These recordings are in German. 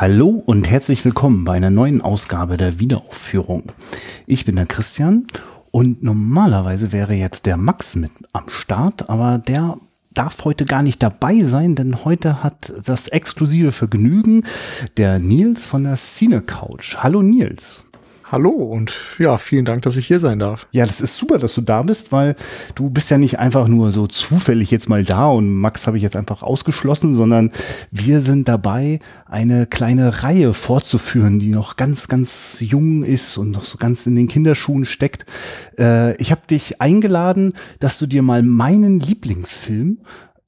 Hallo und herzlich willkommen bei einer neuen Ausgabe der Wiederaufführung. Ich bin der Christian und normalerweise wäre jetzt der Max mit am Start, aber der darf heute gar nicht dabei sein, denn heute hat das exklusive Vergnügen der Nils von der Cine Couch. Hallo Nils. Hallo und ja, vielen Dank, dass ich hier sein darf. Ja, das ist super, dass du da bist, weil du bist ja nicht einfach nur so zufällig jetzt mal da und Max habe ich jetzt einfach ausgeschlossen, sondern wir sind dabei, eine kleine Reihe fortzuführen, die noch ganz, ganz jung ist und noch so ganz in den Kinderschuhen steckt. Äh, ich habe dich eingeladen, dass du dir mal meinen Lieblingsfilm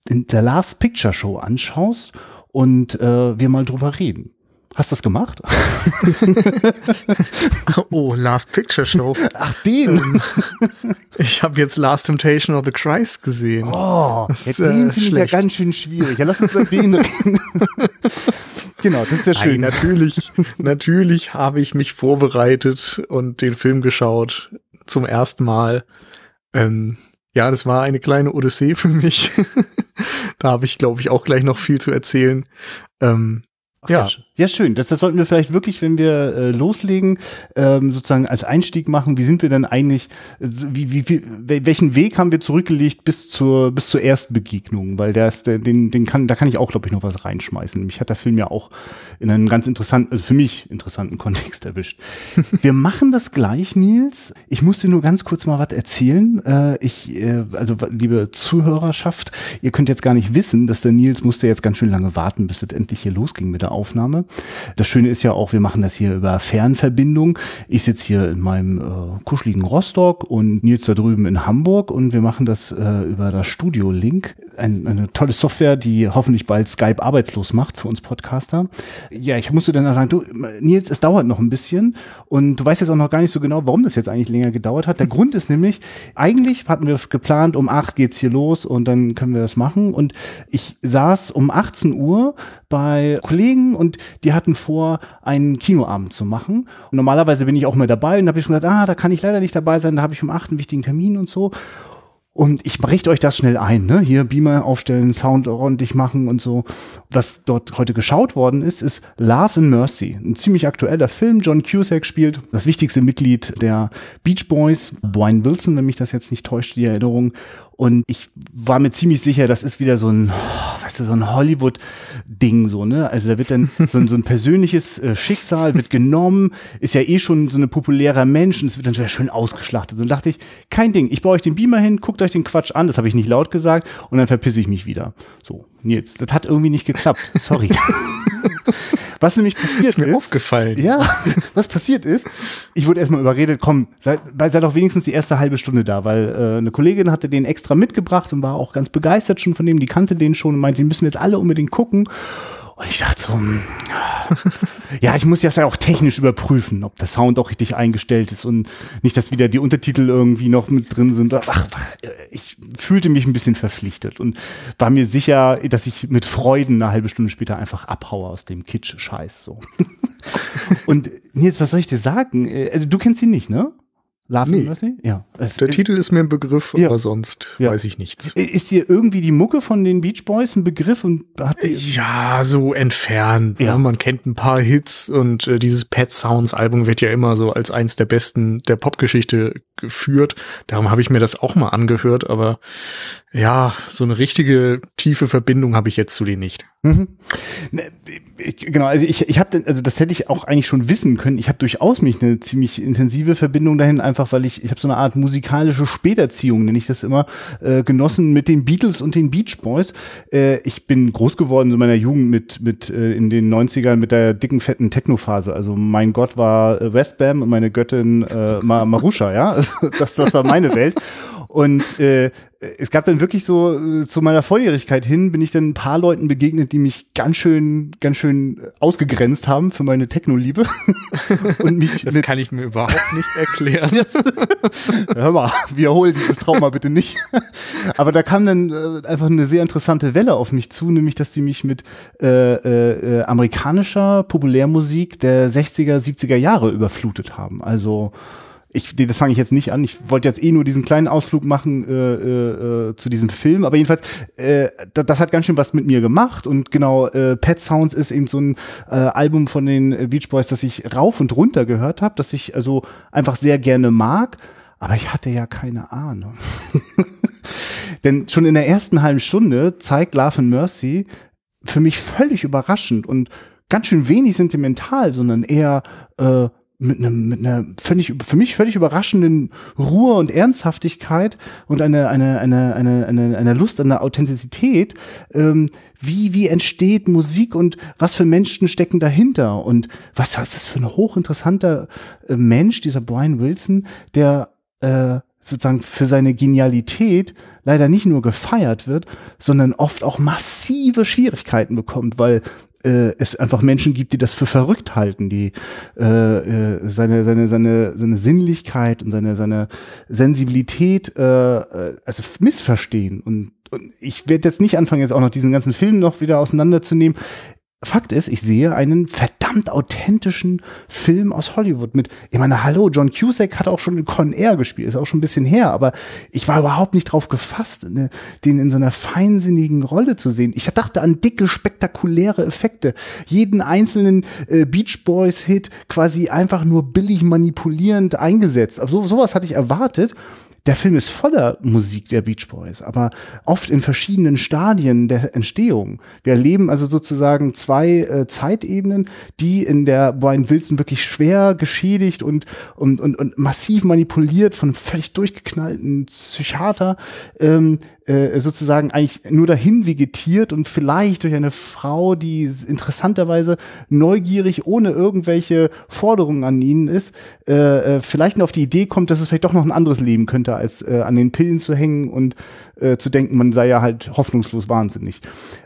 in der Last Picture Show anschaust und äh, wir mal drüber reden. Hast du das gemacht? oh, Last Picture Show. Ach, den. Ähm, ich habe jetzt Last Temptation of the Christ gesehen. Oh, das ja, den äh, finde ich ja ganz schön schwierig. Ja, lass uns über den reden. genau, das ist ja schön. Nein, natürlich, natürlich habe ich mich vorbereitet und den Film geschaut zum ersten Mal. Ähm, ja, das war eine kleine Odyssee für mich. da habe ich, glaube ich, auch gleich noch viel zu erzählen. Ähm, Ach, ja. Ja, schön. Das, das sollten wir vielleicht wirklich, wenn wir äh, loslegen, ähm, sozusagen als Einstieg machen. Wie sind wir denn eigentlich, wie, wie, wie, welchen Weg haben wir zurückgelegt bis zur, bis zur ersten Begegnung? Weil der ist, den, den kann, da kann ich auch, glaube ich, noch was reinschmeißen. Mich hat der Film ja auch in einem ganz interessanten, also für mich interessanten Kontext erwischt. wir machen das gleich, Nils. Ich muss dir nur ganz kurz mal was erzählen. Äh, ich, äh, also liebe Zuhörerschaft, ihr könnt jetzt gar nicht wissen, dass der Nils musste jetzt ganz schön lange warten, bis es endlich hier losging mit der Aufnahme. Das Schöne ist ja auch, wir machen das hier über Fernverbindung. Ich sitze hier in meinem äh, kuscheligen Rostock und Nils da drüben in Hamburg und wir machen das äh, über das Studio Link. Ein, eine tolle Software, die hoffentlich bald Skype arbeitslos macht für uns Podcaster. Ja, ich musste dann sagen, du, Nils, es dauert noch ein bisschen und du weißt jetzt auch noch gar nicht so genau, warum das jetzt eigentlich länger gedauert hat. Der Grund ist nämlich, eigentlich hatten wir geplant, um acht geht's hier los und dann können wir das machen und ich saß um 18 Uhr bei Kollegen und die hatten vor, einen Kinoabend zu machen. Und normalerweise bin ich auch mal dabei und habe ich schon gesagt, ah, da kann ich leider nicht dabei sein, da habe ich um acht einen wichtigen Termin und so. Und ich richte euch das schnell ein, ne? Hier Beamer aufstellen, Sound ordentlich machen und so. Was dort heute geschaut worden ist, ist Love and Mercy. Ein ziemlich aktueller Film. John Cusack spielt das wichtigste Mitglied der Beach Boys, Brian Wilson, wenn mich das jetzt nicht täuscht, die Erinnerung. Und ich war mir ziemlich sicher, das ist wieder so ein, weißt du, so ein Hollywood-Ding, so, ne? Also da wird dann so ein, so ein persönliches äh, Schicksal wird genommen, ist ja eh schon so ein populärer Mensch und es wird dann schön ausgeschlachtet. Und dachte ich, kein Ding, ich baue euch den Beamer hin, guckt euch den Quatsch an, das habe ich nicht laut gesagt, und dann verpisse ich mich wieder. So, Nils, das hat irgendwie nicht geklappt. Sorry. Was nämlich passiert ist, mir ist, aufgefallen. Ja, was passiert ist, ich wurde erstmal überredet, komm, sei, sei doch wenigstens die erste halbe Stunde da, weil äh, eine Kollegin hatte den extra mitgebracht und war auch ganz begeistert schon von dem, die kannte den schon und meinte, den müssen wir jetzt alle unbedingt gucken. Und ich dachte so, hm, ja, ich muss das ja auch technisch überprüfen, ob der Sound auch richtig eingestellt ist und nicht, dass wieder die Untertitel irgendwie noch mit drin sind. Ach, ich fühlte mich ein bisschen verpflichtet und war mir sicher, dass ich mit Freuden eine halbe Stunde später einfach abhaue aus dem Kitsch-Scheiß. So. und jetzt, was soll ich dir sagen? Äh, also, du kennst ihn nicht, ne? Love nee. Mercy? Ja. Es, Der Titel ist mir ein Begriff, ja. aber sonst ja. weiß ich nichts. Ist dir irgendwie die Mucke von den Beach Boys ein Begriff und hat die Ja, so entfernt. Ja. Ne? Man kennt ein paar Hits und äh, dieses Pet Sounds Album wird ja immer so als eins der besten der Popgeschichte geführt. Darum habe ich mir das auch mal angehört, aber ja, so eine richtige tiefe Verbindung habe ich jetzt zu denen nicht. Mhm. Ne, genau, also ich, ich habe, also das hätte ich auch eigentlich schon wissen können. Ich habe durchaus mich eine ziemlich intensive Verbindung dahin, einfach weil ich, ich habe so eine Art musikalische Späterziehung, nenne ich das immer, äh, genossen mit den Beatles und den Beach Boys. Äh, ich bin groß geworden so in meiner Jugend mit, mit äh, in den 90ern mit der dicken, fetten Techno-Phase. Also mein Gott war äh, Westbam und meine Göttin äh, Marusha, ja. das, das war meine Welt. Und äh, es gab dann wirklich so äh, zu meiner Volljährigkeit hin bin ich dann ein paar Leuten begegnet, die mich ganz schön, ganz schön ausgegrenzt haben für meine Techno-Liebe. und mich das kann ich mir überhaupt nicht erklären. Hör mal, wiederhol dieses Trauma bitte nicht. Aber da kam dann äh, einfach eine sehr interessante Welle auf mich zu, nämlich dass die mich mit äh, äh, amerikanischer Populärmusik der 60er, 70er Jahre überflutet haben. Also ich, nee, das fange ich jetzt nicht an. Ich wollte jetzt eh nur diesen kleinen Ausflug machen äh, äh, äh, zu diesem Film, aber jedenfalls, äh, das, das hat ganz schön was mit mir gemacht und genau, äh, Pet Sounds ist eben so ein äh, Album von den Beach Boys, das ich rauf und runter gehört habe, das ich also einfach sehr gerne mag, aber ich hatte ja keine Ahnung. Denn schon in der ersten halben Stunde zeigt Love and Mercy für mich völlig überraschend und ganz schön wenig sentimental, sondern eher äh, mit einem mit einer völlig für mich völlig überraschenden Ruhe und Ernsthaftigkeit und eine eine eine eine eine, eine Lust an der Authentizität ähm, wie wie entsteht Musik und was für Menschen stecken dahinter? Und was ist das für ein hochinteressanter äh, Mensch dieser Brian Wilson der äh, sozusagen für seine Genialität leider nicht nur gefeiert wird, sondern oft auch massive Schwierigkeiten bekommt, weil äh, es einfach Menschen gibt, die das für verrückt halten, die äh, äh, seine seine seine seine Sinnlichkeit und seine seine Sensibilität äh, äh also missverstehen und und ich werde jetzt nicht anfangen, jetzt auch noch diesen ganzen Film noch wieder auseinanderzunehmen. Fakt ist, ich sehe einen verdammt authentischen Film aus Hollywood mit, ich meine, hallo, John Cusack hat auch schon in Con Air gespielt, ist auch schon ein bisschen her, aber ich war überhaupt nicht drauf gefasst, ne, den in so einer feinsinnigen Rolle zu sehen. Ich dachte an dicke, spektakuläre Effekte. Jeden einzelnen äh, Beach Boys Hit quasi einfach nur billig manipulierend eingesetzt. Also sowas hatte ich erwartet der Film ist voller Musik der Beach Boys, aber oft in verschiedenen Stadien der Entstehung. Wir erleben also sozusagen zwei äh, Zeitebenen, die in der Brian Wilson wirklich schwer geschädigt und, und, und, und massiv manipuliert von völlig durchgeknallten Psychiater ähm, äh, sozusagen eigentlich nur dahin vegetiert und vielleicht durch eine Frau, die interessanterweise neugierig, ohne irgendwelche Forderungen an ihnen ist, äh, äh, vielleicht nur auf die Idee kommt, dass es vielleicht doch noch ein anderes Leben könnte, als äh, an den Pillen zu hängen und äh, zu denken, man sei ja halt hoffnungslos wahnsinnig.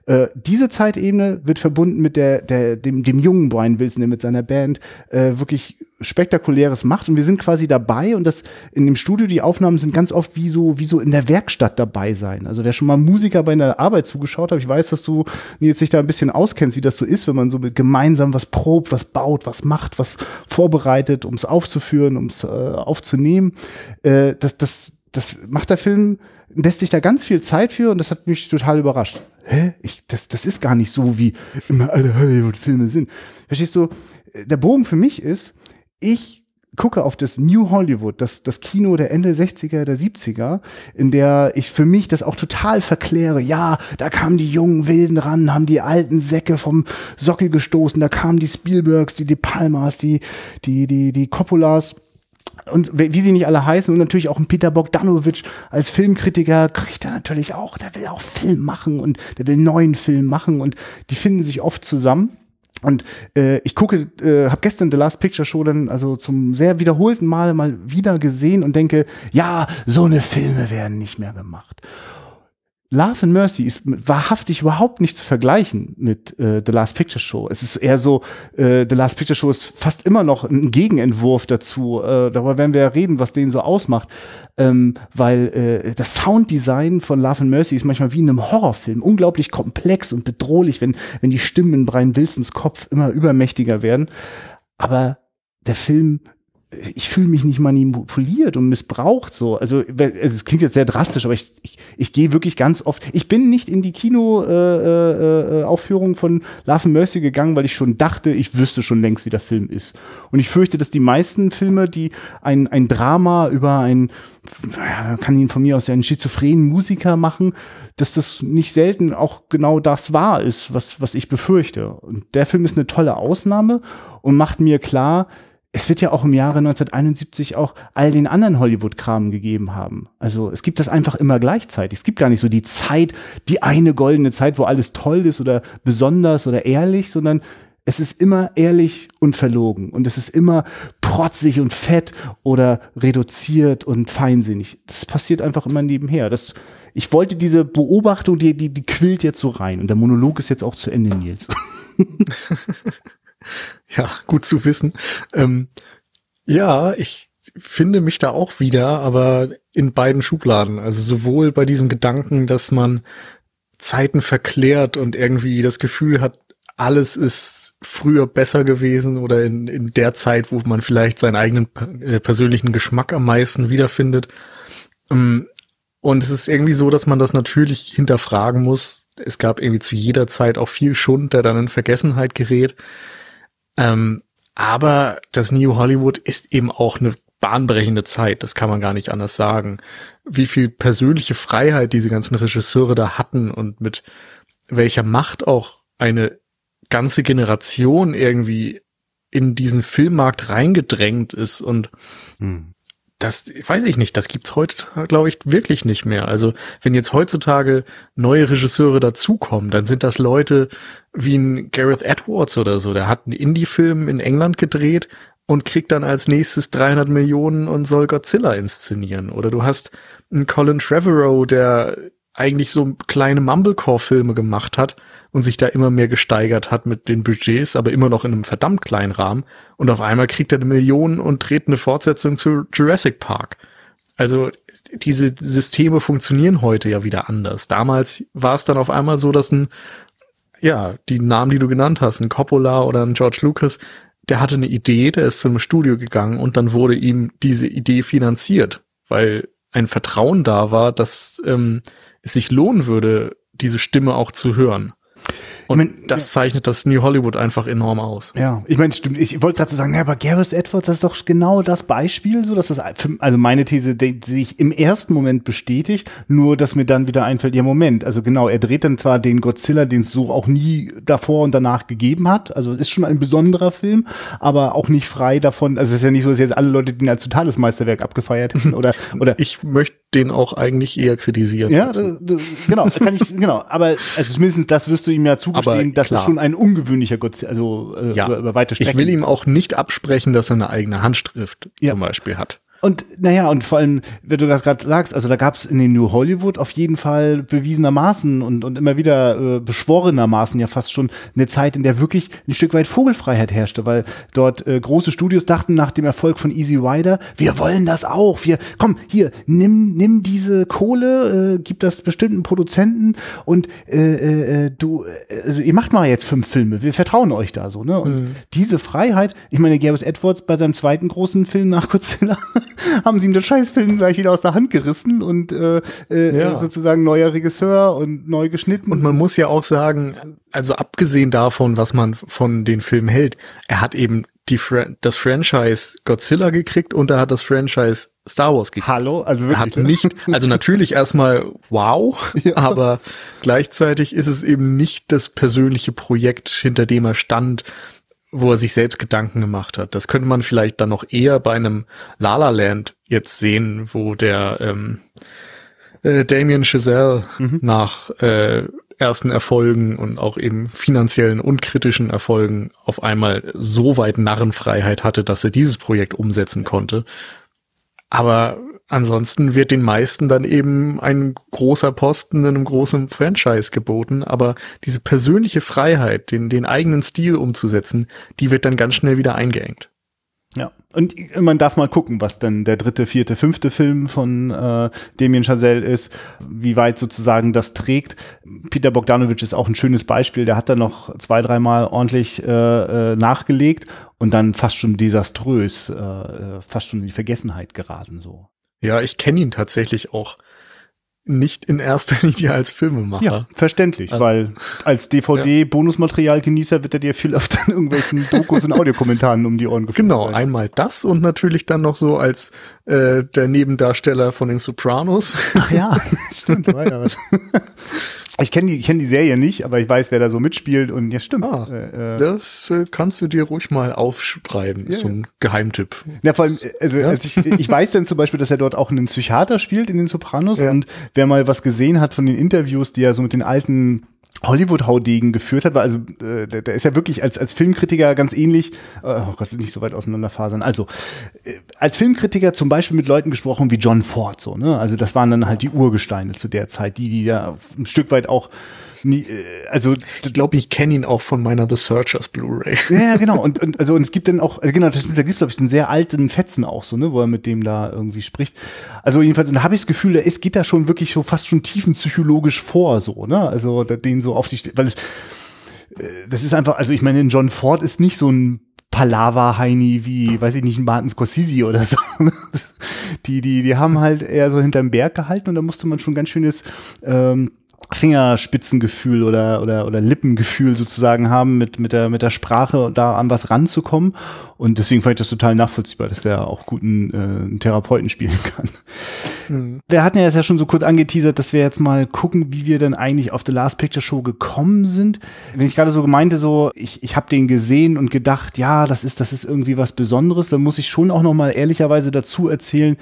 Äh, diese Zeitebene wird verbunden mit der, der, dem, dem jungen Brian Wilson, der mit seiner Band äh, wirklich spektakuläres macht und wir sind quasi dabei und das in dem Studio die Aufnahmen sind ganz oft wie so wie so in der Werkstatt dabei sein. Also wer schon mal Musiker bei einer Arbeit zugeschaut hat, ich weiß, dass du jetzt sich da ein bisschen auskennst, wie das so ist, wenn man so gemeinsam was probt, was baut, was macht, was vorbereitet, um es aufzuführen, um es äh, aufzunehmen. Äh, das das das macht der Film lässt sich da ganz viel Zeit für und das hat mich total überrascht. Hä? Ich, das, das ist gar nicht so, wie immer alle Hollywood-Filme sind. Verstehst du? Der Bogen für mich ist, ich gucke auf das New Hollywood, das, das Kino der Ende 60er, der 70er, in der ich für mich das auch total verkläre. Ja, da kamen die jungen Wilden ran, haben die alten Säcke vom Sockel gestoßen, da kamen die Spielbergs, die De Palmas, die, die, die, die Coppolas und wie sie nicht alle heißen und natürlich auch ein Peter Bogdanovich als Filmkritiker kriegt er natürlich auch, der will auch Film machen und der will neuen Film machen und die finden sich oft zusammen. Und äh, ich gucke, äh, habe gestern The Last Picture Show dann also zum sehr wiederholten Mal mal wieder gesehen und denke, ja, so eine Filme werden nicht mehr gemacht. Love and Mercy ist wahrhaftig überhaupt nicht zu vergleichen mit äh, The Last Picture Show. Es ist eher so, äh, The Last Picture Show ist fast immer noch ein Gegenentwurf dazu. Äh, darüber werden wir ja reden, was den so ausmacht. Ähm, weil äh, das Sounddesign von Love and Mercy ist manchmal wie in einem Horrorfilm. Unglaublich komplex und bedrohlich, wenn, wenn die Stimmen in Brian Wilsons Kopf immer übermächtiger werden. Aber der Film ich fühle mich nicht manipuliert und missbraucht so. Also, es klingt jetzt sehr drastisch, aber ich, ich, ich gehe wirklich ganz oft. Ich bin nicht in die Kino-Aufführung äh, äh, von Love and Mercy gegangen, weil ich schon dachte, ich wüsste schon längst, wie der Film ist. Und ich fürchte, dass die meisten Filme, die ein, ein Drama über ein, ja, kann ihn von mir aus ja einen schizophrenen Musiker machen, dass das nicht selten auch genau das wahr ist, was, was ich befürchte. Und der Film ist eine tolle Ausnahme und macht mir klar, es wird ja auch im Jahre 1971 auch all den anderen Hollywood-Kram gegeben haben. Also es gibt das einfach immer gleichzeitig. Es gibt gar nicht so die Zeit, die eine goldene Zeit, wo alles toll ist oder besonders oder ehrlich, sondern es ist immer ehrlich und verlogen und es ist immer protzig und fett oder reduziert und feinsinnig. Das passiert einfach immer nebenher. Das, ich wollte diese Beobachtung, die, die, die quillt jetzt so rein und der Monolog ist jetzt auch zu Ende, Nils. Ja, gut zu wissen. Ähm, ja, ich finde mich da auch wieder, aber in beiden Schubladen. Also sowohl bei diesem Gedanken, dass man Zeiten verklärt und irgendwie das Gefühl hat, alles ist früher besser gewesen oder in, in der Zeit, wo man vielleicht seinen eigenen äh, persönlichen Geschmack am meisten wiederfindet. Ähm, und es ist irgendwie so, dass man das natürlich hinterfragen muss. Es gab irgendwie zu jeder Zeit auch viel Schund, der dann in Vergessenheit gerät. Ähm, aber das New Hollywood ist eben auch eine bahnbrechende Zeit, das kann man gar nicht anders sagen. Wie viel persönliche Freiheit diese ganzen Regisseure da hatten und mit welcher Macht auch eine ganze Generation irgendwie in diesen Filmmarkt reingedrängt ist und hm. Das weiß ich nicht, das gibt's heute glaube ich wirklich nicht mehr. Also, wenn jetzt heutzutage neue Regisseure dazukommen, dann sind das Leute wie ein Gareth Edwards oder so, der hat einen Indie-Film in England gedreht und kriegt dann als nächstes 300 Millionen und soll Godzilla inszenieren. Oder du hast einen Colin Trevorrow, der eigentlich so kleine Mumblecore-Filme gemacht hat und sich da immer mehr gesteigert hat mit den Budgets, aber immer noch in einem verdammt kleinen Rahmen. Und auf einmal kriegt er eine Million und dreht eine Fortsetzung zu Jurassic Park. Also diese Systeme funktionieren heute ja wieder anders. Damals war es dann auf einmal so, dass ein, ja, die Namen, die du genannt hast, ein Coppola oder ein George Lucas, der hatte eine Idee, der ist zu einem Studio gegangen und dann wurde ihm diese Idee finanziert, weil ein Vertrauen da war, dass ähm, es sich lohnen würde, diese Stimme auch zu hören. Und ich mein, das zeichnet das New Hollywood einfach enorm aus. Ja, ich meine, stimmt. Ich wollte gerade so sagen, ja, aber Gareth Edwards, das ist doch genau das Beispiel, so dass das, also meine These, die, die sich im ersten Moment bestätigt, nur dass mir dann wieder einfällt, ja, Moment, also genau, er dreht dann zwar den Godzilla, den es so auch nie davor und danach gegeben hat, also ist schon ein besonderer Film, aber auch nicht frei davon, also es ist ja nicht so, dass jetzt alle Leute den als totales Meisterwerk abgefeiert hätten oder, oder. Ich möchte den auch eigentlich eher kritisieren. Ja, das, das, genau, kann ich, genau, aber also zumindest das wirst du ihm ja zugestehen, dass es schon ein ungewöhnlicher Gott, also äh, ja. über, über weite Strecken. Ich will ihm auch nicht absprechen, dass er eine eigene Handschrift ja. zum Beispiel hat. Und naja, und vor allem, wenn du das gerade sagst, also da gab es in den New Hollywood auf jeden Fall bewiesenermaßen und, und immer wieder äh, beschworenermaßen ja fast schon eine Zeit, in der wirklich ein Stück weit Vogelfreiheit herrschte, weil dort äh, große Studios dachten nach dem Erfolg von Easy Rider, wir wollen das auch, wir, komm, hier, nimm, nimm diese Kohle, äh, gib das bestimmten Produzenten und äh, äh, äh du, äh, also ihr macht mal jetzt fünf Filme, wir vertrauen euch da so, ne? Und mhm. diese Freiheit, ich meine, Gareth Edwards bei seinem zweiten großen Film nach Godzilla haben sie ihm den Scheißfilm gleich wieder aus der Hand gerissen und äh, äh, ja. sozusagen neuer Regisseur und neu geschnitten. Und man muss ja auch sagen, also abgesehen davon, was man von den Filmen hält, er hat eben die Fra das Franchise Godzilla gekriegt und er hat das Franchise Star Wars gekriegt. Hallo, also wirklich. Er hat nicht, also natürlich erstmal wow, ja. aber gleichzeitig ist es eben nicht das persönliche Projekt, hinter dem er stand, wo er sich selbst Gedanken gemacht hat. Das könnte man vielleicht dann noch eher bei einem La La Land jetzt sehen, wo der ähm, äh, Damien Chazelle mhm. nach äh, ersten Erfolgen und auch eben finanziellen und kritischen Erfolgen auf einmal so weit Narrenfreiheit hatte, dass er dieses Projekt umsetzen konnte. Aber Ansonsten wird den meisten dann eben ein großer Posten in einem großen Franchise geboten, aber diese persönliche Freiheit, den, den eigenen Stil umzusetzen, die wird dann ganz schnell wieder eingeengt. Ja, und man darf mal gucken, was dann der dritte, vierte, fünfte Film von äh, Damien Chazelle ist, wie weit sozusagen das trägt. Peter Bogdanovich ist auch ein schönes Beispiel, der hat da noch zwei, dreimal ordentlich äh, äh, nachgelegt und dann fast schon desaströs, äh, äh fast schon in die Vergessenheit geraten so. Ja, ich kenne ihn tatsächlich auch nicht in erster Linie als Filmemacher. Ja, verständlich, also, weil als DVD-Bonusmaterial-Genießer wird er dir viel öfter in irgendwelchen Dokus und Audiokommentaren um die Ohren geführt. Genau, sein. einmal das und natürlich dann noch so als äh, der Nebendarsteller von den Sopranos. Ach ja, stimmt, war ja was. Ich kenne die, kenn die Serie nicht, aber ich weiß, wer da so mitspielt und ja, stimmt. Ah, äh, äh, das äh, kannst du dir ruhig mal aufschreiben, ja, so ein Geheimtipp. Ja, vor allem, also, ja? also ich, ich weiß dann zum Beispiel, dass er dort auch einen Psychiater spielt in den Sopranos ja. und wer mal was gesehen hat von den Interviews, die er so mit den alten Hollywood-Haudegen geführt hat, weil also äh, der, der ist ja wirklich als als Filmkritiker ganz ähnlich, äh, oh Gott, nicht so weit auseinanderfasern. Also äh, als Filmkritiker zum Beispiel mit Leuten gesprochen wie John Ford, so ne, also das waren dann halt die Urgesteine zu der Zeit, die die ja ein Stück weit auch nie, äh, also ich glaube, ich kenne ihn auch von meiner The Searchers Blu-ray. Ja, genau. Und, und also und es gibt dann auch, also genau, da gibt es glaube ich einen sehr alten Fetzen auch so, ne, wo er mit dem da irgendwie spricht. Also jedenfalls, da habe ich das Gefühl, es geht da schon wirklich so fast schon tiefenpsychologisch vor, so, ne, also den so auf die, weil es das ist einfach, also ich meine, John Ford ist nicht so ein Palaver-Heini wie, weiß ich nicht, ein Martin Scorsese oder so. die, die, die haben halt eher so hinterm Berg gehalten und da musste man schon ganz schönes ähm, Fingerspitzengefühl oder, oder, oder Lippengefühl sozusagen haben, mit, mit, der, mit der Sprache da an was ranzukommen. Und deswegen fand ich das total nachvollziehbar, dass der auch guten äh, Therapeuten spielen kann. Mhm. Wir hatten ja jetzt ja schon so kurz angeteasert, dass wir jetzt mal gucken, wie wir denn eigentlich auf The Last Picture Show gekommen sind. Wenn ich gerade so gemeinte, so, ich, ich habe den gesehen und gedacht, ja, das ist, das ist irgendwie was Besonderes, dann muss ich schon auch noch mal ehrlicherweise dazu erzählen,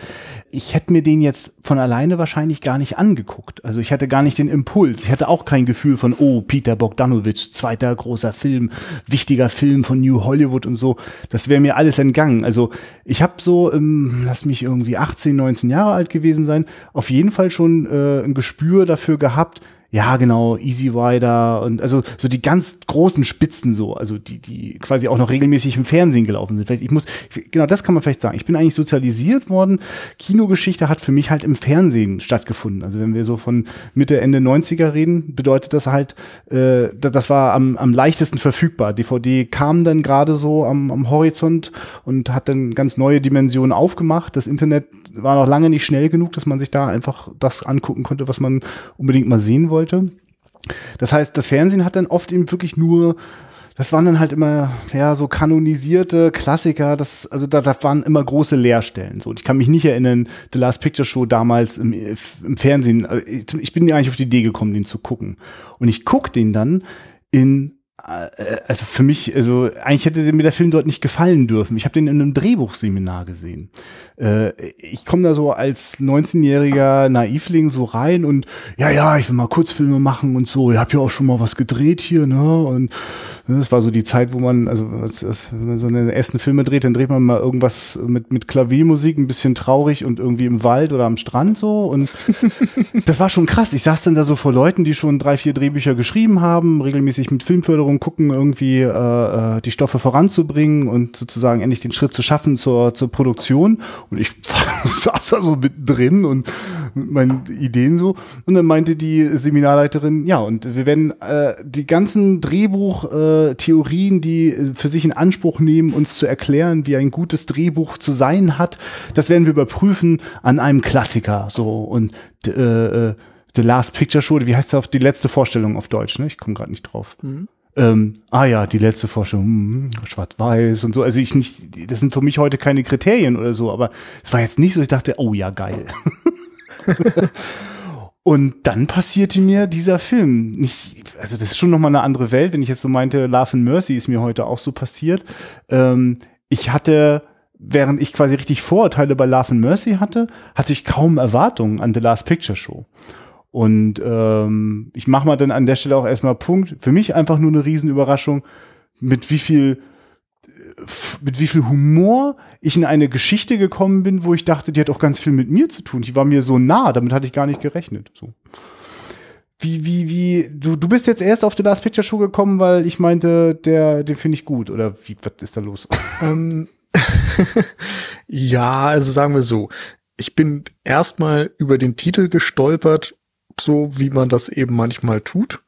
ich hätte mir den jetzt von alleine wahrscheinlich gar nicht angeguckt. Also ich hatte gar nicht den Impuls. Ich hatte auch kein Gefühl von, oh, Peter Bogdanovich, zweiter großer Film, wichtiger Film von New Hollywood und so. Das wäre mir alles entgangen. Also ich habe so, ähm, lass mich irgendwie 18, 19 Jahre alt gewesen sein, auf jeden Fall schon äh, ein Gespür dafür gehabt, ja, genau, Easy Rider und also so die ganz großen Spitzen so, also die, die quasi auch noch regelmäßig im Fernsehen gelaufen sind. Vielleicht, ich muss, genau das kann man vielleicht sagen. Ich bin eigentlich sozialisiert worden. Kinogeschichte hat für mich halt im Fernsehen stattgefunden. Also wenn wir so von Mitte, Ende 90er reden, bedeutet das halt, äh, das war am, am leichtesten verfügbar. DVD kam dann gerade so am, am Horizont und hat dann ganz neue Dimensionen aufgemacht. Das Internet war noch lange nicht schnell genug, dass man sich da einfach das angucken konnte, was man unbedingt mal sehen wollte. Das heißt, das Fernsehen hat dann oft eben wirklich nur das waren dann halt immer ja so kanonisierte Klassiker. Das also da, da waren immer große Leerstellen. So, ich kann mich nicht erinnern, The Last Picture Show damals im, im Fernsehen. Also, ich bin ja eigentlich auf die Idee gekommen, den zu gucken. Und ich guck den dann in also für mich, also eigentlich hätte mir der Film dort nicht gefallen dürfen. Ich habe den in einem Drehbuchseminar gesehen. Äh, ich komme da so als 19-jähriger Naivling so rein und ja, ja, ich will mal Kurzfilme machen und so. Ich habe ja auch schon mal was gedreht hier, ne? Und das war so die Zeit, wo man, also als, als, wenn man so eine ersten Filme dreht, dann dreht man mal irgendwas mit, mit Klaviermusik, ein bisschen traurig und irgendwie im Wald oder am Strand so. Und das war schon krass. Ich saß dann da so vor Leuten, die schon drei, vier Drehbücher geschrieben haben, regelmäßig mit Filmförderung gucken, irgendwie äh, äh die Stoffe voranzubringen und sozusagen endlich den Schritt zu schaffen zur, zur Produktion. Und ich saß da so mittendrin und mit meinen Ideen so. Und dann meinte die Seminarleiterin, ja, und wir werden äh, die ganzen Drehbuch äh, die äh, für sich in Anspruch nehmen, uns zu erklären, wie ein gutes Drehbuch zu sein hat. Das werden wir überprüfen an einem Klassiker. So und äh, äh, The Last Picture Show, wie heißt das auf die letzte Vorstellung auf Deutsch? Ne? Ich komme gerade nicht drauf. Mhm. Ähm, ah ja, die letzte Vorstellung, hm, schwarz-weiß und so. Also ich nicht, das sind für mich heute keine Kriterien oder so, aber es war jetzt nicht so, ich dachte, oh ja, geil. Und dann passierte mir dieser Film. Nicht, also das ist schon nochmal eine andere Welt. Wenn ich jetzt so meinte, Love and Mercy ist mir heute auch so passiert. Ähm, ich hatte, während ich quasi richtig Vorurteile bei Love and Mercy hatte, hatte ich kaum Erwartungen an The Last Picture Show. Und ähm, ich mache mal dann an der Stelle auch erstmal Punkt. Für mich einfach nur eine Riesenüberraschung, mit wie viel mit wie viel Humor ich in eine Geschichte gekommen bin, wo ich dachte, die hat auch ganz viel mit mir zu tun. Die war mir so nah, damit hatte ich gar nicht gerechnet. So. Wie, wie, wie, du, du bist jetzt erst auf die Last Picture Show gekommen, weil ich meinte, der, den finde ich gut. Oder wie, was ist da los? Ähm, ja, also sagen wir so. Ich bin erstmal über den Titel gestolpert, so wie man das eben manchmal tut.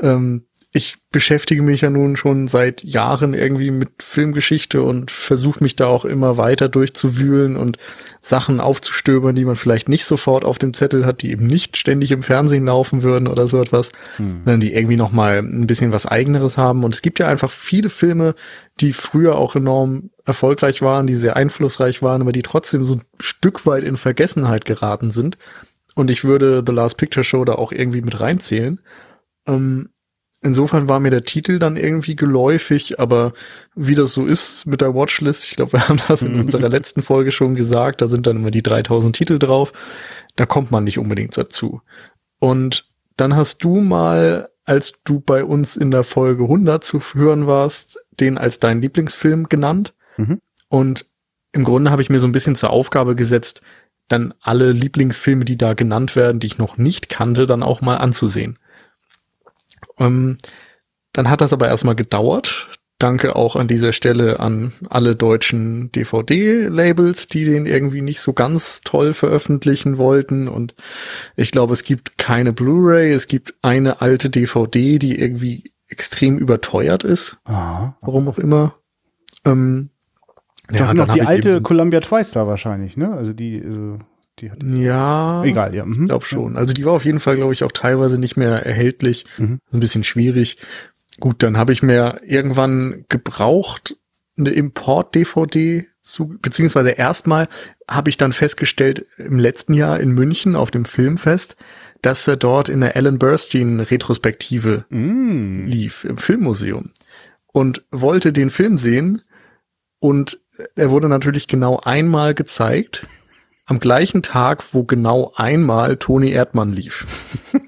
Ähm, ich beschäftige mich ja nun schon seit Jahren irgendwie mit Filmgeschichte und versuche mich da auch immer weiter durchzuwühlen und Sachen aufzustöbern, die man vielleicht nicht sofort auf dem Zettel hat, die eben nicht ständig im Fernsehen laufen würden oder so etwas, hm. sondern die irgendwie noch mal ein bisschen was eigeneres haben. Und es gibt ja einfach viele Filme, die früher auch enorm erfolgreich waren, die sehr einflussreich waren, aber die trotzdem so ein Stück weit in Vergessenheit geraten sind. Und ich würde The Last Picture Show da auch irgendwie mit reinzählen. Ähm, Insofern war mir der Titel dann irgendwie geläufig, aber wie das so ist mit der Watchlist, ich glaube, wir haben das in unserer letzten Folge schon gesagt, da sind dann immer die 3000 Titel drauf, da kommt man nicht unbedingt dazu. Und dann hast du mal, als du bei uns in der Folge 100 zu hören warst, den als deinen Lieblingsfilm genannt. Mhm. Und im Grunde habe ich mir so ein bisschen zur Aufgabe gesetzt, dann alle Lieblingsfilme, die da genannt werden, die ich noch nicht kannte, dann auch mal anzusehen. Ähm, dann hat das aber erstmal gedauert. Danke auch an dieser Stelle an alle deutschen DVD-Labels, die den irgendwie nicht so ganz toll veröffentlichen wollten. Und ich glaube, es gibt keine Blu-ray, es gibt eine alte DVD, die irgendwie extrem überteuert ist. Aha. Warum auch immer. Ähm, ja, noch die alte Columbia TriStar wahrscheinlich, ne? Also die, also die hat ja, egal, ja, mhm. glaube schon. Also die war auf jeden Fall, glaube ich, auch teilweise nicht mehr erhältlich. Mhm. Ein bisschen schwierig. Gut, dann habe ich mir irgendwann gebraucht eine Import-DVD zu, beziehungsweise erstmal habe ich dann festgestellt im letzten Jahr in München auf dem Filmfest, dass er dort in der Alan Burstyn Retrospektive mm. lief im Filmmuseum und wollte den Film sehen und er wurde natürlich genau einmal gezeigt am gleichen Tag, wo genau einmal Toni Erdmann lief.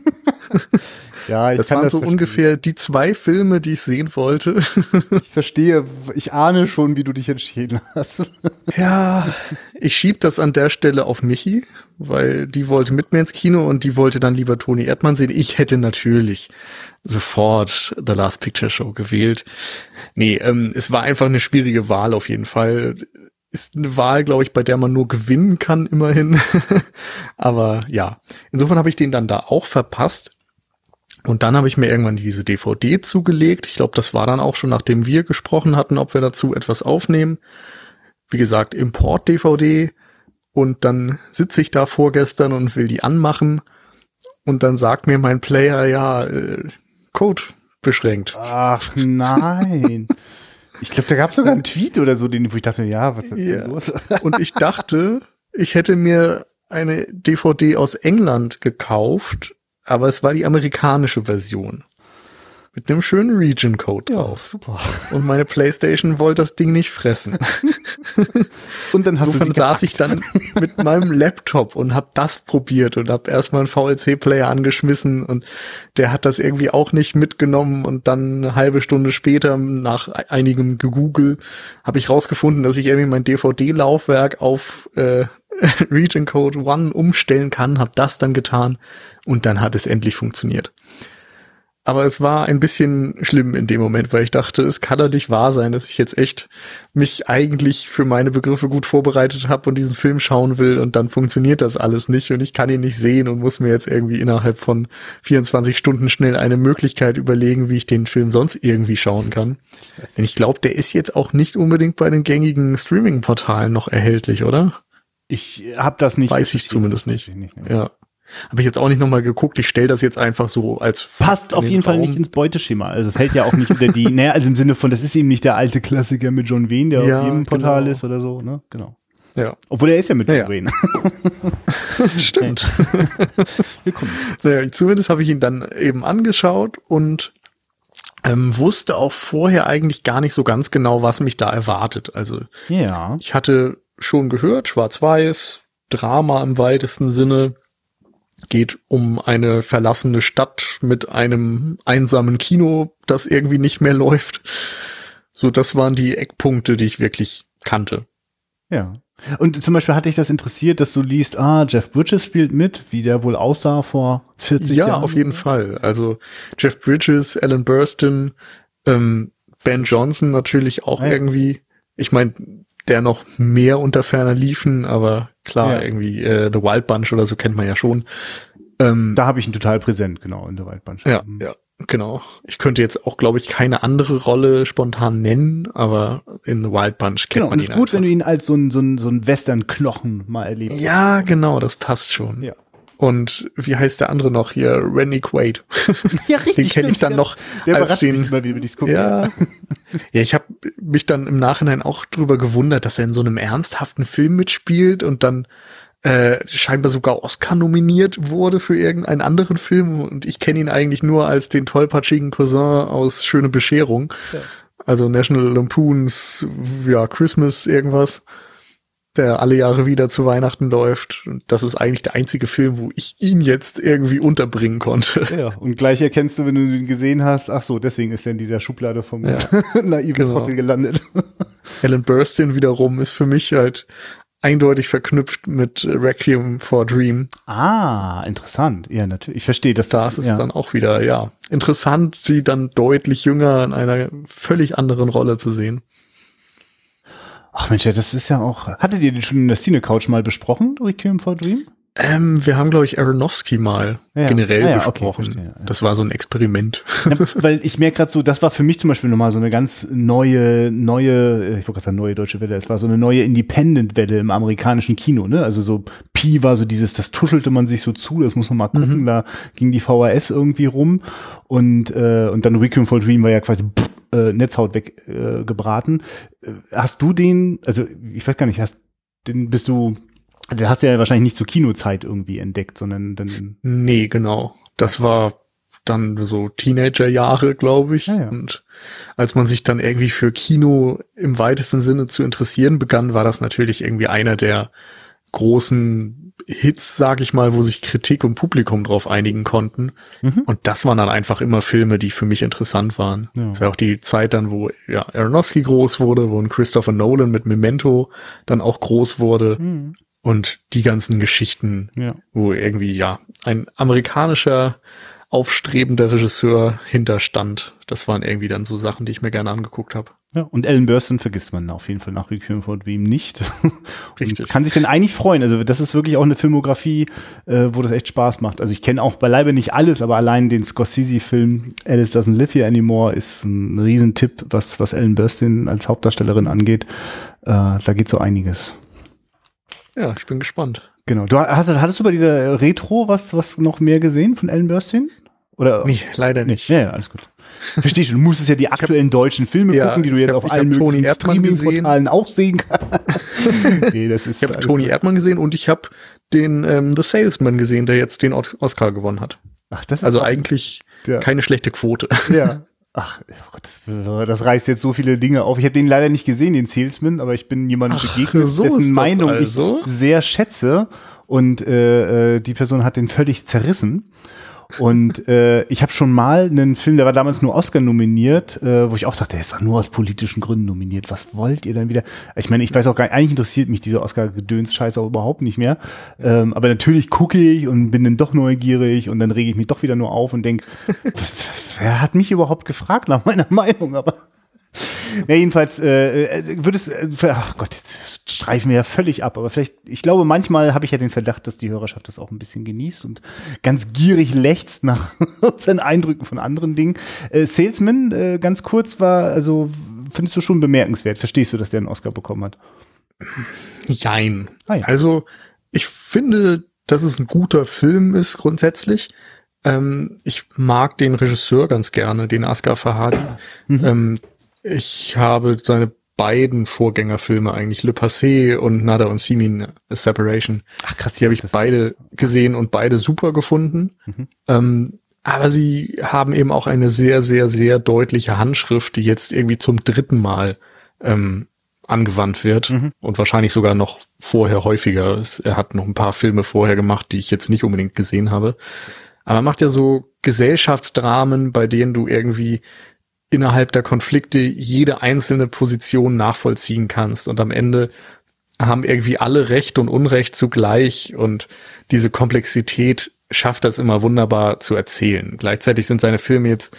Ja, ich das kann waren das so verstehen. ungefähr die zwei Filme, die ich sehen wollte. ich verstehe, ich ahne schon, wie du dich entschieden hast. ja, ich schieb das an der Stelle auf Michi, weil die wollte mit mir ins Kino und die wollte dann lieber Toni Erdmann sehen. Ich hätte natürlich sofort The Last Picture Show gewählt. Nee, ähm, es war einfach eine schwierige Wahl auf jeden Fall ist eine Wahl, glaube ich, bei der man nur gewinnen kann, immerhin. Aber ja, insofern habe ich den dann da auch verpasst. Und dann habe ich mir irgendwann diese DVD zugelegt. Ich glaube, das war dann auch schon, nachdem wir gesprochen hatten, ob wir dazu etwas aufnehmen. Wie gesagt, Import-DVD. Und dann sitze ich da vorgestern und will die anmachen. Und dann sagt mir mein Player, ja, äh, Code beschränkt. Ach nein. Ich glaube, da gab es sogar einen Tweet oder so, den, wo ich dachte, ja, was ist Ja. denn los? Und ich dachte, ich hätte mir eine DVD aus England gekauft, aber es war die amerikanische Version. Mit einem schönen Region-Code drauf. super. Und meine Playstation wollte das Ding nicht fressen. Und dann hast du Insofern sie saß ich dann mit meinem Laptop und habe das probiert und habe erstmal einen VLC-Player angeschmissen und der hat das irgendwie auch nicht mitgenommen und dann eine halbe Stunde später nach einigem Gegoogle habe ich rausgefunden, dass ich irgendwie mein DVD-Laufwerk auf äh, Region Code One umstellen kann, habe das dann getan und dann hat es endlich funktioniert. Aber es war ein bisschen schlimm in dem Moment, weil ich dachte, es kann doch nicht wahr sein, dass ich jetzt echt mich eigentlich für meine Begriffe gut vorbereitet habe und diesen Film schauen will und dann funktioniert das alles nicht und ich kann ihn nicht sehen und muss mir jetzt irgendwie innerhalb von 24 Stunden schnell eine Möglichkeit überlegen, wie ich den Film sonst irgendwie schauen kann. Denn ich glaube, der ist jetzt auch nicht unbedingt bei den gängigen Streaming-Portalen noch erhältlich, oder? Ich habe das nicht. Weiß ich zumindest nicht. nicht? Ja. Habe ich jetzt auch nicht nochmal geguckt. Ich stelle das jetzt einfach so als Passt auf den jeden Fall Raum. nicht ins Beuteschema. Also fällt ja auch nicht unter die, naja, also im Sinne von, das ist eben nicht der alte Klassiker mit John Wayne, der Ja, auf jedem Portal genau. ist oder so, ne? Genau. Ja, Obwohl er ist ja mit John Ja, ja. Wayne. stimmt. Willkommen. Naja, zumindest habe ich ihn dann eben angeschaut und ähm, wusste auch vorher eigentlich gar nicht so ganz genau, was mich da erwartet. Also Ja. ich hatte schon gehört, Schwarz-Weiß, Drama im weitesten Sinne, geht um eine verlassene Stadt mit einem einsamen Kino, das irgendwie nicht mehr läuft. So, das waren die Eckpunkte, die ich wirklich kannte. Ja. Und zum Beispiel hatte ich das interessiert, dass du liest, ah, Jeff Bridges spielt mit, wie der wohl aussah vor 40 Ja, Jahren. auf jeden Fall. Also Jeff Bridges, Alan Burstyn, ähm, Ben Johnson natürlich auch Ja. irgendwie. Ich meine, der noch mehr unter ferner liefen, aber klar, Ja. irgendwie äh, The Wild Bunch oder so kennt man ja schon. Ähm, Da habe ich ihn total präsent, genau, in der Waldbahn. ja, ja, genau. Ich könnte jetzt auch, glaube ich, keine andere Rolle spontan nennen, aber in The Wild Bunch kennt Genau, man und es ihn ist gut, wenn einfach. du ihn als so ein, so ein, so ein Western-Knochen mal erlebst. Ja, genau, das passt schon. Ja. Und wie heißt der andere noch hier? Rennie Quaid. Ja, Den kenne ich dann noch Der als den mich immer, wie wir dies gucken. Ja. ja, ich habe mich dann im Nachhinein auch drüber gewundert, dass er in so einem ernsthaften Film mitspielt und dann äh, scheinbar sogar Oscar nominiert wurde für irgendeinen anderen Film und ich kenne ihn eigentlich nur als den tollpatschigen Cousin aus Schöne Bescherung. Ja. Also National Lampoons, ja, Christmas irgendwas, der alle Jahre wieder zu Weihnachten läuft. Und das ist eigentlich der einzige Film, wo ich ihn jetzt irgendwie unterbringen konnte. Ja, und gleich erkennst du, wenn du ihn gesehen hast, ach so, deswegen ist er in dieser Schublade vom Ja. naiven Genau. Trottel gelandet. Alan Burstyn wiederum ist für mich halt eindeutig verknüpft mit Requiem for Dream. Ah, interessant. Ja, natürlich. Ich verstehe, dass Da das ist ja. dann auch wieder, ja, interessant, sie dann deutlich jünger in einer völlig anderen Rolle zu sehen. Ach Mensch, das ist ja auch. Hattet ihr den schon in der Cine Couch mal besprochen, Requiem for Dream? Ähm, wir haben, glaube ich, Aronofsky mal ja, generell ja, ja, besprochen. Okay, verstehe, das war so ein Experiment. weil ich merke gerade so, das war für mich zum Beispiel nochmal so eine ganz neue, neue, ich wollte gerade sagen neue deutsche Welle, es war so eine neue Independent-Welle im amerikanischen Kino, ne? Also so Pi war so dieses, das tuschelte man sich so zu, das muss man mal gucken, mhm. da ging die VHS irgendwie rum und, äh, und dann Requiem for Dream war ja quasi pff, äh, Netzhaut weggebraten. Äh. Äh, hast du den, also ich weiß gar nicht, hast den bist du also hast du ja wahrscheinlich nicht zur Kinozeit irgendwie entdeckt, sondern dann. Nee, genau. Das war dann so Teenagerjahre, glaube ich. Ja, ja. Und als man sich dann irgendwie für Kino im weitesten Sinne zu interessieren begann, war das natürlich irgendwie einer der großen Hits, sag ich mal, wo sich Kritik und Publikum drauf einigen konnten. Mhm. Und das waren dann einfach immer Filme, die für mich interessant waren. Ja. Das war auch die Zeit dann, wo ja, Aronofsky groß wurde, wo ein Christopher Nolan mit Memento dann auch groß wurde. Mhm und die ganzen Geschichten, ja. wo irgendwie ja ein amerikanischer aufstrebender Regisseur hinterstand. Das waren irgendwie dann so Sachen, die ich mir gerne angeguckt habe. Ja, und Ellen Burstyn vergisst man auf jeden Fall nach Requiem for Dream nicht. Richtig. kann sich denn eigentlich freuen. Also das ist wirklich auch eine Filmografie, äh, wo das echt Spaß macht. Also ich kenne auch beileibe nicht alles, aber allein den Scorsese-Film Alice Doesn't Live Here Anymore ist ein Riesentipp, was, was Ellen Burstyn als Hauptdarstellerin angeht. Äh, da geht so einiges. Ja, ich bin gespannt. Genau. Du hast, hattest du bei dieser Retro was, was noch mehr gesehen von Ellen Burstyn? Oder? Nee, leider nicht. Ja, ja alles gut. Verstehst du, du musstest ja die aktuellen hab, deutschen Filme ja, gucken, die du jetzt hab, auf allen möglichen Streaming-Portalen auch sehen kannst. nee, das ist ich habe Tony Erdmann gesehen und ich habe den ähm, The Salesman gesehen, der jetzt den Oscar gewonnen hat. Ach, das ist also eigentlich ja. keine schlechte Quote. Ja, Ach, oh Gott, das, das, reißt jetzt so viele Dinge auf. Ich habe den leider nicht gesehen, den Salesman, aber ich bin jemandem begegnet, so dessen Meinung also? ich sehr schätze. Und äh, äh, die Person hat den völlig zerrissen. Und äh, ich habe schon mal einen Film, der war damals nur Oscar nominiert, äh, wo ich auch dachte, der ist doch nur aus politischen Gründen nominiert. Was wollt ihr dann wieder? Ich meine, ich weiß auch gar nicht, eigentlich interessiert mich dieser Oscar-Gedöns-Scheiß auch überhaupt nicht mehr. Ähm, aber natürlich gucke ich und bin dann doch neugierig und dann rege ich mich doch wieder nur auf und denke, wer hat mich überhaupt gefragt nach meiner Meinung? Aber ja, jedenfalls äh, äh würde es, äh, ach Gott, jetzt streifen wir ja völlig ab, aber vielleicht, ich glaube, manchmal habe ich ja den Verdacht, dass die Hörerschaft das auch ein bisschen genießt und ganz gierig lechzt nach seinen Eindrücken von anderen Dingen. Äh, Salesman, äh, ganz kurz, war, also findest du schon bemerkenswert. Verstehst du, dass der einen Oscar bekommen hat? Jein. Ah, ja. Also, ich finde, dass es ein guter Film ist grundsätzlich. Ähm, ich mag den Regisseur ganz gerne, den Asghar Fahadi. Mhm. Ähm, ich habe seine beiden Vorgängerfilme eigentlich, Le Passé und Nada und Simin Separation. Ach krass. Die habe ich beide gesehen und beide super gefunden. Mhm. Ähm, aber sie haben eben auch eine sehr, sehr, sehr deutliche Handschrift, die jetzt irgendwie zum dritten Mal ähm, angewandt wird mhm. und wahrscheinlich sogar noch vorher häufiger. Er hat noch ein paar Filme vorher gemacht, die ich jetzt nicht unbedingt gesehen habe. Aber er macht ja so Gesellschaftsdramen, bei denen du irgendwie innerhalb der Konflikte jede einzelne Position nachvollziehen kannst und am Ende haben irgendwie alle Recht und Unrecht zugleich und diese Komplexität schafft das immer wunderbar zu erzählen. Gleichzeitig sind seine Filme jetzt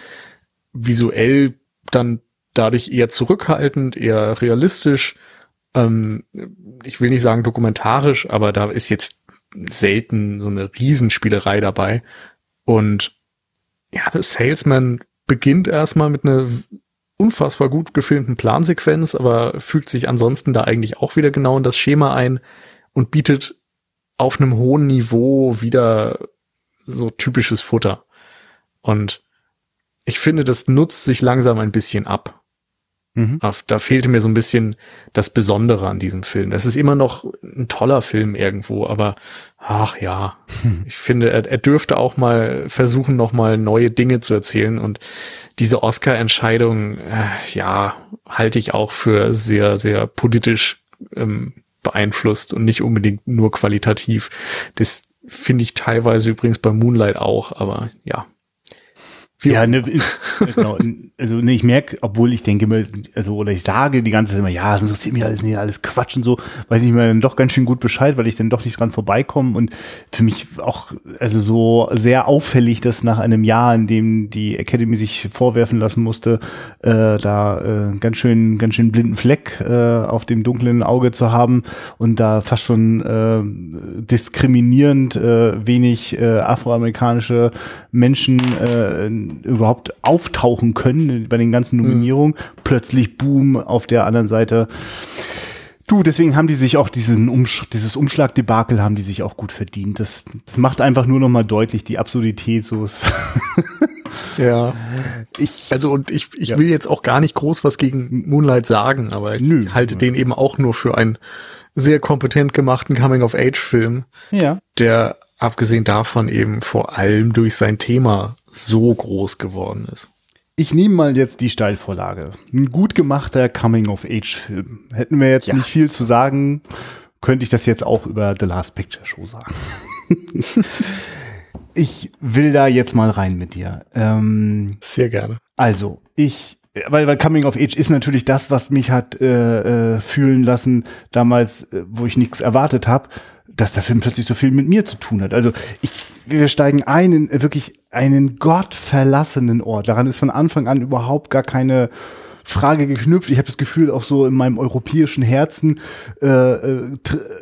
visuell dann dadurch eher zurückhaltend, eher realistisch. Ähm, ich will nicht sagen dokumentarisch, aber da ist jetzt selten so eine Riesenspielerei dabei. Und ja, The Salesman beginnt erstmal mit einer unfassbar gut gefilmten Plansequenz, aber fügt sich ansonsten da eigentlich auch wieder genau in das Schema ein und bietet auf einem hohen Niveau wieder so typisches Futter. Und ich finde, das nutzt sich langsam ein bisschen ab. Mhm. Da fehlte mir so ein bisschen das Besondere an diesem Film. Das ist immer noch ein toller Film irgendwo, aber ach ja, ich finde, er, er dürfte auch mal versuchen, noch mal neue Dinge zu erzählen und diese Oscar-Entscheidung, äh, ja, halte ich auch für sehr, sehr politisch ähm, beeinflusst und nicht unbedingt nur qualitativ. Das finde ich teilweise übrigens bei Moonlight auch, aber ja, Wie ja, ne, genau. Also ne, ich merke, obwohl ich denke immer, also oder ich sage die ganze Zeit immer, ja, das interessiert mich alles nicht, alles Quatsch und so, weiß ich mir dann doch ganz schön gut Bescheid, weil ich dann doch nicht dran vorbeikomme und für mich auch also so sehr auffällig, dass nach einem Jahr, in dem die Academy sich vorwerfen lassen musste, äh, da äh, ganz schön ganz schön blinden Fleck äh, auf dem dunklen Auge zu haben und da fast schon äh, diskriminierend äh, wenig äh, afroamerikanische Menschen äh, überhaupt auftauchen können bei den ganzen mhm. Nominierungen. Mhm. Plötzlich Boom auf der anderen Seite. Du, deswegen haben die sich auch diesen Umsch dieses Umschlagdebakel haben die sich auch gut verdient. Das, das macht einfach nur noch mal deutlich die Absurdität so. ja. Ich, also und ich, ich ja. will jetzt auch gar nicht groß was gegen Moonlight sagen, aber ich Nö. halte den eben auch nur für einen sehr kompetent gemachten Coming-of-Age-Film, ja. der abgesehen davon eben vor allem durch sein Thema so groß geworden ist. Ich nehme mal jetzt die Steilvorlage. Ein gut gemachter Coming-of-Age-Film. Hätten wir jetzt ja. nicht viel zu sagen, könnte ich das jetzt auch über The Last Picture Show sagen. ich will da jetzt mal rein mit dir. Ähm, Sehr gerne. Also, ich weil, weil Coming of Age ist natürlich das, was mich hat äh, äh, fühlen lassen damals, äh, wo ich nichts erwartet habe, dass der Film plötzlich so viel mit mir zu tun hat. Also ich, wir steigen ein in wirklich einen gottverlassenen Ort. Daran ist von Anfang an überhaupt gar keine Frage geknüpft. Ich habe das Gefühl, auch so in meinem europäischen Herzen äh, äh,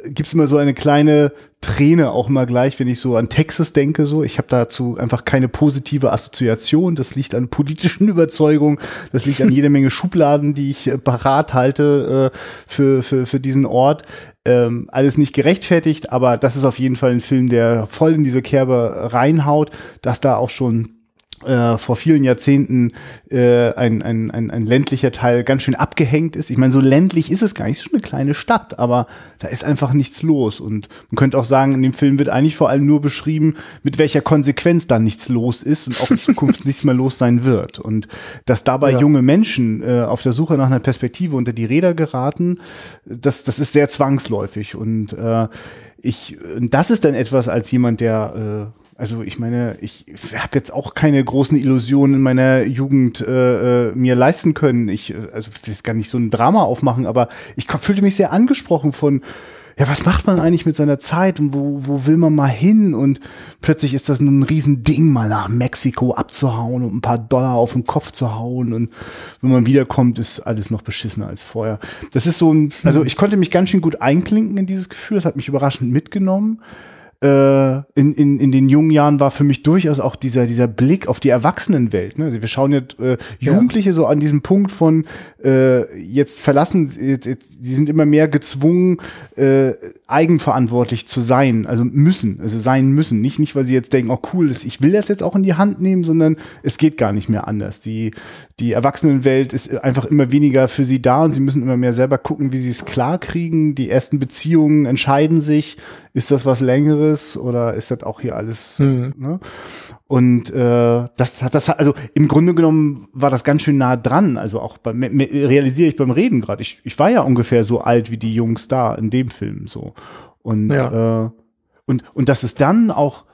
gibt es immer so eine kleine Träne auch mal gleich, wenn ich so an Texas denke. So, ich habe dazu einfach keine positive Assoziation. Das liegt an politischen Überzeugungen. Das liegt an jede Menge Schubladen, die ich äh, parat halte äh, für, für, für diesen Ort. Ähm, alles nicht gerechtfertigt, aber das ist auf jeden Fall ein Film, der voll in diese Kerbe reinhaut, dass da auch schon äh, vor vielen Jahrzehnten äh, ein, ein, ein, ein ländlicher Teil ganz schön abgehängt ist. Ich meine, so ländlich ist es gar nicht, es ist schon eine kleine Stadt, aber da ist einfach nichts los. Und man könnte auch sagen, in dem Film wird eigentlich vor allem nur beschrieben, mit welcher Konsequenz da nichts los ist und auch in Zukunft nichts mehr los sein wird. Und dass dabei ja. junge Menschen äh, auf der Suche nach einer Perspektive unter die Räder geraten, das, das ist sehr zwangsläufig. Und äh, ich, das ist dann etwas als jemand, der äh, also ich meine, ich habe jetzt auch keine großen Illusionen in meiner Jugend äh, äh, mir leisten können. Ich, also ich will jetzt gar nicht so ein Drama aufmachen, aber ich fühlte mich sehr angesprochen von, ja, was macht man eigentlich mit seiner Zeit und wo, wo will man mal hin? Und plötzlich ist das ein Riesending, mal nach Mexiko abzuhauen und ein paar Dollar auf den Kopf zu hauen. Und wenn man wiederkommt, ist alles noch beschissener als vorher. Das ist so ein, also ich konnte mich ganz schön gut einklinken in dieses Gefühl. Das hat mich überraschend mitgenommen äh, in, in, in den jungen Jahren war für mich durchaus auch dieser, dieser Blick auf die Erwachsenenwelt. Ne? Also wir schauen jetzt äh, Jugendliche ja. so an diesem Punkt von äh, jetzt verlassen, jetzt, jetzt, sie sind immer mehr gezwungen, äh, eigenverantwortlich zu sein, also müssen, also sein müssen. Nicht, nicht, weil sie jetzt denken, oh cool, ich will das jetzt auch in die Hand nehmen, sondern es geht gar nicht mehr anders. Die, die Erwachsenenwelt ist einfach immer weniger für sie da und sie müssen immer mehr selber gucken, wie sie es klar kriegen. Die ersten Beziehungen entscheiden sich, ist das was Längeres oder ist das auch hier alles? Mhm. Ne? Und äh, das hat das also im Grunde genommen war das ganz schön nah dran. Also auch beim realisiere ich beim Reden gerade. Ich, ich war ja ungefähr so alt wie die Jungs da in dem Film so und ja. äh, und und dass es dann auch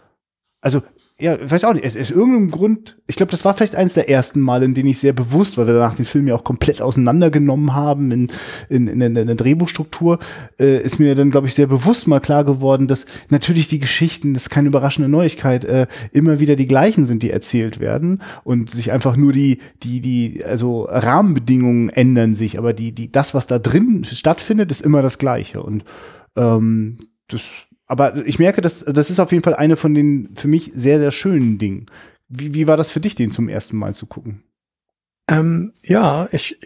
also ja, weiß auch nicht, es ist irgendein Grund, ich glaube, das war vielleicht eins der ersten Mal, in denen ich sehr bewusst, weil wir danach den Film ja auch komplett auseinandergenommen haben in, in, in, in der Drehbuchstruktur, äh, ist mir dann, glaube ich, sehr bewusst mal klar geworden, dass natürlich die Geschichten, das ist keine überraschende Neuigkeit, äh, immer wieder die gleichen sind, die erzählt werden und sich einfach nur die, die, die, also Rahmenbedingungen ändern sich, aber die, die, das, was da drin stattfindet, ist immer das Gleiche und ähm, das aber ich merke, dass das ist auf jeden Fall eine von den für mich sehr, sehr schönen Dingen. Wie, wie war das für dich, den zum ersten Mal zu gucken? Ähm, ja, ich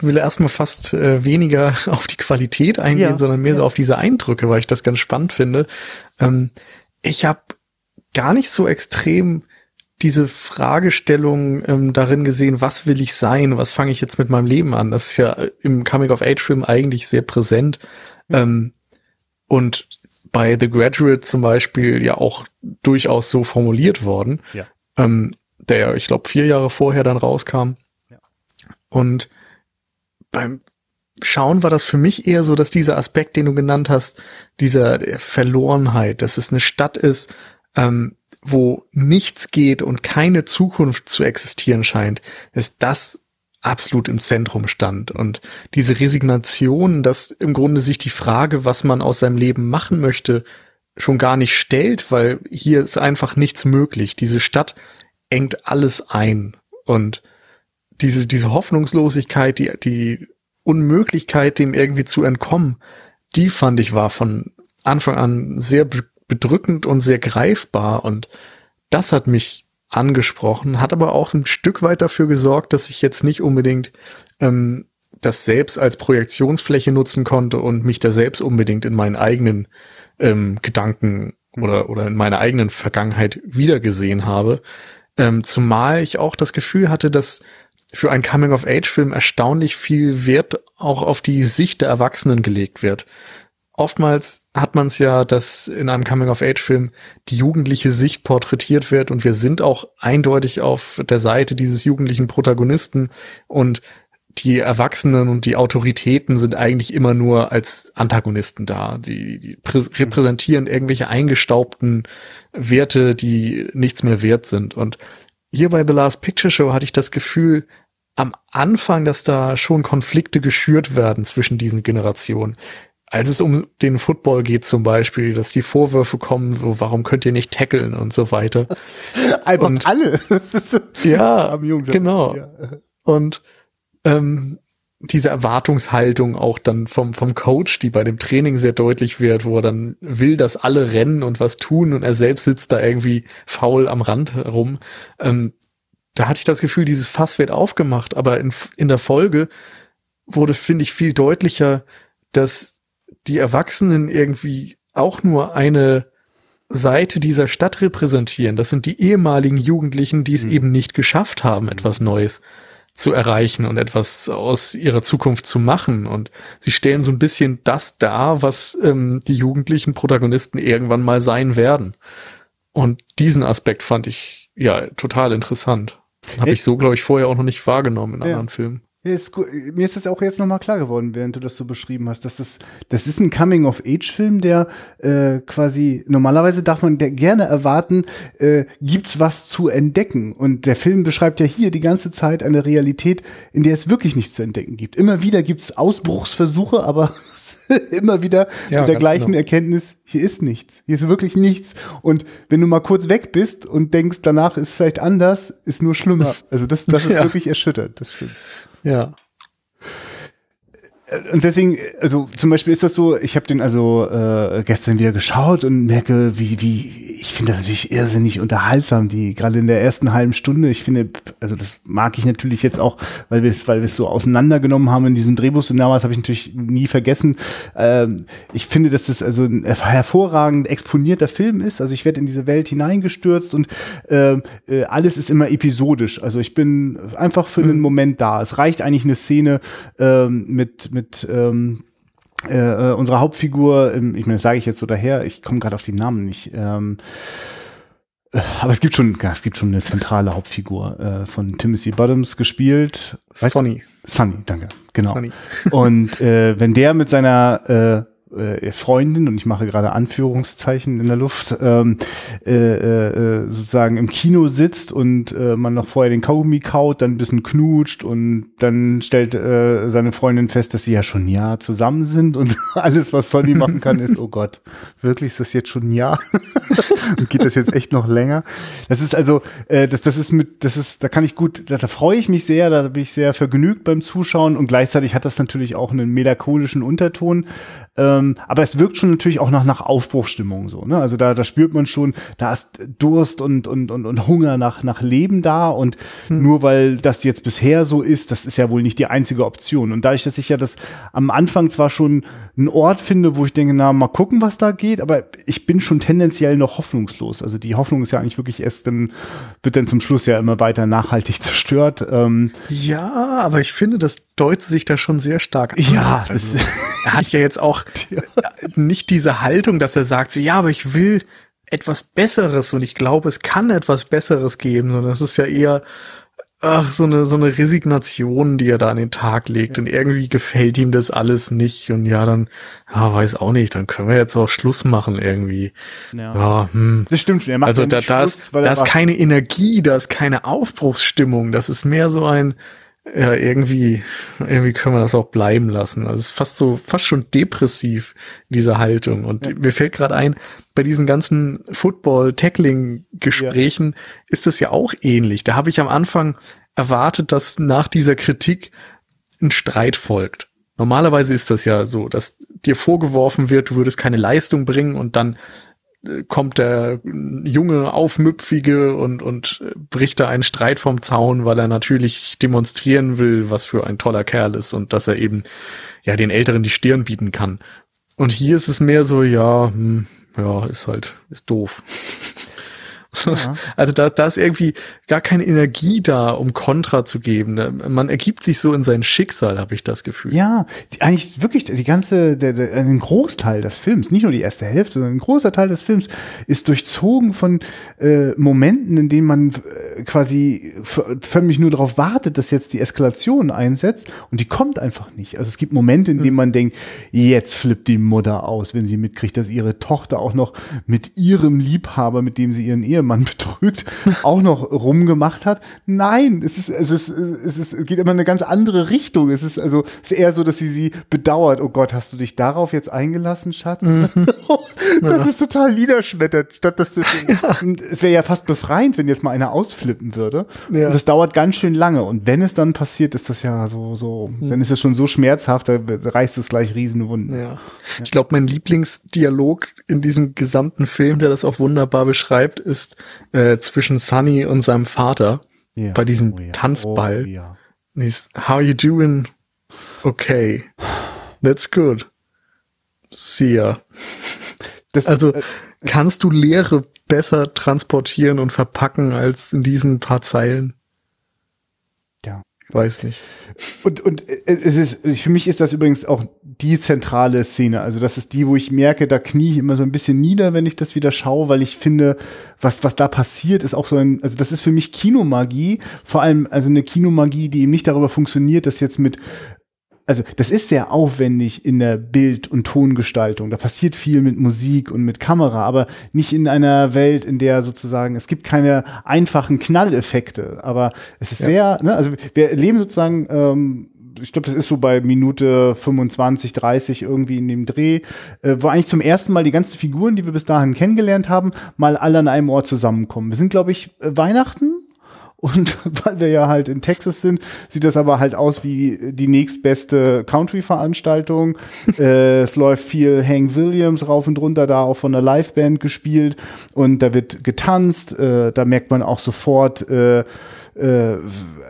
will erstmal fast äh, weniger auf die Qualität eingehen, ja, sondern mehr so auf diese Eindrücke, weil ich das ganz spannend finde. Ähm, ich habe gar nicht so extrem diese Fragestellung ähm, darin gesehen, was will ich sein, was fange ich jetzt mit meinem Leben an? Das ist ja im Coming-of-Age-Film eigentlich sehr präsent. Ähm, und bei The Graduate zum Beispiel ja auch durchaus so formuliert worden, ja. ähm, der ja, ich glaube, vier Jahre vorher dann rauskam. Ja. Und beim Schauen war das für mich eher so, dass dieser Aspekt, den du genannt hast, dieser Verlorenheit, dass es eine Stadt ist, ähm, wo nichts geht und keine Zukunft zu existieren scheint, ist das absolut im Zentrum stand. Und diese Resignation, dass im Grunde sich die Frage, was man aus seinem Leben machen möchte, schon gar nicht stellt, weil hier ist einfach nichts möglich. Diese Stadt engt alles ein. Und diese, diese Hoffnungslosigkeit, die, die Unmöglichkeit, dem irgendwie zu entkommen, die fand ich war von Anfang an sehr bedrückend und sehr greifbar. Und das hat mich angesprochen, hat aber auch ein Stück weit dafür gesorgt, dass ich jetzt nicht unbedingt ähm, das selbst als Projektionsfläche nutzen konnte und mich da selbst unbedingt in meinen eigenen ähm, Gedanken oder, oder in meiner eigenen Vergangenheit wiedergesehen habe. Ähm, zumal ich auch das Gefühl hatte, dass für einen Coming-of-Age-Film erstaunlich viel Wert auch auf die Sicht der Erwachsenen gelegt wird oftmals hat man es ja, dass in einem Coming-of-Age-Film die jugendliche Sicht porträtiert wird und wir sind auch eindeutig auf der Seite dieses jugendlichen Protagonisten und die Erwachsenen und die Autoritäten sind eigentlich immer nur als Antagonisten da. Die, die repräsentieren irgendwelche eingestaubten Werte, die nichts mehr wert sind. Und hier bei The Last Picture Show hatte ich das Gefühl, am Anfang, dass da schon Konflikte geschürt werden zwischen diesen Generationen als es um den Football geht zum Beispiel, dass die Vorwürfe kommen, so, warum könnt ihr nicht tackeln und so weiter. Einfach und, alle. ja, genau. Ja. Und ähm, diese Erwartungshaltung auch dann vom, vom Coach, die bei dem Training sehr deutlich wird, wo er dann will, dass alle rennen und was tun und er selbst sitzt da irgendwie faul am Rand herum. Ähm, da hatte ich das Gefühl, dieses Fass wird aufgemacht, aber in, in der Folge wurde, finde ich, viel deutlicher, dass die Erwachsenen irgendwie auch nur eine Seite dieser Stadt repräsentieren. Das sind die ehemaligen Jugendlichen, die es mhm. eben nicht geschafft haben, etwas Neues zu erreichen und etwas aus ihrer Zukunft zu machen. Und sie stellen so ein bisschen das dar, was ähm, die jugendlichen Protagonisten irgendwann mal sein werden. Und diesen Aspekt fand ich ja total interessant. Habe ich so, glaube ich, vorher auch noch nicht wahrgenommen in ja. anderen Filmen. Ist, mir ist das auch jetzt nochmal klar geworden, während du das so beschrieben hast, dass das, das ist ein Coming-of-Age-Film, der äh, quasi, normalerweise darf man gerne erwarten, äh, gibt's was zu entdecken. Und der Film beschreibt ja hier die ganze Zeit eine Realität, in der es wirklich nichts zu entdecken gibt. Immer wieder gibt's Ausbruchsversuche, aber immer wieder ja, mit der gleichen genau. Erkenntnis, hier ist nichts. Hier ist wirklich nichts. Und wenn du mal kurz weg bist und denkst, danach ist vielleicht anders, ist nur schlimmer. Also das, das ist ja. wirklich erschüttert, das stimmt. Ja. Und deswegen, also zum Beispiel ist das so, ich habe den also äh, gestern wieder geschaut und merke, wie, wie, ich finde das natürlich irrsinnig unterhaltsam, die gerade in der ersten halben Stunde, ich finde, also das mag ich natürlich jetzt auch, weil wir es, weil wir es so auseinandergenommen haben in diesem Drehbuch damals, habe ich natürlich nie vergessen. Ähm, ich finde, dass das also ein hervorragend exponierter Film ist. Also ich werde in diese Welt hineingestürzt und ähm, äh, alles ist immer episodisch. Also ich bin einfach für einen mhm. Moment da. Es reicht eigentlich eine Szene ähm, mit, mit ähm, äh, äh, unsere Hauptfigur, ähm, ich meine, das sage ich jetzt so daher, ich komme gerade auf die Namen nicht. Ähm, äh, aber es gibt schon, es gibt schon eine zentrale Hauptfigur äh, von Timothy Bottoms gespielt. Sonny. Sonny, danke. Genau. Sonny. Und äh, wenn der mit seiner äh, äh, Freundin, und ich mache gerade Anführungszeichen in der Luft, ähm, äh, äh, sozusagen im Kino sitzt und äh, man noch vorher den Kaugummi kaut, dann ein bisschen knutscht und dann stellt äh, seine Freundin fest, dass sie ja schon ein Jahr zusammen sind und alles, was Sonny machen kann, ist, oh Gott, wirklich ist das jetzt schon ein Jahr? und geht das jetzt echt noch länger? Das ist also, äh, das, das ist mit, das ist, da kann ich gut, da, da freue ich mich sehr, da bin ich sehr vergnügt beim Zuschauen und gleichzeitig hat das natürlich auch einen melancholischen Unterton. Ähm, aber es wirkt schon natürlich auch nach, nach Aufbruchstimmung so. Ne? Also da, da spürt man schon, da ist Durst und, und, und, und Hunger nach, nach Leben da. Und hm. nur weil das jetzt bisher so ist, das ist ja wohl nicht die einzige Option. Und dadurch, dass ich ja das am Anfang zwar schon einen Ort finde, wo ich denke, na, mal gucken, was da geht, aber ich bin schon tendenziell noch hoffnungslos. Also die Hoffnung ist ja eigentlich wirklich erst dann, wird dann zum Schluss ja immer weiter nachhaltig zerstört. Ähm, ja, aber ich finde, das deutet sich da schon sehr stark an. Ja, also, er hat ja jetzt auch nicht diese Haltung, dass er sagt, so, ja, aber ich will etwas Besseres und ich glaube, es kann etwas Besseres geben, sondern es ist ja eher, ach, so eine, so eine Resignation, die er da an den Tag legt ja. und irgendwie gefällt ihm das alles nicht und ja, dann, ja, weiß auch nicht, dann können wir jetzt auch Schluss machen irgendwie. Ja, ja hm. Das stimmt schon. Er macht also da, da ist, da ist keine Energie, da ist keine Aufbruchsstimmung, das ist mehr so ein, ja, irgendwie, irgendwie können wir das auch bleiben lassen. Also es ist fast so, fast schon depressiv, diese Haltung. Und ja. mir fällt gerade ein, bei diesen ganzen Football-Tackling-Gesprächen ja. ist das ja auch ähnlich. Da habe ich am Anfang erwartet, dass nach dieser Kritik ein Streit folgt. Normalerweise ist das ja so, dass dir vorgeworfen wird, du würdest keine Leistung bringen und dann kommt der junge, aufmüpfige und, und bricht da einen Streit vom Zaun, weil er natürlich demonstrieren will, was für ein toller Kerl ist und dass er eben ja den Älteren die Stirn bieten kann. Und hier ist es mehr so, ja, hm, ja, ist halt, ist doof. Ja. Also da, da ist irgendwie gar keine Energie da, um Kontra zu geben. Man ergibt sich so in sein Schicksal, habe ich das Gefühl. Ja, die, eigentlich wirklich die ganze, der, der, ein Großteil des Films, nicht nur die erste Hälfte, sondern ein großer Teil des Films ist durchzogen von äh, Momenten, in denen man äh, quasi förmlich nur darauf wartet, dass jetzt die Eskalation einsetzt und die kommt einfach nicht. Also es gibt Momente, in denen hm. man denkt, jetzt flippt die Mutter aus, wenn sie mitkriegt, dass ihre Tochter auch noch mit ihrem Liebhaber, mit dem sie ihren Ehemann Ehemann betrügt, auch noch rumgemacht hat. Nein, es ist, es ist, es ist, es geht immer in eine ganz andere Richtung. Es ist also, es ist eher so, dass sie sie bedauert. Oh Gott, hast du dich darauf jetzt eingelassen, Schatz? Mhm. das ja. ist total niederschmettert, statt dass das, ja. es wäre ja fast befreiend, wenn jetzt mal einer ausflippen würde. Ja. Und das dauert ganz schön lange. Und wenn es dann passiert, ist das ja so, so, mhm. dann ist es schon so schmerzhaft, da reißt es gleich Riesenwunden. Ja. Ich glaube, mein Lieblingsdialog in diesem gesamten Film, der das auch wunderbar beschreibt, ist äh, zwischen Sunny und seinem Vater yeah. bei diesem oh, yeah. Tanzball. Oh, yeah. He's, how you doing? Okay. That's good. See ya. Das, also äh, kannst du Leere besser transportieren und verpacken als in diesen paar Zeilen? Weiß nicht. Und, und äh, es ist, für mich ist das übrigens auch die zentrale Szene. Also das ist die, wo ich merke, da knie ich immer so ein bisschen nieder, wenn ich das wieder schaue, weil ich finde, was, was da passiert, ist auch so ein, also das ist für mich Kinomagie, vor allem also eine Kinomagie, die eben nicht darüber funktioniert, dass jetzt mit also das ist sehr aufwendig in der Bild- und Tongestaltung. Da passiert viel mit Musik und mit Kamera, aber nicht in einer Welt, in der sozusagen, es gibt keine einfachen Knalleffekte, aber es ist ja. sehr, ne, also wir leben sozusagen, ähm, ich glaube, das ist so bei Minute 25, 30 irgendwie in dem Dreh, äh, wo eigentlich zum ersten Mal die ganzen Figuren, die wir bis dahin kennengelernt haben, mal alle an einem Ort zusammenkommen. Wir sind, glaube ich, äh, Weihnachten und weil wir ja halt in Texas sind, sieht das aber halt aus wie die nächstbeste Country-Veranstaltung. äh, es läuft viel Hank Williams rauf und runter, da auch von der Liveband gespielt. Und da wird getanzt. Äh, da merkt man auch sofort, äh, äh,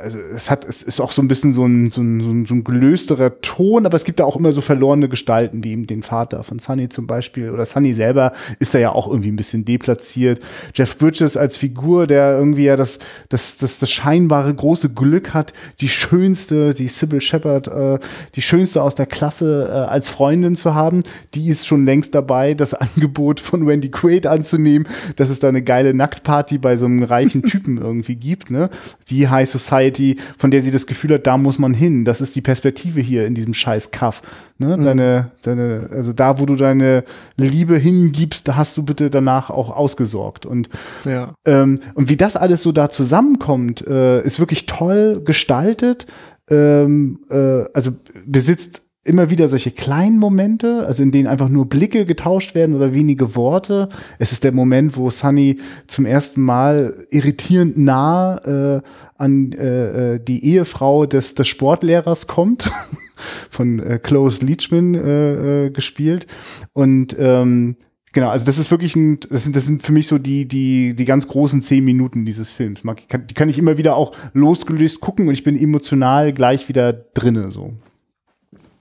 also es hat, es ist auch so ein bisschen so ein, so ein, so ein gelösterer Ton, aber es gibt da auch immer so verlorene Gestalten, wie eben den Vater von Sunny zum Beispiel. Oder Sunny selber ist da ja auch irgendwie ein bisschen deplatziert. Jeff Bridges als Figur, der irgendwie ja das, das, das, das scheinbare große Glück hat, die schönste, die Sybil Shepard, äh, die schönste aus der Klasse äh, als Freundin zu haben, die ist schon längst dabei, das Angebot von Wendy Quaid anzunehmen, dass es da eine geile Nacktparty bei so einem reichen Typen irgendwie gibt, ne? Die High Society, von der sie das Gefühl hat, da muss man hin. Das ist die Perspektive hier in diesem scheiß Kaff. Ne? Mhm. Deine, deine, also da, wo du deine Liebe hingibst, da hast du bitte danach auch ausgesorgt. Und, ja. ähm, und wie das alles so da zusammenkommt, äh, ist wirklich toll gestaltet. Ähm, äh, also besitzt immer wieder solche kleinen Momente, also in denen einfach nur Blicke getauscht werden oder wenige Worte. Es ist der Moment, wo Sunny zum ersten Mal irritierend nah äh, an äh, äh die Ehefrau des, des Sportlehrers kommt, von äh, Close Leachman äh, äh, gespielt. Und ähm, Genau, also das ist wirklich ein, das sind, das sind für mich so die, die, die ganz großen zehn Minuten dieses Films. Die kann ich immer wieder auch losgelöst gucken und ich bin emotional gleich wieder drinne, so.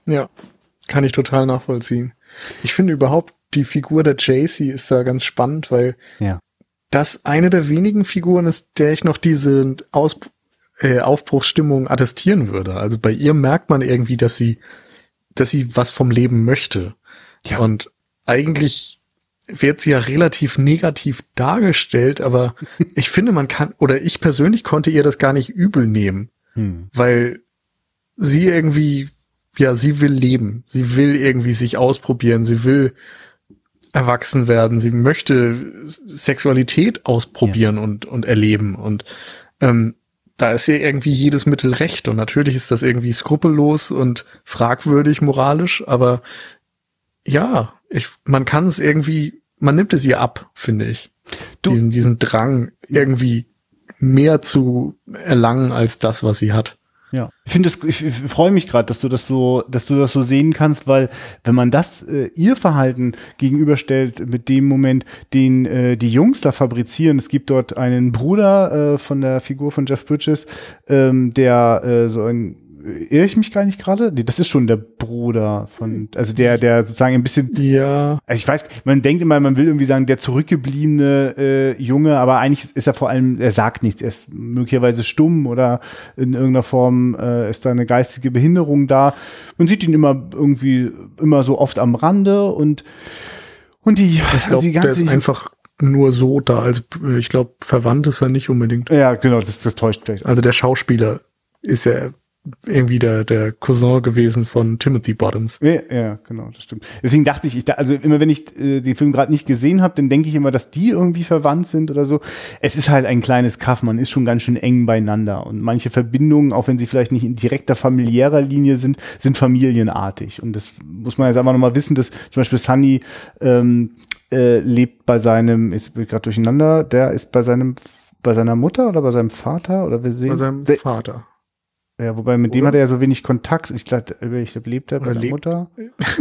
Ja, kann ich total nachvollziehen. Ich finde überhaupt, die Figur der JC ist da ganz spannend, weil ja. das eine der wenigen Figuren ist, der ich noch diese Aus äh, Aufbruchsstimmung attestieren würde. Also bei ihr merkt man irgendwie, dass sie, dass sie was vom Leben möchte. Ja. Und eigentlich wird sie ja relativ negativ dargestellt, aber ich finde, man kann, oder ich persönlich konnte ihr das gar nicht übel nehmen, hm. weil sie irgendwie, ja, sie will leben, sie will irgendwie sich ausprobieren, sie will erwachsen werden, sie möchte Sexualität ausprobieren ja. und, und erleben. Und ähm, da ist ihr irgendwie jedes Mittel recht. Und natürlich ist das irgendwie skrupellos und fragwürdig moralisch, aber ja, ich, man kann es irgendwie, man nimmt es ihr ab, finde ich. Du, diesen, diesen Drang, irgendwie mehr zu erlangen als das, was sie hat. Ja, ich finde es, ich, ich freue mich gerade, dass du das so, dass du das so sehen kannst, weil wenn man das äh, ihr Verhalten gegenüberstellt mit dem Moment, den äh, die Jungs da fabrizieren, es gibt dort einen Bruder äh, von der Figur von Jeff Bridges, ähm, der äh, so ein irre ich mich gar nicht gerade? Nee, das ist schon der Bruder von, also der, der sozusagen ein bisschen. Ja. Also ich weiß, man denkt immer, man will irgendwie sagen, der zurückgebliebene äh, Junge, aber eigentlich ist er vor allem, er sagt nichts, er ist möglicherweise stumm oder in irgendeiner Form äh, ist da eine geistige Behinderung da. Man sieht ihn immer irgendwie immer so oft am Rande und und die, ich glaub, die ganze, der ist einfach nur so da. Also ich glaube, verwandt ist er nicht unbedingt. Ja, genau, das, das täuscht vielleicht. Also der Schauspieler ist ja irgendwie der, der Cousin gewesen von Timothy Bottoms. Ja, ja, genau, das stimmt. Deswegen dachte ich, ich also immer wenn ich äh, den Film gerade nicht gesehen habe, dann denke ich immer, dass die irgendwie verwandt sind oder so. Es ist halt ein kleines Kaff, man ist schon ganz schön eng beieinander und manche Verbindungen, auch wenn sie vielleicht nicht in direkter familiärer Linie sind, sind familienartig und das muss man jetzt einfach nochmal wissen, dass zum Beispiel Sunny ähm, äh, lebt bei seinem, jetzt bin ich gerade durcheinander, der ist bei seinem bei seiner Mutter oder bei seinem Vater oder wir sehen bei seinem Vater ja, wobei mit Oder? dem hat er ja so wenig Kontakt. Ich glaube, ich glaub, lebt er bei der Mutter.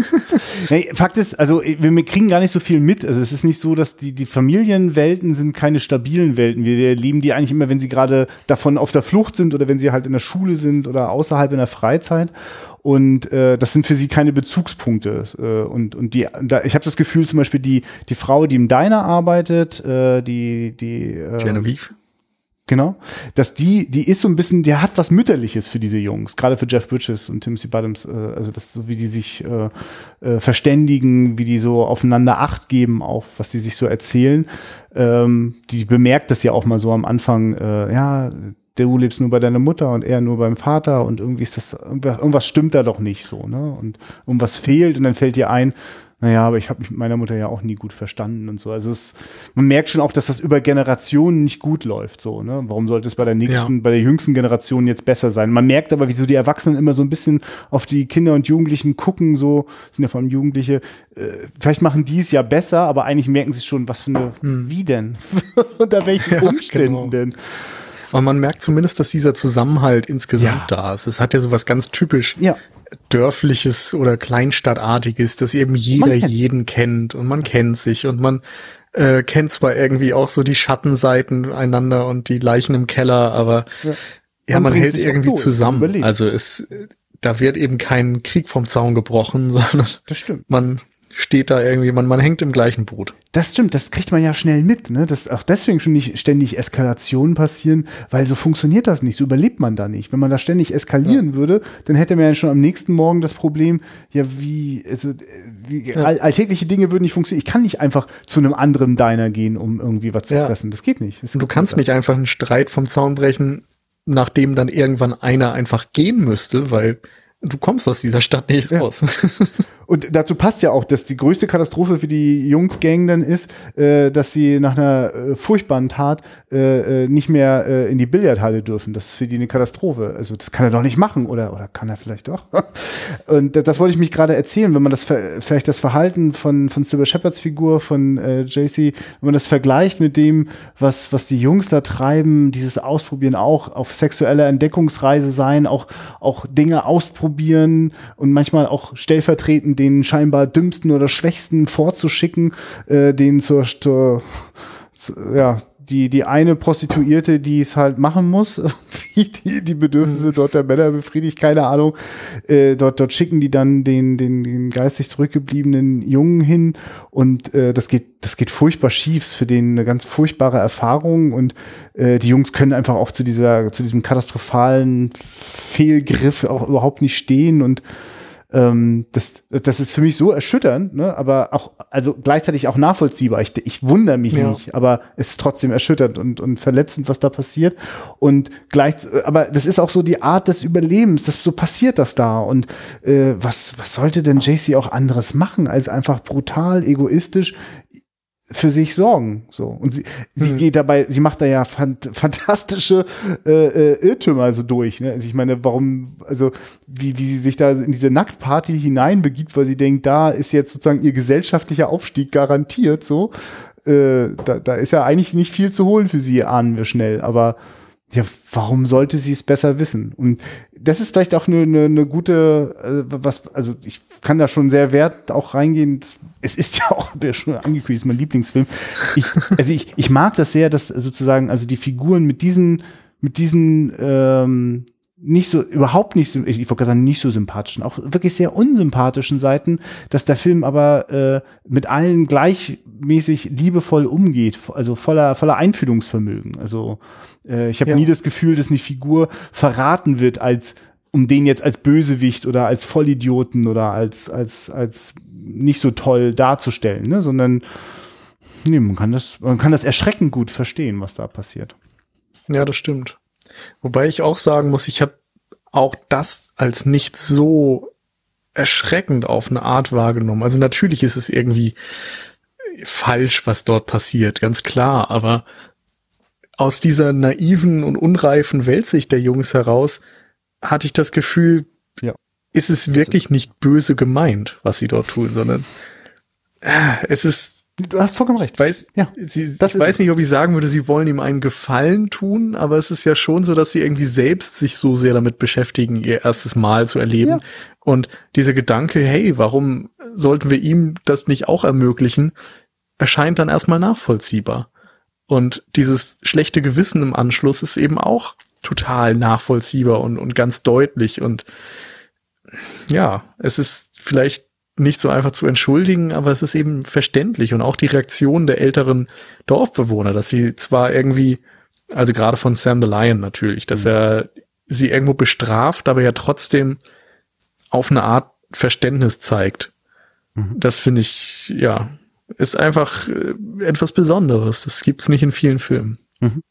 nee, Fakt ist, also wir kriegen gar nicht so viel mit. Also es ist nicht so, dass die, die Familienwelten sind keine stabilen Welten. Wir erleben die eigentlich immer, wenn sie gerade davon auf der Flucht sind oder wenn sie halt in der Schule sind oder außerhalb in der Freizeit. Und äh, das sind für sie keine Bezugspunkte. Äh, und und die, da, ich habe das Gefühl, zum Beispiel die die Frau, die im Diner arbeitet, äh, die die äh, Genevieve Genau. Dass die, die ist so ein bisschen, der hat was Mütterliches für diese Jungs, gerade für Jeff Bridges und Timothy Bottoms, äh, also das so wie die sich äh, äh, verständigen, wie die so aufeinander Acht geben, auch was die sich so erzählen. Ähm, die bemerkt das ja auch mal so am Anfang, äh, ja, du lebst nur bei deiner Mutter und er nur beim Vater und irgendwie ist das, irgendwas stimmt da doch nicht so, ne? Und irgendwas fehlt und dann fällt dir ein, naja, aber ich habe mich mit meiner Mutter ja auch nie gut verstanden und so. Also es, man merkt schon auch, dass das über Generationen nicht gut läuft. So, ne? Warum sollte es bei der nächsten, ja. bei der jüngsten Generation jetzt besser sein? Man merkt aber, wieso die Erwachsenen immer so ein bisschen auf die Kinder und Jugendlichen gucken, so sind ja vor allem Jugendliche. Äh, vielleicht machen die es ja besser, aber eigentlich merken sie schon, was für eine, hm. wie denn? Unter welchen ja, Umständen genau. denn? Aber man merkt zumindest, dass dieser Zusammenhalt insgesamt ja. da ist. Es hat ja sowas ganz typisch ja dörfliches oder kleinstadtartiges, dass eben jeder kennt. jeden kennt und man kennt sich und man äh, kennt zwar irgendwie auch so die Schattenseiten einander und die Leichen im Keller, aber ja, ja man, man hält irgendwie zusammen. Also es, da wird eben kein Krieg vom Zaun gebrochen, sondern das stimmt. man steht da irgendwie, man, man hängt im gleichen Boot. Das stimmt, das kriegt man ja schnell mit, ne? Dass auch deswegen schon nicht ständig Eskalationen passieren, weil so funktioniert das nicht, so überlebt man da nicht. Wenn man da ständig eskalieren ja. würde, dann hätte man ja schon am nächsten Morgen das Problem, ja, wie, also, wie, ja. all, alltägliche Dinge würden nicht funktionieren. Ich kann nicht einfach zu einem anderen Diner gehen, um irgendwie was zu ja. fressen. Das geht nicht. Das du kannst nicht einfach einen Streit vom Zaun brechen, nachdem dann irgendwann einer einfach gehen müsste, weil du kommst aus dieser Stadt nicht raus. Und dazu passt ja auch, dass die größte Katastrophe für die Jungsgang dann ist, äh, dass sie nach einer äh, furchtbaren Tat äh, äh, nicht mehr äh, in die Billardhalle dürfen. Das ist für die eine Katastrophe. Also das kann er doch nicht machen, oder? Oder kann er vielleicht doch? Und das, das wollte ich mich gerade erzählen, wenn man das vielleicht das Verhalten von, von Sybil Shepherds Figur, von äh, JC, wenn man das vergleicht mit dem, was, was die Jungs da treiben, dieses Ausprobieren auch, auf sexueller Entdeckungsreise sein, auch, auch Dinge ausprobieren und manchmal auch stellvertretend den scheinbar dümmsten oder schwächsten vorzuschicken, äh, den zur, zur, ja, die, die eine Prostituierte, die es halt machen muss, wie die, die Bedürfnisse dort der Männer befriedigt, keine Ahnung. Äh, dort, dort schicken die dann den, den, den geistig zurückgebliebenen Jungen hin und äh, das geht, das geht furchtbar schief, für den eine ganz furchtbare Erfahrung und äh, die Jungs können einfach auch zu dieser, zu diesem katastrophalen Fehlgriff auch überhaupt nicht stehen und ähm, das, das ist für mich so erschütternd, ne? aber auch, also gleichzeitig auch nachvollziehbar. Ich, ich wundere mich ja. nicht, aber es ist trotzdem erschütternd und, und verletzend, was da passiert. Und gleich, aber das ist auch so die Art des Überlebens, das, so passiert das da. Und äh, was, was sollte denn JC auch anderes machen, als einfach brutal, egoistisch für sich sorgen. So. Und sie, sie mhm. geht dabei, sie macht da ja fant fantastische äh, äh, Irrtümer so durch. Ne? Also ich meine, warum, also wie, wie sie sich da in diese Nacktparty hineinbegibt, weil sie denkt, da ist jetzt sozusagen ihr gesellschaftlicher Aufstieg garantiert. So, äh, da, da ist ja eigentlich nicht viel zu holen für sie, ahnen wir schnell. Aber ja, warum sollte sie es besser wissen? Und das ist vielleicht auch eine, eine, eine gute, äh, was, also ich kann da schon sehr wert auch reingehen. Es ist ja auch, ja schon angekündigt, ist mein Lieblingsfilm. Ich, also ich, ich mag das sehr, dass sozusagen, also die Figuren mit diesen, mit diesen ähm, nicht so, überhaupt nicht, ich wollte gerade sagen, nicht so sympathischen, auch wirklich sehr unsympathischen Seiten, dass der Film aber äh, mit allen gleichmäßig liebevoll umgeht, also voller, voller Einfühlungsvermögen. Also äh, ich habe ja. nie das Gefühl, dass eine Figur verraten wird als um den jetzt als Bösewicht oder als Vollidioten oder als, als, als nicht so toll darzustellen, ne? sondern nee, man kann das, man kann das erschreckend gut verstehen, was da passiert. Ja, das stimmt. Wobei ich auch sagen muss, ich habe auch das als nicht so erschreckend auf eine Art wahrgenommen. Also natürlich ist es irgendwie falsch, was dort passiert, ganz klar, aber aus dieser naiven und unreifen Weltsicht der Jungs heraus hatte ich das Gefühl, ja. ist es wirklich nicht böse gemeint, was sie dort tun, sondern äh, es ist Du hast vollkommen recht. Weiß, ja, sie, das ich weiß nicht, ob ich sagen würde, sie wollen ihm einen Gefallen tun, aber es ist ja schon so, dass sie irgendwie selbst sich so sehr damit beschäftigen, ihr erstes Mal zu erleben. Ja. Und dieser Gedanke, hey, warum sollten wir ihm das nicht auch ermöglichen, erscheint dann erstmal nachvollziehbar. Und dieses schlechte Gewissen im Anschluss ist eben auch total nachvollziehbar und, und ganz deutlich. Und ja, es ist vielleicht nicht so einfach zu entschuldigen, aber es ist eben verständlich und auch die Reaktion der älteren Dorfbewohner, dass sie zwar irgendwie, also gerade von Sam the Lion natürlich, dass mhm. er sie irgendwo bestraft, aber ja trotzdem auf eine Art Verständnis zeigt. Mhm. Das finde ich, ja, ist einfach äh, etwas Besonderes. Das gibt's nicht in vielen Filmen. Mhm.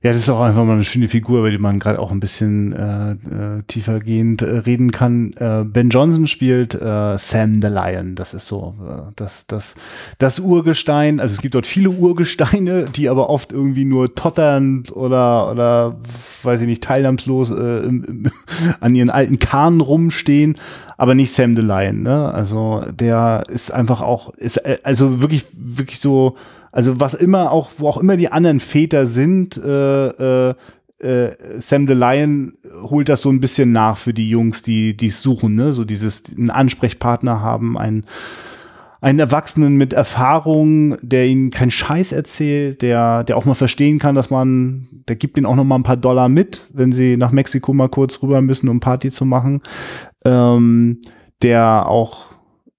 Ja, das ist auch einfach mal eine schöne Figur, über die man gerade auch ein bisschen äh, äh, tiefergehend äh, reden kann. Äh, ben Johnson spielt äh, Sam the Lion. Das ist so äh, das, das, das Urgestein. Also es gibt dort viele Urgesteine, die aber oft irgendwie nur totternd oder, oder weiß ich nicht, teilnahmslos äh, im, im, an ihren alten Kahn rumstehen, aber nicht Sam the Lion. Ne? Also der ist einfach auch, ist äh, also wirklich, wirklich so also was immer auch, wo auch immer die anderen Väter sind, äh, äh, äh, Sam the Lion holt das so ein bisschen nach für die Jungs, die es suchen, ne? So dieses einen Ansprechpartner haben, einen einen Erwachsenen mit Erfahrung, der ihnen keinen Scheiß erzählt, der der auch mal verstehen kann, dass man, der gibt ihnen auch noch mal ein paar Dollar mit, wenn sie nach Mexiko mal kurz rüber müssen, um Party zu machen, ähm, der auch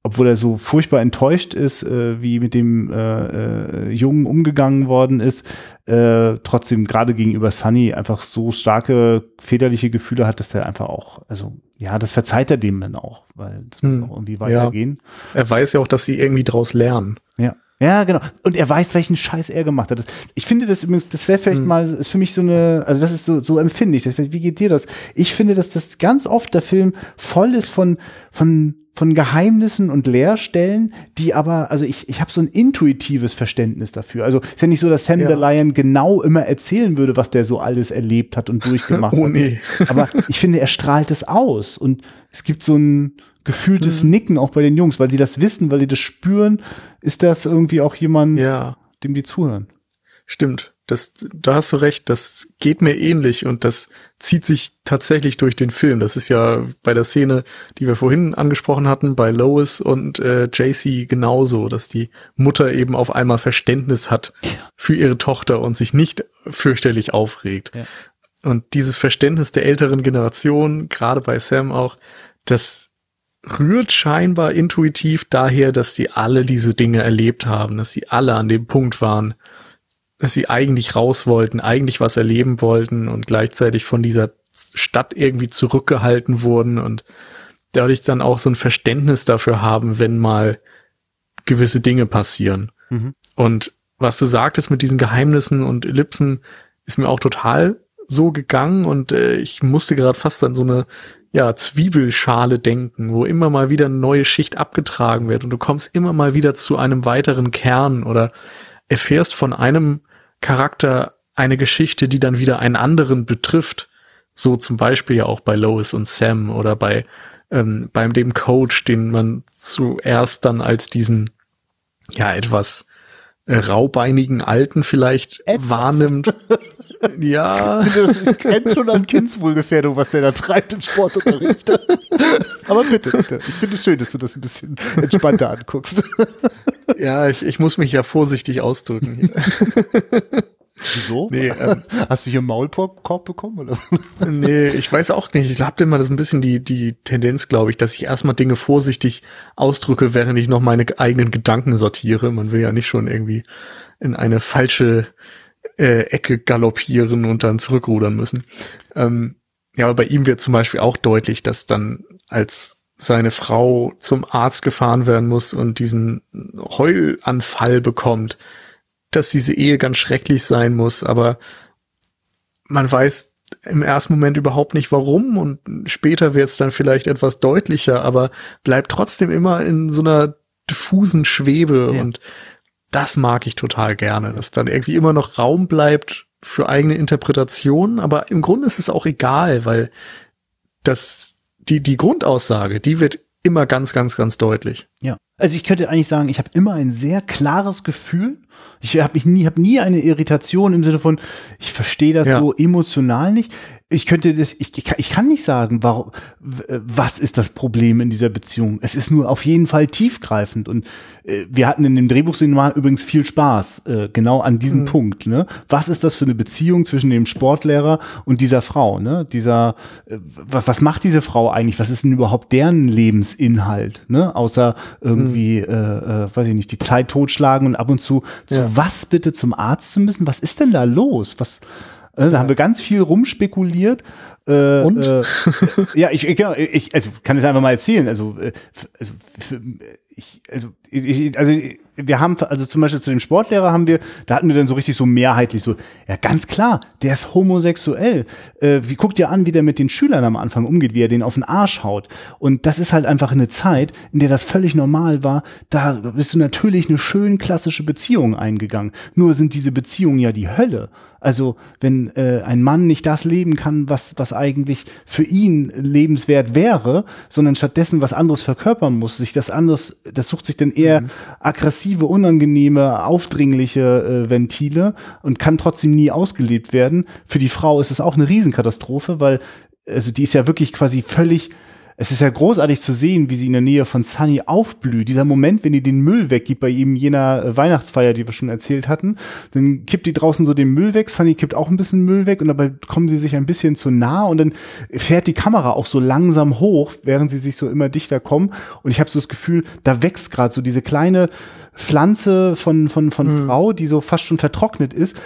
obwohl er so furchtbar enttäuscht ist, äh, wie mit dem äh, äh, Jungen umgegangen worden ist, äh, trotzdem gerade gegenüber Sunny einfach so starke väterliche Gefühle hat, dass er einfach auch, also ja, das verzeiht er dem dann auch, weil das hm, muss auch irgendwie weitergehen. Ja. Er weiß ja auch, dass sie irgendwie draus lernen. Ja. Ja, genau. Und er weiß, welchen Scheiß er gemacht hat. Ich finde das übrigens, das wäre vielleicht hm. mal, ist für mich so eine, also das ist so, so empfinde ich. Das, wie geht dir das? Ich finde, dass das ganz oft der Film voll ist von, von von Geheimnissen und Leerstellen, die aber, also ich, ich habe so ein intuitives Verständnis dafür. Also ist ja nicht so, dass Sam ja. the Lion genau immer erzählen würde, was der so alles erlebt hat und durchgemacht oh, nee. hat. Aber ich finde, er strahlt es aus und es gibt so ein gefühltes mhm. Nicken auch bei den Jungs, weil sie das wissen, weil sie das spüren. Ist das irgendwie auch jemand, ja. dem die zuhören? Stimmt. Das, da hast du recht, das geht mir ähnlich und das zieht sich tatsächlich durch den Film. Das ist ja bei der Szene, die wir vorhin angesprochen hatten, bei Lois und äh, JC genauso, dass die Mutter eben auf einmal Verständnis hat für ihre Tochter und sich nicht fürchterlich aufregt. Ja. Und dieses Verständnis der älteren Generation, gerade bei Sam auch, das rührt scheinbar intuitiv daher, dass die alle diese Dinge erlebt haben, dass sie alle an dem Punkt waren, dass sie eigentlich raus wollten, eigentlich was erleben wollten und gleichzeitig von dieser Stadt irgendwie zurückgehalten wurden und dadurch dann auch so ein Verständnis dafür haben, wenn mal gewisse Dinge passieren. Mhm. Und was du sagtest mit diesen Geheimnissen und Ellipsen, ist mir auch total so gegangen und äh, ich musste gerade fast an so eine ja, Zwiebelschale denken, wo immer mal wieder eine neue Schicht abgetragen wird und du kommst immer mal wieder zu einem weiteren Kern oder erfährst von einem Charakter eine Geschichte, die dann wieder einen anderen betrifft. So zum Beispiel ja auch bei Lois und Sam oder bei ähm, beim dem Coach, den man zuerst dann als diesen ja etwas äh, raubeinigen Alten vielleicht etwas. wahrnimmt. ja. Ich kenne schon an Kindswohlgefährdung, was der da treibt im Sportunterricht. Aber bitte, bitte. Ich finde es schön, dass du das ein bisschen entspannter anguckst. ja, ich, ich muss mich ja vorsichtig ausdrücken. Wieso? Nee, ähm, Hast du hier einen Maulkorb bekommen? Oder? nee, ich weiß auch nicht. Ich habe immer das ein bisschen die, die Tendenz, glaube ich, dass ich erstmal Dinge vorsichtig ausdrücke, während ich noch meine eigenen Gedanken sortiere. Man will ja nicht schon irgendwie in eine falsche äh, Ecke galoppieren und dann zurückrudern müssen. Ähm, ja, aber bei ihm wird zum Beispiel auch deutlich, dass dann als seine Frau zum Arzt gefahren werden muss und diesen Heulanfall bekommt, dass diese Ehe ganz schrecklich sein muss, aber man weiß im ersten Moment überhaupt nicht warum und später wird es dann vielleicht etwas deutlicher, aber bleibt trotzdem immer in so einer diffusen Schwebe ja. und das mag ich total gerne, dass dann irgendwie immer noch Raum bleibt für eigene Interpretationen, aber im Grunde ist es auch egal, weil das die die Grundaussage, die wird immer ganz ganz ganz deutlich. Ja. Also ich könnte eigentlich sagen, ich habe immer ein sehr klares Gefühl ich habe mich nie, habe nie eine Irritation im Sinne von, ich verstehe das ja. so emotional nicht ich könnte das, ich, ich kann nicht sagen, warum, was ist das Problem in dieser Beziehung. Es ist nur auf jeden Fall tiefgreifend und äh, wir hatten in dem Drehbuchseminar übrigens viel Spaß, äh, genau an diesem mhm. Punkt. Ne? Was ist das für eine Beziehung zwischen dem Sportlehrer und dieser Frau? Ne? Dieser, äh, was, was macht diese Frau eigentlich? Was ist denn überhaupt deren Lebensinhalt? Ne? Außer irgendwie, mhm. äh, äh, weiß ich nicht, die Zeit totschlagen und ab und zu zu ja. was bitte zum Arzt zu müssen? Was ist denn da los? Was äh, da haben wir ganz viel rumspekuliert. Äh, Und? Äh, ja, ich, genau, ich also kann es einfach mal erzählen. Also, äh, also, ich, also, also wir haben, also zum Beispiel zu dem Sportlehrer haben wir, da hatten wir dann so richtig so mehrheitlich so, ja ganz klar, der ist homosexuell. Äh, wie guckt ihr an, wie der mit den Schülern am Anfang umgeht, wie er den auf den Arsch haut. Und das ist halt einfach eine Zeit, in der das völlig normal war. Da bist du natürlich eine schön klassische Beziehung eingegangen. Nur sind diese Beziehungen ja die Hölle. Also wenn äh, ein Mann nicht das leben kann, was, was eigentlich für ihn lebenswert wäre, sondern stattdessen was anderes verkörpern muss, sich das anderes, das sucht sich dann eher mhm. aggressive, unangenehme, aufdringliche äh, Ventile und kann trotzdem nie ausgelebt werden. Für die Frau ist es auch eine Riesenkatastrophe, weil also die ist ja wirklich quasi völlig es ist ja großartig zu sehen, wie sie in der Nähe von Sunny aufblüht. Dieser Moment, wenn die den Müll weggibt bei ihm jener äh, Weihnachtsfeier, die wir schon erzählt hatten, dann kippt die draußen so den Müll weg. Sunny kippt auch ein bisschen Müll weg und dabei kommen sie sich ein bisschen zu nah und dann fährt die Kamera auch so langsam hoch, während sie sich so immer dichter kommen. Und ich habe so das Gefühl, da wächst gerade so diese kleine Pflanze von, von, von mhm. Frau, die so fast schon vertrocknet ist,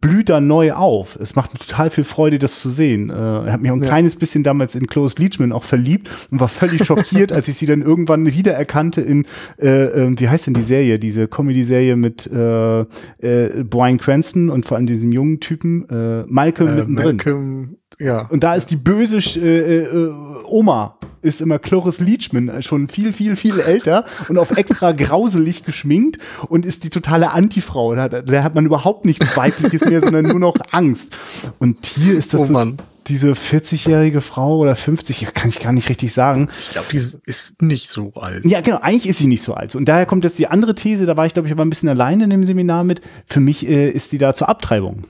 blüht da neu auf. Es macht mir total viel Freude, das zu sehen. Äh, er hat mich auch ein ja. kleines bisschen damals in Close Leachman auch verliebt und war völlig schockiert, als ich sie dann irgendwann wiedererkannte in, äh, äh, wie heißt denn die Serie, diese Comedy-Serie mit äh, äh, Brian Cranston und vor allem diesem jungen Typen, äh, Malcolm äh, mittendrin. Malcolm, ja. Und da ist die böse äh, äh, Oma, ist immer Cloris Leachman, äh, schon viel, viel, viel älter und auf extra grauselig geschminkt und ist die totale Antifrau. Da, da hat man überhaupt nichts Weibliches mehr, sondern nur noch Angst. Und hier ist das oh, so, diese 40-jährige Frau oder 50, kann ich gar nicht richtig sagen. Ich glaube, die ist nicht so alt. Ja, genau, eigentlich ist sie nicht so alt. Und daher kommt jetzt die andere These, da war ich, glaube ich, aber ein bisschen alleine in dem Seminar mit. Für mich äh, ist die da zur Abtreibung.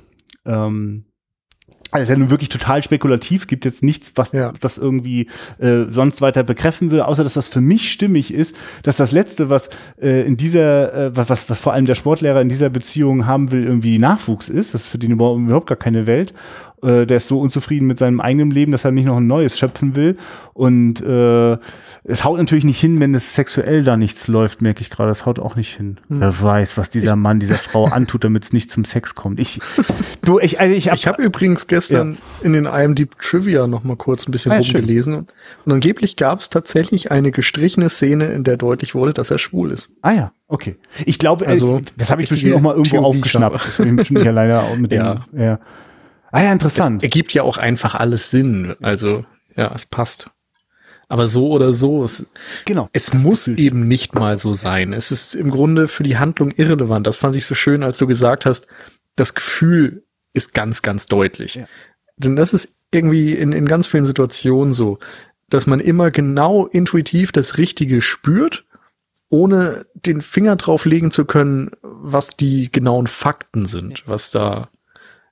Ähm, also ist ja nun wirklich total spekulativ, gibt jetzt nichts, was ja. das irgendwie äh, sonst weiter bekräftigen würde, außer dass das für mich stimmig ist, dass das Letzte, was äh, in dieser, äh, was, was, was vor allem der Sportlehrer in dieser Beziehung haben will, irgendwie Nachwuchs ist. Das ist für den überhaupt gar keine Welt. Äh, der ist so unzufrieden mit seinem eigenen Leben, dass er nicht noch ein neues schöpfen will. Und äh, es haut natürlich nicht hin, wenn es sexuell da nichts läuft, merke ich gerade. Es haut auch nicht hin. Hm. Wer weiß, was dieser ich Mann dieser Frau antut, damit es nicht zum Sex kommt. Ich, du, ich, also ich habe hab übrigens gestern ja. in den IMDb Trivia noch mal kurz ein bisschen ah, rumgelesen und, und angeblich gab es tatsächlich eine gestrichene Szene, in der deutlich wurde, dass er schwul ist. Ah ja, okay. Ich glaube, äh, also, das habe ich bestimmt auch mal irgendwo Theorie aufgeschnappt. Das ich bestimmt ja leider auch mit dem. Ja. ja. Ah ja, interessant. Es ergibt ja auch einfach alles Sinn. Also ja, es passt. Aber so oder so, es, genau, es muss eben nicht mal so sein. Es ist im Grunde für die Handlung irrelevant. Das fand ich so schön, als du gesagt hast, das Gefühl ist ganz, ganz deutlich. Ja. Denn das ist irgendwie in, in ganz vielen Situationen so, dass man immer genau intuitiv das Richtige spürt, ohne den Finger drauf legen zu können, was die genauen Fakten sind, was da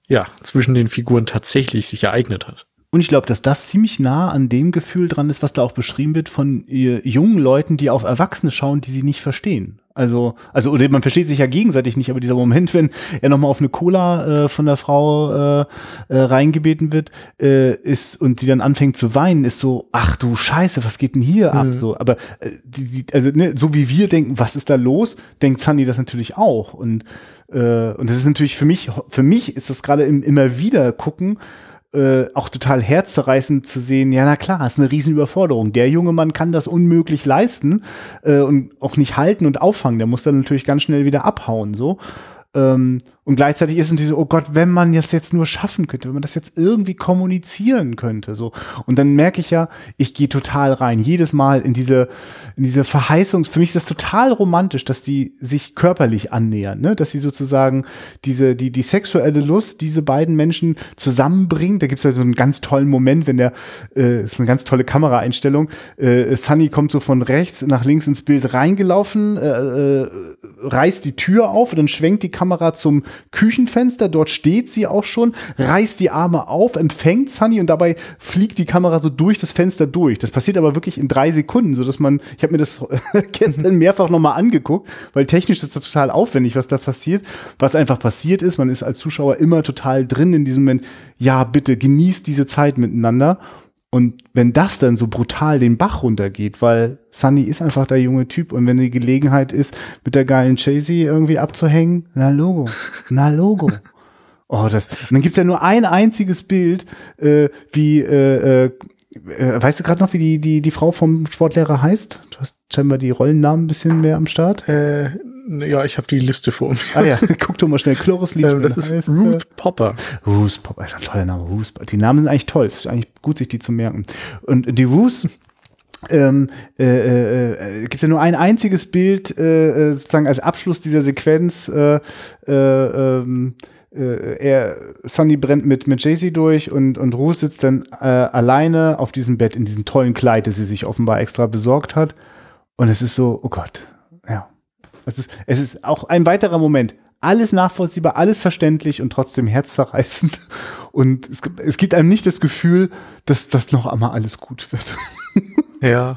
ja zwischen den Figuren tatsächlich sich ereignet hat. Und ich glaube, dass das ziemlich nah an dem Gefühl dran ist, was da auch beschrieben wird von äh, jungen Leuten, die auf Erwachsene schauen, die sie nicht verstehen. Also, also, oder man versteht sich ja gegenseitig nicht, aber dieser Moment, wenn er nochmal auf eine Cola äh, von der Frau äh, äh, reingebeten wird, äh, ist und sie dann anfängt zu weinen, ist so, ach du Scheiße, was geht denn hier mhm. ab? So, aber äh, die, die, also ne, so wie wir denken, was ist da los, denkt Sunny das natürlich auch. Und äh, und das ist natürlich für mich, für mich ist das gerade im immer wieder gucken äh, auch total herzzerreißend zu sehen, ja, na klar, ist eine Riesenüberforderung. Der junge Mann kann das unmöglich leisten äh, und auch nicht halten und auffangen. Der muss dann natürlich ganz schnell wieder abhauen, so. Ähm, und gleichzeitig ist es diese, oh Gott, wenn man das jetzt nur schaffen könnte, wenn man das jetzt irgendwie kommunizieren könnte, so. Und dann merke ich ja, ich gehe total rein, jedes Mal in diese, in diese Verheißung. Für mich ist das total romantisch, dass die sich körperlich annähern, ne? dass sie sozusagen diese, die, die sexuelle Lust, diese beiden Menschen zusammenbringt. Da gibt's ja so einen ganz tollen Moment, wenn der, äh, ist eine ganz tolle Kameraeinstellung, äh, Sunny kommt so von rechts nach links ins Bild reingelaufen, äh, äh, reißt die Tür auf und dann schwenkt die Kamera zum Küchenfenster, dort steht sie auch schon, reißt die Arme auf, empfängt Sunny und dabei fliegt die Kamera so durch das Fenster durch. Das passiert aber wirklich in drei Sekunden, so dass man, ich habe mir das gestern mehrfach nochmal angeguckt, weil technisch ist das total aufwendig, was da passiert. Was einfach passiert ist, man ist als Zuschauer immer total drin in diesem Moment, ja, bitte genießt diese Zeit miteinander. Und wenn das dann so brutal den Bach runtergeht, weil Sunny ist einfach der junge Typ und wenn die Gelegenheit ist, mit der geilen Chasey irgendwie abzuhängen, na Logo, na Logo. Oh, das. Und dann gibt's ja nur ein einziges Bild, äh, wie, äh, äh, äh weißt du gerade noch, wie die, die, die Frau vom Sportlehrer heißt? Du hast scheinbar die Rollennamen ein bisschen mehr am Start. Äh, ja, ich habe die Liste vor mir. Ah ja, guck doch mal schnell. Chloris Lied. Ähm, das ist heißt, Ruth äh, Popper. Ruth Popper ist ein toller Name. Ruth, die Namen sind eigentlich toll. Es ist eigentlich gut, sich die zu merken. Und die Ruth ähm, äh, äh, äh, gibt ja nur ein einziges Bild äh, äh, sozusagen als Abschluss dieser Sequenz. Äh, äh, ähm, äh, er Sonny brennt mit mit Jay-Z durch und und Ruth sitzt dann äh, alleine auf diesem Bett in diesem tollen Kleid, das sie sich offenbar extra besorgt hat. Und es ist so, oh Gott. Es ist, es ist auch ein weiterer Moment. Alles nachvollziehbar, alles verständlich und trotzdem herzzerreißend. Und es, es gibt einem nicht das Gefühl, dass das noch einmal alles gut wird. Ja.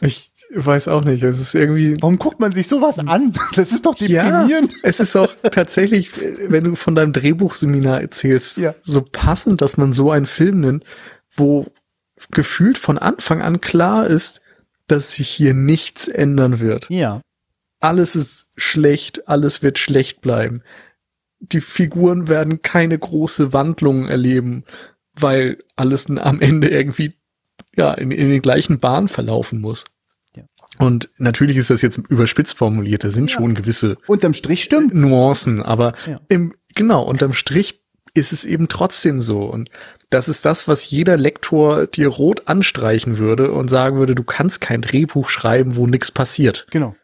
Ich weiß auch nicht. Es ist irgendwie. Warum guckt man sich sowas an? Das ist doch deprimierend. Ja, es ist auch tatsächlich, wenn du von deinem Drehbuchseminar erzählst, ja. so passend, dass man so einen Film nimmt, wo gefühlt von Anfang an klar ist, dass sich hier nichts ändern wird. Ja. Alles ist schlecht, alles wird schlecht bleiben. Die Figuren werden keine große Wandlung erleben, weil alles am Ende irgendwie ja in, in den gleichen Bahnen verlaufen muss. Ja. Und natürlich ist das jetzt überspitzt formuliert, da sind ja. schon gewisse unterm Strich stimmt Nuancen, aber ja. im genau unterm Strich ist es eben trotzdem so und das ist das, was jeder Lektor dir rot anstreichen würde und sagen würde, du kannst kein Drehbuch schreiben, wo nichts passiert. Genau.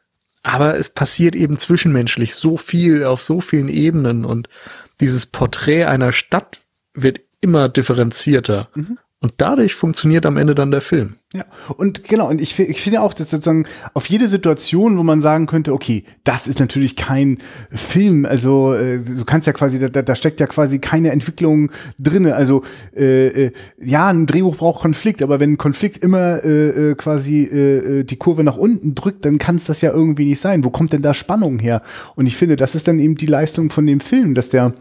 Aber es passiert eben zwischenmenschlich so viel auf so vielen Ebenen und dieses Porträt einer Stadt wird immer differenzierter. Mhm. Und dadurch funktioniert am Ende dann der Film. Ja, und genau, und ich, ich finde auch, dass sozusagen auf jede Situation, wo man sagen könnte, okay, das ist natürlich kein Film, also äh, du kannst ja quasi, da, da steckt ja quasi keine Entwicklung drinne. Also äh, äh, ja, ein Drehbuch braucht Konflikt, aber wenn Konflikt immer äh, äh quasi äh, äh, die Kurve nach unten drückt, dann kann es das ja irgendwie nicht sein. Wo kommt denn da Spannung her? Und ich finde, das ist dann eben die Leistung von dem Film, dass der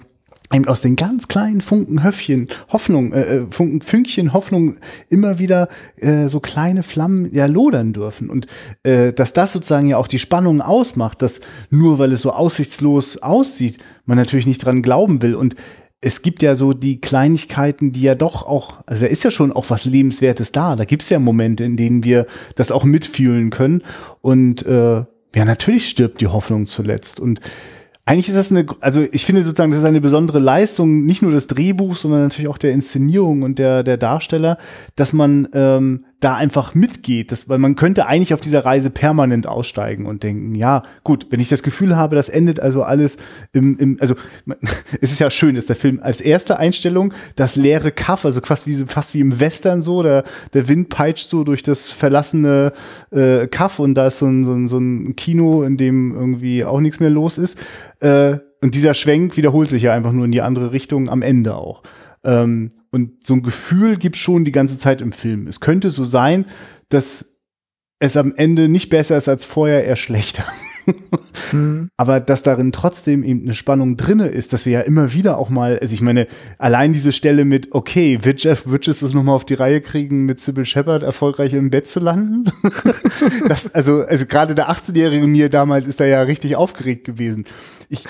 eben aus den ganz kleinen Funkenhöffchen, Hoffnung, äh, äh, Funken, Fünkchen Hoffnung immer wieder äh, so kleine Flammen ja lodern dürfen. Und äh, dass das sozusagen ja auch die Spannung ausmacht, dass nur weil es so aussichtslos aussieht, man natürlich nicht dran glauben will. Und es gibt ja so die Kleinigkeiten, die ja doch auch, also da ist ja schon auch was Lebenswertes da. Da gibt's ja Momente, in denen wir das auch mitfühlen können. Und äh, ja, natürlich stirbt die Hoffnung zuletzt. Und eigentlich ist das eine, also ich finde sozusagen, das ist eine besondere Leistung, nicht nur des Drehbuchs, sondern natürlich auch der Inszenierung und der, der Darsteller, dass man ähm, da einfach mitgeht. Das, weil man könnte eigentlich auf dieser Reise permanent aussteigen und denken, ja, gut, wenn ich das Gefühl habe, das endet also alles im, im also es ist ja schön, ist der Film als erste Einstellung das leere Kaff, also fast wie, fast wie im Western so, der, der Wind peitscht so durch das verlassene äh, Kaff und da ist so ein, so, ein, so ein Kino, in dem irgendwie auch nichts mehr los ist. Äh, und dieser Schwenk wiederholt sich ja einfach nur in die andere Richtung am Ende auch. Ähm, und so ein Gefühl gibt schon die ganze Zeit im Film. Es könnte so sein, dass es am Ende nicht besser ist als vorher, eher schlechter. mhm. Aber dass darin trotzdem eben eine Spannung drinne ist, dass wir ja immer wieder auch mal, also ich meine, allein diese Stelle mit, okay, wird Jeff Bridges das nochmal auf die Reihe kriegen, mit Sybil Shepard erfolgreich im Bett zu landen? das, also, also gerade der 18-Jährige mir damals ist da ja richtig aufgeregt gewesen. Ich,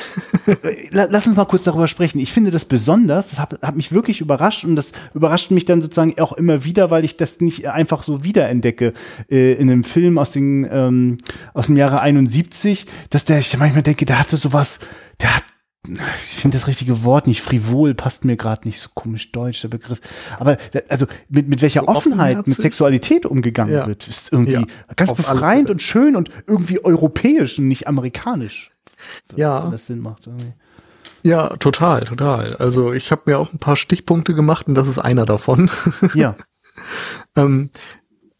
lass uns mal kurz darüber sprechen. Ich finde das besonders, das hat, hat mich wirklich überrascht und das überrascht mich dann sozusagen auch immer wieder, weil ich das nicht einfach so wiederentdecke äh, in einem Film aus, den, ähm, aus dem Jahre 71, dass der, ich manchmal denke, der hatte sowas, der hat ich finde das richtige Wort nicht frivol, passt mir gerade nicht so komisch deutsch, der Begriff. Aber also mit, mit welcher Offenheit mit Sexualität umgegangen ja. wird, ist irgendwie ja, ganz befreiend und schön und irgendwie europäisch und nicht amerikanisch ja. Wenn das Sinn macht. Irgendwie. Ja, total, total. Also ich habe mir auch ein paar Stichpunkte gemacht und das ist einer davon. Ja. ähm,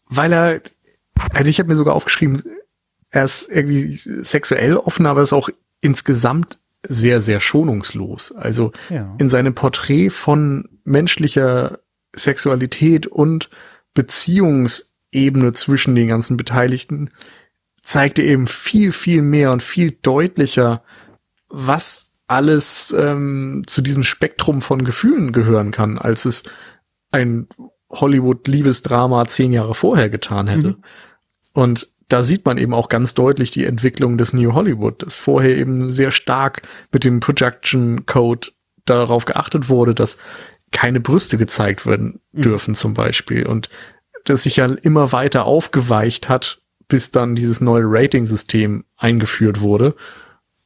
weil er, also ich habe mir sogar aufgeschrieben, er ist irgendwie sexuell offen, aber ist auch insgesamt sehr, sehr schonungslos. Also ja. in seinem Porträt von menschlicher Sexualität und Beziehungsebene zwischen den ganzen Beteiligten zeigte eben viel, viel mehr und viel deutlicher, was alles ähm, zu diesem Spektrum von Gefühlen gehören kann, als es ein Hollywood-Liebesdrama zehn Jahre vorher getan hätte. Mhm. Und da sieht man eben auch ganz deutlich die Entwicklung des New Hollywood, das vorher eben sehr stark mit dem Projection Code darauf geachtet wurde, dass keine Brüste gezeigt werden mhm. dürfen mhm. zum Beispiel und das sich ja immer weiter aufgeweicht hat bis dann dieses neue Rating-System eingeführt wurde.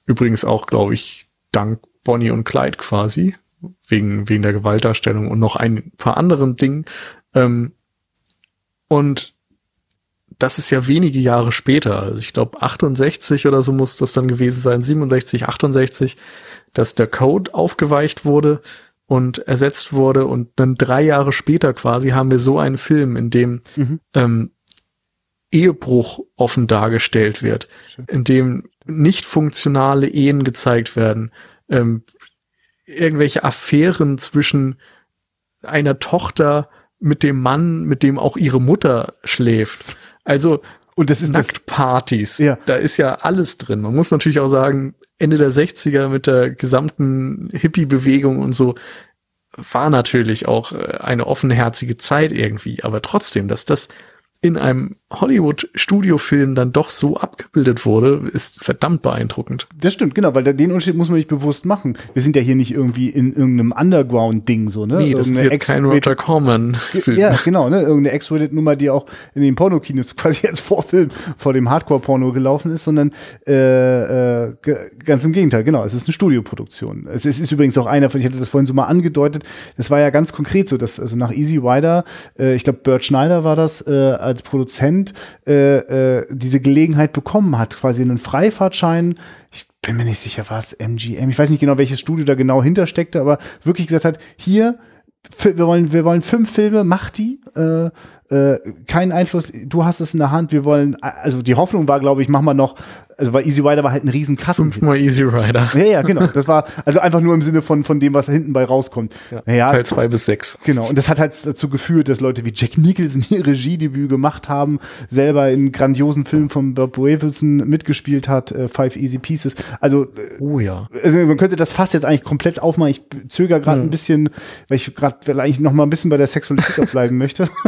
Übrigens auch, glaube ich, dank Bonnie und Clyde quasi, wegen, wegen der Gewaltdarstellung und noch ein paar anderen Dingen. Ähm, und das ist ja wenige Jahre später, also ich glaube 68 oder so muss das dann gewesen sein, 67, 68, dass der Code aufgeweicht wurde und ersetzt wurde und dann drei Jahre später quasi haben wir so einen Film, in dem mhm. ähm, Ehebruch offen dargestellt wird, in dem nicht funktionale Ehen gezeigt werden, ähm, irgendwelche Affären zwischen einer Tochter mit dem Mann, mit dem auch ihre Mutter schläft. Also und das ist Nacktpartys. Ja. Da ist ja alles drin. Man muss natürlich auch sagen, Ende der 60er mit der gesamten Hippie-Bewegung und so war natürlich auch äh, eine offenherzige Zeit irgendwie. Aber trotzdem, dass das in einem Hollywood-Studiofilm dann doch so abgebildet wurde, ist verdammt beeindruckend. Das stimmt, genau, weil den Unterschied muss man sich bewusst machen. Wir sind ja hier nicht irgendwie in irgendeinem Underground-Ding so, ne? Nee, das ist jetzt kein Roger Corman-Film. Ja, genau, ne? Irgendeine X-Rated-Nummer, die auch in den Pornokinos quasi als Vorfilm vor dem Hardcore-Porno gelaufen ist, sondern äh, äh, ganz im Gegenteil, genau, es ist eine Studioproduktion. Es ist, ist übrigens auch einer, ich hatte das vorhin so mal angedeutet, das war ja ganz konkret so, dass also nach Easy Rider, äh, ich glaube Bert Schneider war das, äh, als Produzent äh, äh, diese Gelegenheit bekommen hat, quasi einen Freifahrtschein. Ich bin mir nicht sicher, was MGM. Ich weiß nicht genau, welches Studio da genau hintersteckte, aber wirklich gesagt hat, hier wir wollen, wir wollen fünf Filme, mach die. Äh, äh, kein Einfluss, du hast es in der Hand, wir wollen, also die Hoffnung war, glaube ich, machen wir noch, also weil Easy Rider war halt ein riesen Kassen. Fünfmal Easy Rider. Ja, ja, genau. Das war also einfach nur im Sinne von, von dem, was da hinten bei rauskommt. Ja, naja, Teil zwei bis sechs. Genau. Und das hat halt dazu geführt, dass Leute wie Jack Nicholson ihr Regiedebüt gemacht haben, selber in grandiosen Filmen von Bob Wavelson mitgespielt hat, äh, Five Easy Pieces. Also, äh, oh ja. Also man könnte das fast jetzt eigentlich komplett aufmachen. Ich zögere gerade hm. ein bisschen, weil ich gerade eigentlich noch mal ein bisschen bei der Sexualität bleiben möchte.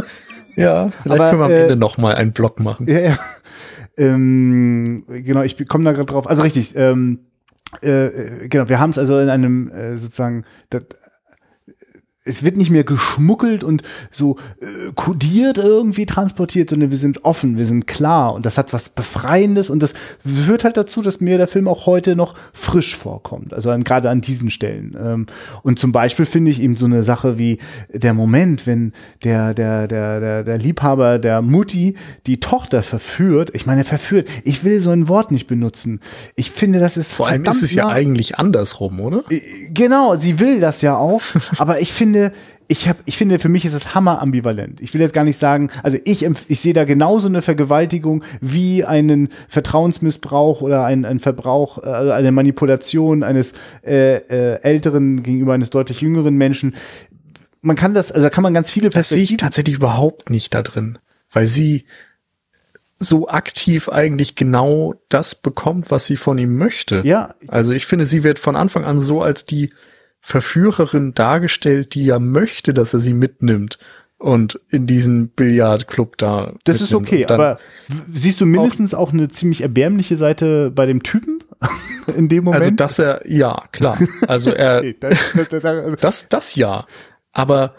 Ja, vielleicht Aber, können wir am äh, Ende noch mal einen Blog machen. Ja, ja. Ähm, genau, ich komme da gerade drauf. Also richtig, ähm, äh, genau, wir haben es also in einem äh, sozusagen, das, es wird nicht mehr geschmuggelt und so äh, kodiert irgendwie transportiert, sondern wir sind offen, wir sind klar und das hat was Befreiendes und das führt halt dazu, dass mir der Film auch heute noch frisch vorkommt, also an, gerade an diesen Stellen. Ähm, und zum Beispiel finde ich eben so eine Sache wie der Moment, wenn der, der, der, der, der Liebhaber der Mutti die Tochter verführt, ich meine, verführt, ich will so ein Wort nicht benutzen. Ich finde, das ist Vor allem ist es ja eigentlich andersrum, oder? Äh, genau, sie will das ja auch, aber ich finde, finde, ich habe, ich finde, für mich ist es hammer ambivalent. Ich will jetzt gar nicht sagen, also ich, ich sehe da genauso eine Vergewaltigung wie einen Vertrauensmissbrauch oder ein, ein Verbrauch, also eine Manipulation eines äh, äh, älteren gegenüber eines deutlich jüngeren Menschen. Man kann das, also da kann man ganz viele Perspektiven. Das sehe ich tatsächlich überhaupt nicht da drin, weil sie so aktiv eigentlich genau das bekommt, was sie von ihm möchte. Ja. Also ich finde, sie wird von Anfang an so als die Verführerin dargestellt, die ja möchte, dass er sie mitnimmt und in diesen Billardclub da. Das ist okay, aber siehst du mindestens auch, auch, eine ziemlich erbärmliche Seite bei dem Typen in dem Moment? Also, dass er, ja, klar. Also er, okay, das, das, also das, das ja. Aber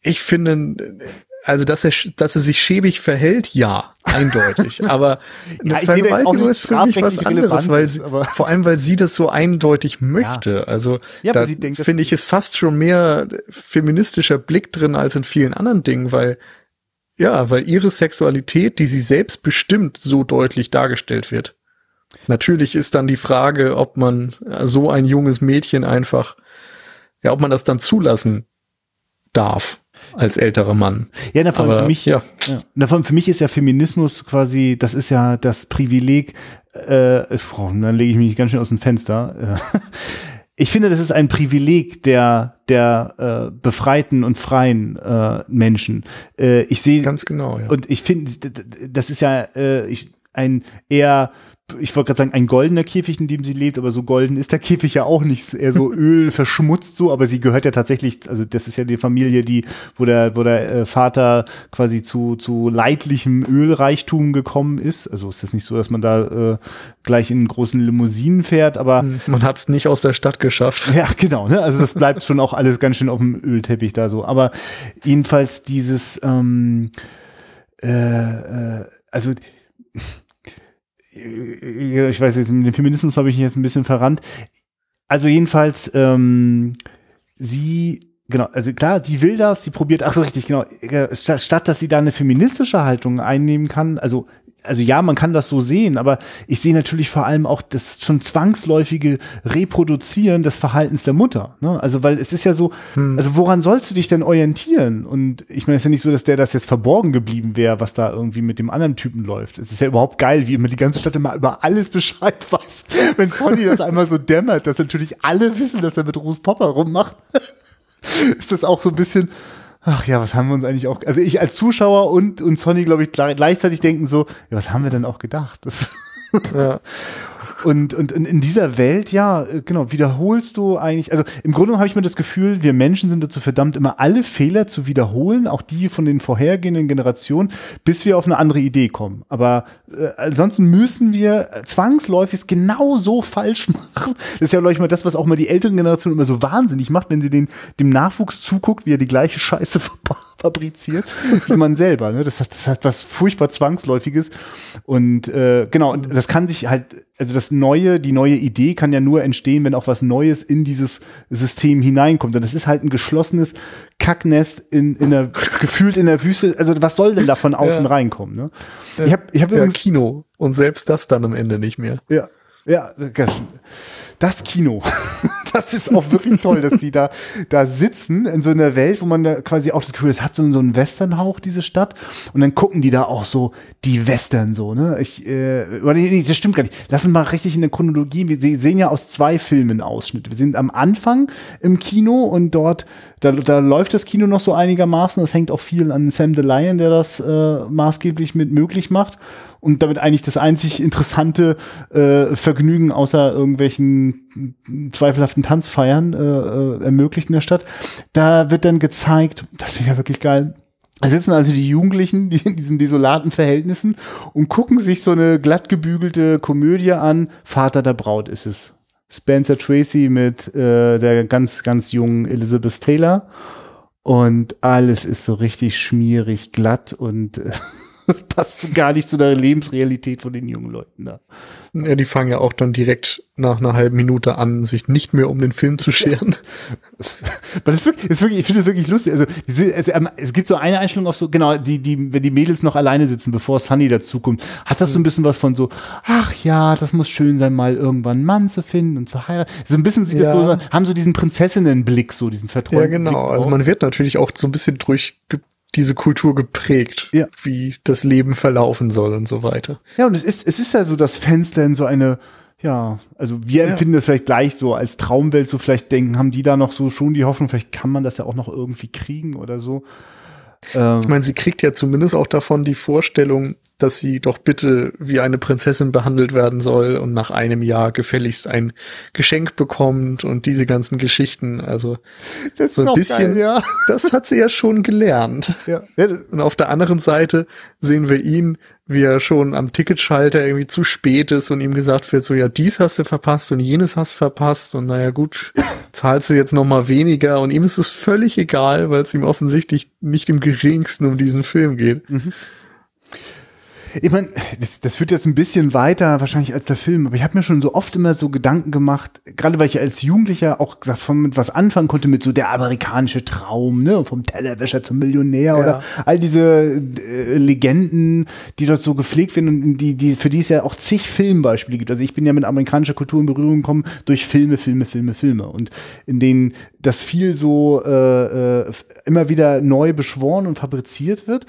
ich finde, also, dass er, dass er sich schäbig verhält, ja, eindeutig. Aber eine ja, Vergewaltigung ist für mich was anderes, weil sie, vor allem, weil sie das so eindeutig möchte. Ja. Also, ja, da finde ich, ist fast schon mehr feministischer Blick drin als in vielen anderen Dingen, weil, ja, weil ihre Sexualität, die sie selbst bestimmt, so deutlich dargestellt wird. Natürlich ist dann die Frage, ob man so ein junges Mädchen einfach, ja, ob man das dann zulassen darf als älterer Mann. Ja, davon Aber, für mich, ja. ja. Davon für mich ist ja Feminismus quasi, das ist ja das Privileg, äh, dann lege ich mich ganz schön aus dem Fenster. Ich finde, das ist ein Privileg der der äh, befreiten und freien äh, Menschen. Äh, ich sehe ganz genau. Ja. Und ich finde, das ist ja äh, ich, ein eher ich wollte gerade sagen, ein goldener Käfig, in dem sie lebt, aber so golden ist der Käfig ja auch nicht, eher so Öl verschmutzt so, aber sie gehört ja tatsächlich, also das ist ja die Familie, die, wo der, wo der äh, Vater quasi zu, zu leidlichem Ölreichtum gekommen ist. Also ist das nicht so, dass man da äh, gleich in großen Limousinen fährt, aber hm, man hat es nicht aus der Stadt geschafft. Ja, genau, ne? Also das bleibt schon auch alles ganz schön auf dem Ölteppich da so. Aber jedenfalls dieses, ähm, äh, äh, also ich weiß jetzt, dem Feminismus habe ich jetzt ein bisschen verrannt. Also jedenfalls, ähm, sie, genau, also klar, die will das, sie probiert, ach so richtig, genau, statt dass sie da eine feministische Haltung einnehmen kann, also also ja, man kann das so sehen, aber ich sehe natürlich vor allem auch das schon zwangsläufige Reproduzieren des Verhaltens der Mutter. Ne? Also, weil es ist ja so, hm. also woran sollst du dich denn orientieren? Und ich meine, es ist ja nicht so, dass der das jetzt verborgen geblieben wäre, was da irgendwie mit dem anderen Typen läuft. Es ist ja überhaupt geil, wie immer die ganze Stadt immer über alles Bescheid weiß. Wenn Sonny das einmal so dämmert, dass natürlich alle wissen, dass er mit Ruth Popper rummacht, ist das auch so ein bisschen, ach ja, was haben wir uns eigentlich auch, also ich als Zuschauer und, und Sonny, glaube ich, gleichzeitig denken so, ja, was haben wir denn auch gedacht? Das ja. Und, und in dieser Welt, ja, äh, genau, wiederholst du eigentlich, also im Grunde habe ich mir das Gefühl, wir Menschen sind dazu verdammt, immer alle Fehler zu wiederholen, auch die von den vorhergehenden Generationen, bis wir auf eine andere Idee kommen. Aber äh, ansonsten müssen wir zwangsläufig genau so falsch machen. Das ist ja, glaube ich, mal das, was auch mal die älteren Generationen immer so wahnsinnig macht, wenn sie den, dem Nachwuchs zuguckt, wie er die gleiche Scheiße fabriziert, wie man selber. Ne? Das, hat, das hat was furchtbar Zwangsläufiges. Und äh, genau, das kann sich halt also das Neue, die neue Idee kann ja nur entstehen, wenn auch was Neues in dieses System hineinkommt. Und das ist halt ein geschlossenes Kacknest in, in der, gefühlt in der Wüste. Also was soll denn da von außen ja. reinkommen? Ne? Ja. Ich habe ich hab ja, Kino und selbst das dann am Ende nicht mehr. Ja, ja, das Kino. das ist auch wirklich toll, dass die da, da sitzen in so einer Welt, wo man da quasi auch das Gefühl, es hat so, so einen Westernhauch, diese Stadt. Und dann gucken die da auch so die Western so, ne? Ich, äh, nee, das stimmt gar nicht. Lass uns mal richtig in der Chronologie. Wir sehen ja aus zwei Filmen Ausschnitte. Wir sind am Anfang im Kino und dort, da, da läuft das Kino noch so einigermaßen. Das hängt auch viel an Sam the Lion, der das äh, maßgeblich mit möglich macht und damit eigentlich das einzig interessante äh, Vergnügen außer irgendwelchen zweifelhaften Tanzfeiern äh, äh, ermöglicht in der Stadt. Da wird dann gezeigt, das finde ich ja wirklich geil, da sitzen also die Jugendlichen, die in diesen desolaten Verhältnissen und gucken sich so eine glatt gebügelte Komödie an. Vater der Braut ist es. Spencer Tracy mit äh, der ganz, ganz jungen Elizabeth Taylor. Und alles ist so richtig schmierig, glatt und äh, das passt gar nicht zu der Lebensrealität von den jungen Leuten da. Ja, die fangen ja auch dann direkt nach einer halben Minute an, sich nicht mehr um den Film zu scheren. Aber das ist wirklich, ist wirklich ich finde das wirklich lustig. Also, diese, also, ähm, es gibt so eine Einstellung auf so, genau, die, die, wenn die Mädels noch alleine sitzen, bevor Sunny dazukommt, hat das so ein bisschen was von so, ach ja, das muss schön sein, mal irgendwann einen Mann zu finden und zu heiraten. So ein bisschen ja. so, haben so diesen Prinzessinnenblick, so diesen verträumten Ja, genau. Also man wird natürlich auch so ein bisschen durch diese Kultur geprägt, ja. wie das Leben verlaufen soll und so weiter. Ja, und es ist, es ist ja so das Fenster in so eine, ja, also wir ja. empfinden das vielleicht gleich so als Traumwelt, so vielleicht denken, haben die da noch so schon die Hoffnung, vielleicht kann man das ja auch noch irgendwie kriegen oder so. Ich meine, sie kriegt ja zumindest auch davon die Vorstellung, dass sie doch bitte wie eine Prinzessin behandelt werden soll und nach einem Jahr gefälligst ein Geschenk bekommt und diese ganzen Geschichten. Also das so ein bisschen, geil, ja. das hat sie ja schon gelernt. Ja. Und auf der anderen Seite sehen wir ihn, wie er schon am Ticketschalter irgendwie zu spät ist und ihm gesagt wird, so ja, dies hast du verpasst und jenes hast du verpasst und naja gut, zahlst du jetzt noch mal weniger und ihm ist es völlig egal, weil es ihm offensichtlich nicht im geringsten um diesen Film geht. Mhm ich meine, das, das führt jetzt ein bisschen weiter wahrscheinlich als der Film, aber ich habe mir schon so oft immer so Gedanken gemacht, gerade weil ich als Jugendlicher auch davon mit was anfangen konnte, mit so der amerikanische Traum, ne, vom Tellerwäscher zum Millionär ja. oder all diese äh, Legenden, die dort so gepflegt werden und die, die, für die es ja auch zig Filmbeispiele gibt. Also ich bin ja mit amerikanischer Kultur in Berührung gekommen durch Filme, Filme, Filme, Filme und in denen das viel so äh, äh, immer wieder neu beschworen und fabriziert wird.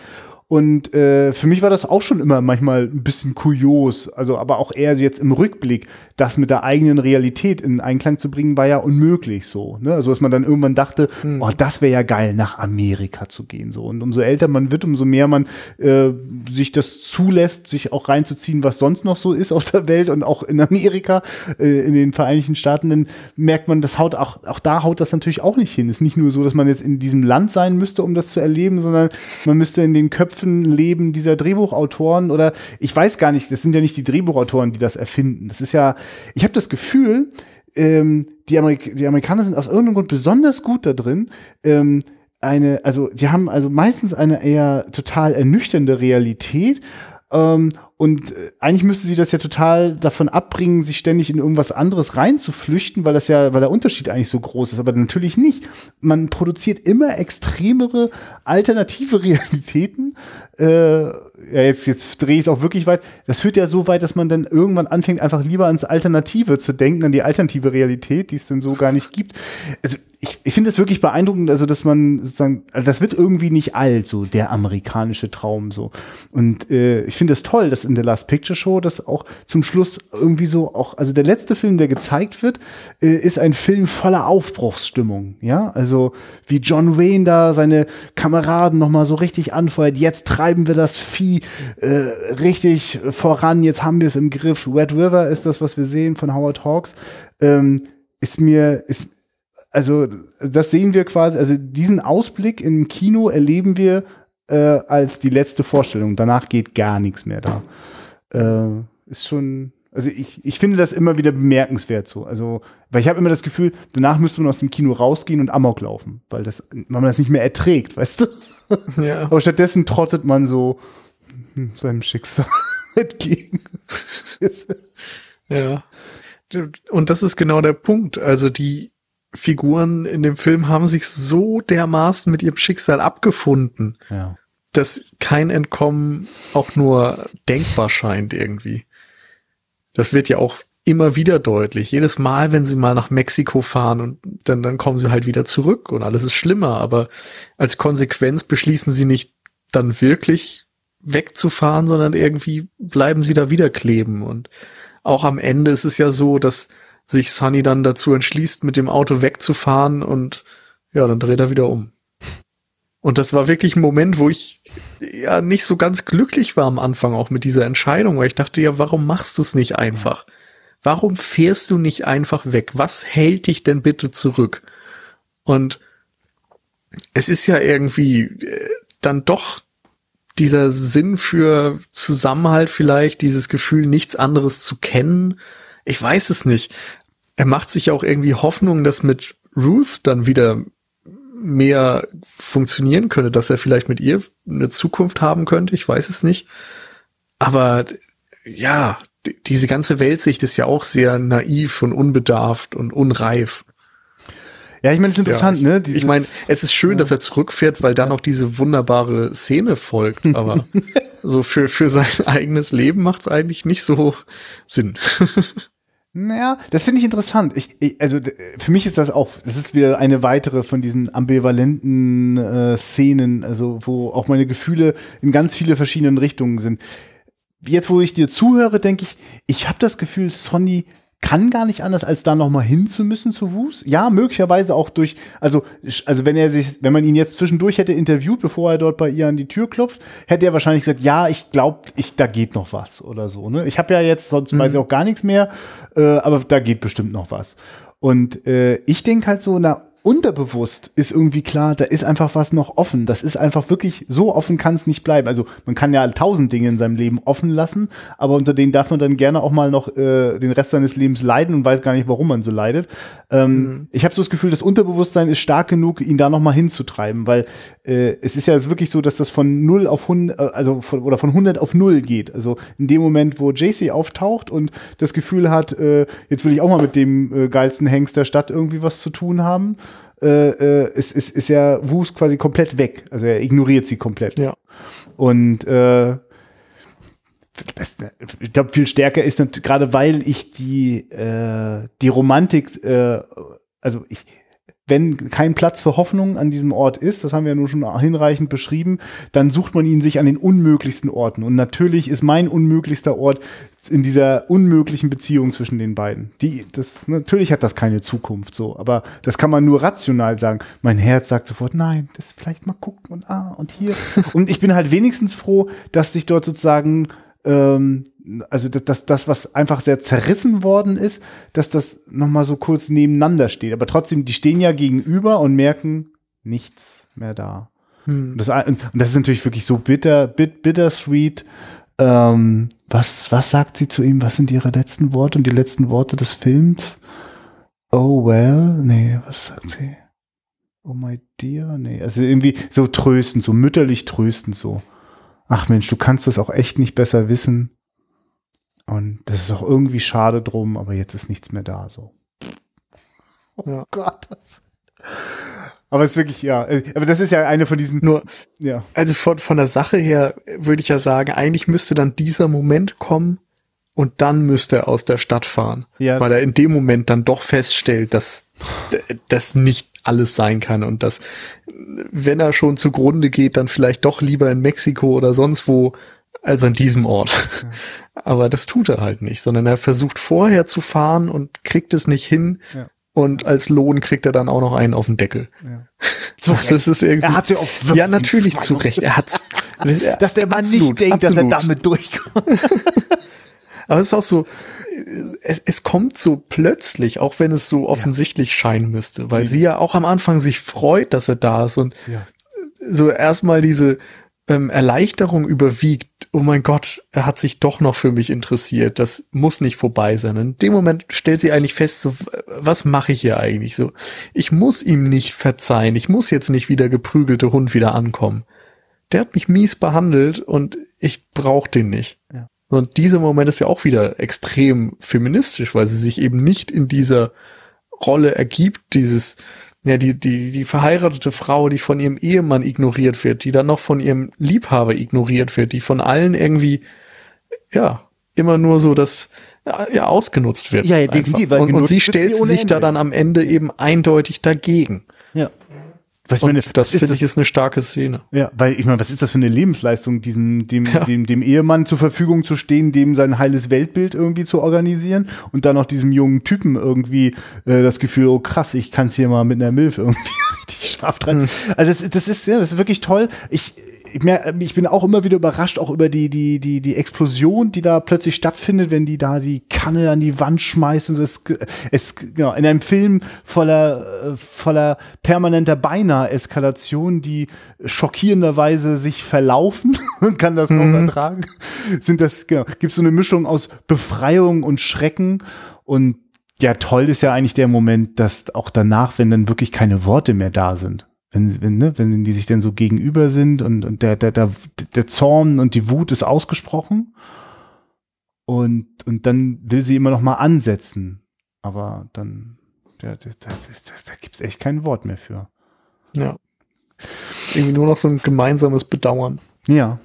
Und äh, für mich war das auch schon immer manchmal ein bisschen kurios, also aber auch eher jetzt im Rückblick, das mit der eigenen Realität in Einklang zu bringen, war ja unmöglich so. Ne? Also dass man dann irgendwann dachte, hm. oh, das wäre ja geil, nach Amerika zu gehen. So. Und umso älter man wird, umso mehr man äh, sich das zulässt, sich auch reinzuziehen, was sonst noch so ist auf der Welt und auch in Amerika, äh, in den Vereinigten Staaten, dann merkt man, das haut auch, auch da haut das natürlich auch nicht hin. Es ist nicht nur so, dass man jetzt in diesem Land sein müsste, um das zu erleben, sondern man müsste in den Köpfen Köpfenleben dieser Drehbuchautoren oder ich weiß gar nicht, das sind ja nicht die Drehbuchautoren, die das erfinden. Das ist ja, ich habe das Gefühl, ähm, die, Amerik die Amerikaner sind aus irgendeinem Grund besonders gut da drin, ähm, eine, also die haben also meistens eine eher total ernüchternde Realität ähm, und äh, eigentlich müsste sie das ja total davon abbringen, sich ständig in irgendwas anderes reinzuflüchten, weil das ja, weil der Unterschied eigentlich so groß ist. Aber natürlich nicht. Man produziert immer extremere alternative Realitäten. Äh, ja, jetzt, jetzt drehe ich es auch wirklich weit. Das führt ja so weit, dass man dann irgendwann anfängt, einfach lieber ans Alternative zu denken, an die alternative Realität, die es dann so gar nicht gibt. Also ich, ich finde es wirklich beeindruckend, also dass man sozusagen, also das wird irgendwie nicht alt, so der amerikanische Traum so. Und äh, ich finde es das toll, dass in der Last Picture Show das auch zum Schluss irgendwie so auch, also der letzte Film, der gezeigt wird, äh, ist ein Film voller Aufbruchsstimmung, ja, also wie John Wayne da seine Kameraden nochmal so richtig anfeuert, jetzt treiben wir das Vieh äh, richtig voran, jetzt haben wir es im Griff. Red River ist das, was wir sehen von Howard Hawks, ähm, ist mir, ist, also das sehen wir quasi, also diesen Ausblick im Kino erleben wir äh, als die letzte Vorstellung. Danach geht gar nichts mehr da. Äh, ist schon, also ich, ich finde das immer wieder bemerkenswert so. Also, weil ich habe immer das Gefühl, danach müsste man aus dem Kino rausgehen und Amok laufen, weil das, weil man das nicht mehr erträgt, weißt du? Ja. Aber stattdessen trottet man so hm, seinem Schicksal entgegen. ja. Und das ist genau der Punkt. Also die Figuren in dem Film haben sich so dermaßen mit ihrem Schicksal abgefunden, ja. dass kein Entkommen auch nur denkbar scheint irgendwie. Das wird ja auch immer wieder deutlich. Jedes Mal, wenn sie mal nach Mexiko fahren und dann, dann kommen sie halt wieder zurück und alles ist schlimmer. Aber als Konsequenz beschließen sie nicht dann wirklich wegzufahren, sondern irgendwie bleiben sie da wieder kleben. Und auch am Ende ist es ja so, dass sich Sunny dann dazu entschließt, mit dem Auto wegzufahren und ja, dann dreht er wieder um. Und das war wirklich ein Moment, wo ich ja nicht so ganz glücklich war am Anfang auch mit dieser Entscheidung, weil ich dachte ja, warum machst du es nicht einfach? Warum fährst du nicht einfach weg? Was hält dich denn bitte zurück? Und es ist ja irgendwie äh, dann doch dieser Sinn für Zusammenhalt vielleicht, dieses Gefühl, nichts anderes zu kennen. Ich weiß es nicht. Er macht sich auch irgendwie Hoffnung, dass mit Ruth dann wieder mehr funktionieren könnte, dass er vielleicht mit ihr eine Zukunft haben könnte. Ich weiß es nicht. Aber ja, diese ganze Weltsicht ist ja auch sehr naiv und unbedarft und unreif. Ja, ich meine, es ist interessant, ja, ne? Dieses, ich meine, es ist schön, ja. dass er zurückfährt, weil dann noch diese wunderbare Szene folgt, aber so für, für sein eigenes Leben macht es eigentlich nicht so Sinn. Naja, das finde ich interessant. Ich, ich, also für mich ist das auch, das ist wieder eine weitere von diesen ambivalenten äh, Szenen, also wo auch meine Gefühle in ganz viele verschiedenen Richtungen sind. Jetzt, wo ich dir zuhöre, denke ich, ich habe das Gefühl, Sonny kann gar nicht anders, als da nochmal hin zu müssen zu Wus. Ja, möglicherweise auch durch, also, also wenn er sich, wenn man ihn jetzt zwischendurch hätte interviewt, bevor er dort bei ihr an die Tür klopft, hätte er wahrscheinlich gesagt, ja, ich glaube, ich, da geht noch was oder so. Ne? Ich habe ja jetzt, sonst mhm. weiß ich auch gar nichts mehr, äh, aber da geht bestimmt noch was. Und äh, ich denke halt so, na, unterbewusst ist irgendwie klar, da ist einfach was noch offen. Das ist einfach wirklich, so offen kann es nicht bleiben. Also man kann ja tausend Dinge in seinem Leben offen lassen, aber unter denen darf man dann gerne auch mal noch äh, den Rest seines Lebens leiden und weiß gar nicht, warum man so leidet. Ähm, mhm. Ich habe so das Gefühl, das Unterbewusstsein ist stark genug, ihn da noch mal hinzutreiben, weil äh, es ist ja wirklich so, dass das von 0 auf 100, äh, also von, oder von 100 auf 0 geht. Also in dem Moment, wo JC auftaucht und das Gefühl hat, äh, jetzt will ich auch mal mit dem äh, geilsten Hengst der Stadt irgendwie was zu tun haben, äh, äh, ist, ist, ist ja Wus quasi komplett weg. Also er ignoriert sie komplett. Ja. Und äh, das, ich glaube, viel stärker ist gerade, weil ich die, äh, die Romantik, äh, also ich, wenn kein Platz für Hoffnung an diesem Ort ist, das haben wir ja nur schon hinreichend beschrieben, dann sucht man ihn sich an den unmöglichsten Orten. Und natürlich ist mein unmöglichster Ort in dieser unmöglichen Beziehung zwischen den beiden. Die, das, natürlich hat das keine Zukunft so, aber das kann man nur rational sagen. Mein Herz sagt sofort, nein, das vielleicht mal gucken und ah und hier. und ich bin halt wenigstens froh, dass sich dort sozusagen ähm, also das, das, was einfach sehr zerrissen worden ist, dass das nochmal so kurz nebeneinander steht. Aber trotzdem, die stehen ja gegenüber und merken nichts mehr da. Hm. Das, und das ist natürlich wirklich so bitter, bit, bittersweet. Ähm, was, was sagt sie zu ihm? Was sind ihre letzten Worte und die letzten Worte des Films? Oh well, nee, was sagt sie? Oh my dear, nee, also irgendwie so tröstend, so mütterlich tröstend so. Ach Mensch, du kannst das auch echt nicht besser wissen. Und das ist auch irgendwie schade drum, aber jetzt ist nichts mehr da, so. Oh ja. Gott, das. Aber es ist wirklich, ja, äh, aber das ist ja eine von diesen. Nur, ja. Also von, von der Sache her würde ich ja sagen, eigentlich müsste dann dieser Moment kommen und dann müsste er aus der Stadt fahren. Ja. Weil er in dem Moment dann doch feststellt, dass das nicht alles sein kann und dass, wenn er schon zugrunde geht, dann vielleicht doch lieber in Mexiko oder sonst wo als an diesem Ort. Ja. Aber das tut er halt nicht, sondern er versucht vorher zu fahren und kriegt es nicht hin. Ja. Und als Lohn kriegt er dann auch noch einen auf den Deckel. Ja. Das ist es irgendwie. Er hat ja auch Ja, natürlich zu Recht. Er hat's. dass der Mann absolut, nicht denkt, absolut. dass er damit durchkommt. Aber es ist auch so, es, es kommt so plötzlich, auch wenn es so offensichtlich ja. scheinen müsste, weil ja. sie ja auch am Anfang sich freut, dass er da ist und ja. so erstmal diese, ähm, Erleichterung überwiegt, oh mein Gott, er hat sich doch noch für mich interessiert, das muss nicht vorbei sein. In dem Moment stellt sie eigentlich fest, so, was mache ich hier eigentlich so? Ich muss ihm nicht verzeihen, ich muss jetzt nicht wie der geprügelte Hund wieder ankommen. Der hat mich mies behandelt und ich brauche den nicht. Ja. Und dieser Moment ist ja auch wieder extrem feministisch, weil sie sich eben nicht in dieser Rolle ergibt, dieses, ja, die, die, die verheiratete Frau, die von ihrem Ehemann ignoriert wird, die dann noch von ihrem Liebhaber ignoriert wird, die von allen irgendwie, ja, immer nur so, dass ja, ausgenutzt wird. Ja, ja definitiv. Und, und sie stellt sich da dann am Ende eben eindeutig dagegen. Was meine, das finde ich ist eine starke Szene. Ja, weil ich meine, was ist das für eine Lebensleistung, diesem, dem, ja. dem, dem Ehemann zur Verfügung zu stehen, dem sein heiles Weltbild irgendwie zu organisieren und dann noch diesem jungen Typen irgendwie äh, das Gefühl, oh krass, ich kann es hier mal mit einer Milf irgendwie richtig scharf dran. Hm. Also das, das ist ja, das ist wirklich toll. Ich ich, mer ich bin auch immer wieder überrascht, auch über die, die, die, die Explosion, die da plötzlich stattfindet, wenn die da die Kanne an die Wand schmeißen. So, es, es, genau, in einem Film voller, äh, voller permanenter Beinahe-Eskalation, die schockierenderweise sich verlaufen, kann das noch mhm. ertragen, sind das, genau, gibt so eine Mischung aus Befreiung und Schrecken und ja, toll ist ja eigentlich der Moment, dass auch danach, wenn dann wirklich keine Worte mehr da sind, wenn, wenn, ne, wenn die sich denn so gegenüber sind und, und der, der, der, der Zorn und die Wut ist ausgesprochen. Und, und dann will sie immer noch mal ansetzen. Aber dann, ja, da, da, da gibt es echt kein Wort mehr für. Ja. Irgendwie nur noch so ein gemeinsames Bedauern. Ja.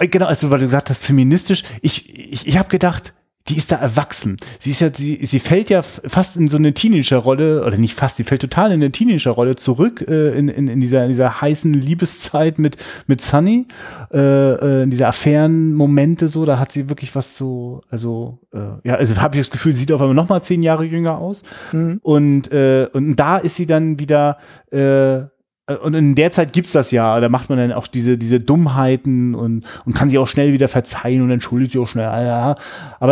Genau, also weil du gesagt hast, feministisch, ich, ich, ich habe gedacht, die ist da erwachsen. Sie ist ja, sie, sie fällt ja fast in so eine Teenager-Rolle, oder nicht fast, sie fällt total in eine Teenager-Rolle zurück, äh, in, in, in, dieser, in dieser heißen Liebeszeit mit, mit Sunny, äh, äh, in dieser Affären-Momente so, da hat sie wirklich was so, also, äh, ja, also habe ich das Gefühl, sie sieht auf einmal noch mal zehn Jahre jünger aus. Mhm. Und, äh, und da ist sie dann wieder, äh, und in der Zeit gibt's das ja, da macht man dann auch diese, diese Dummheiten und, und kann sich auch schnell wieder verzeihen und entschuldigt sich auch schnell. Aber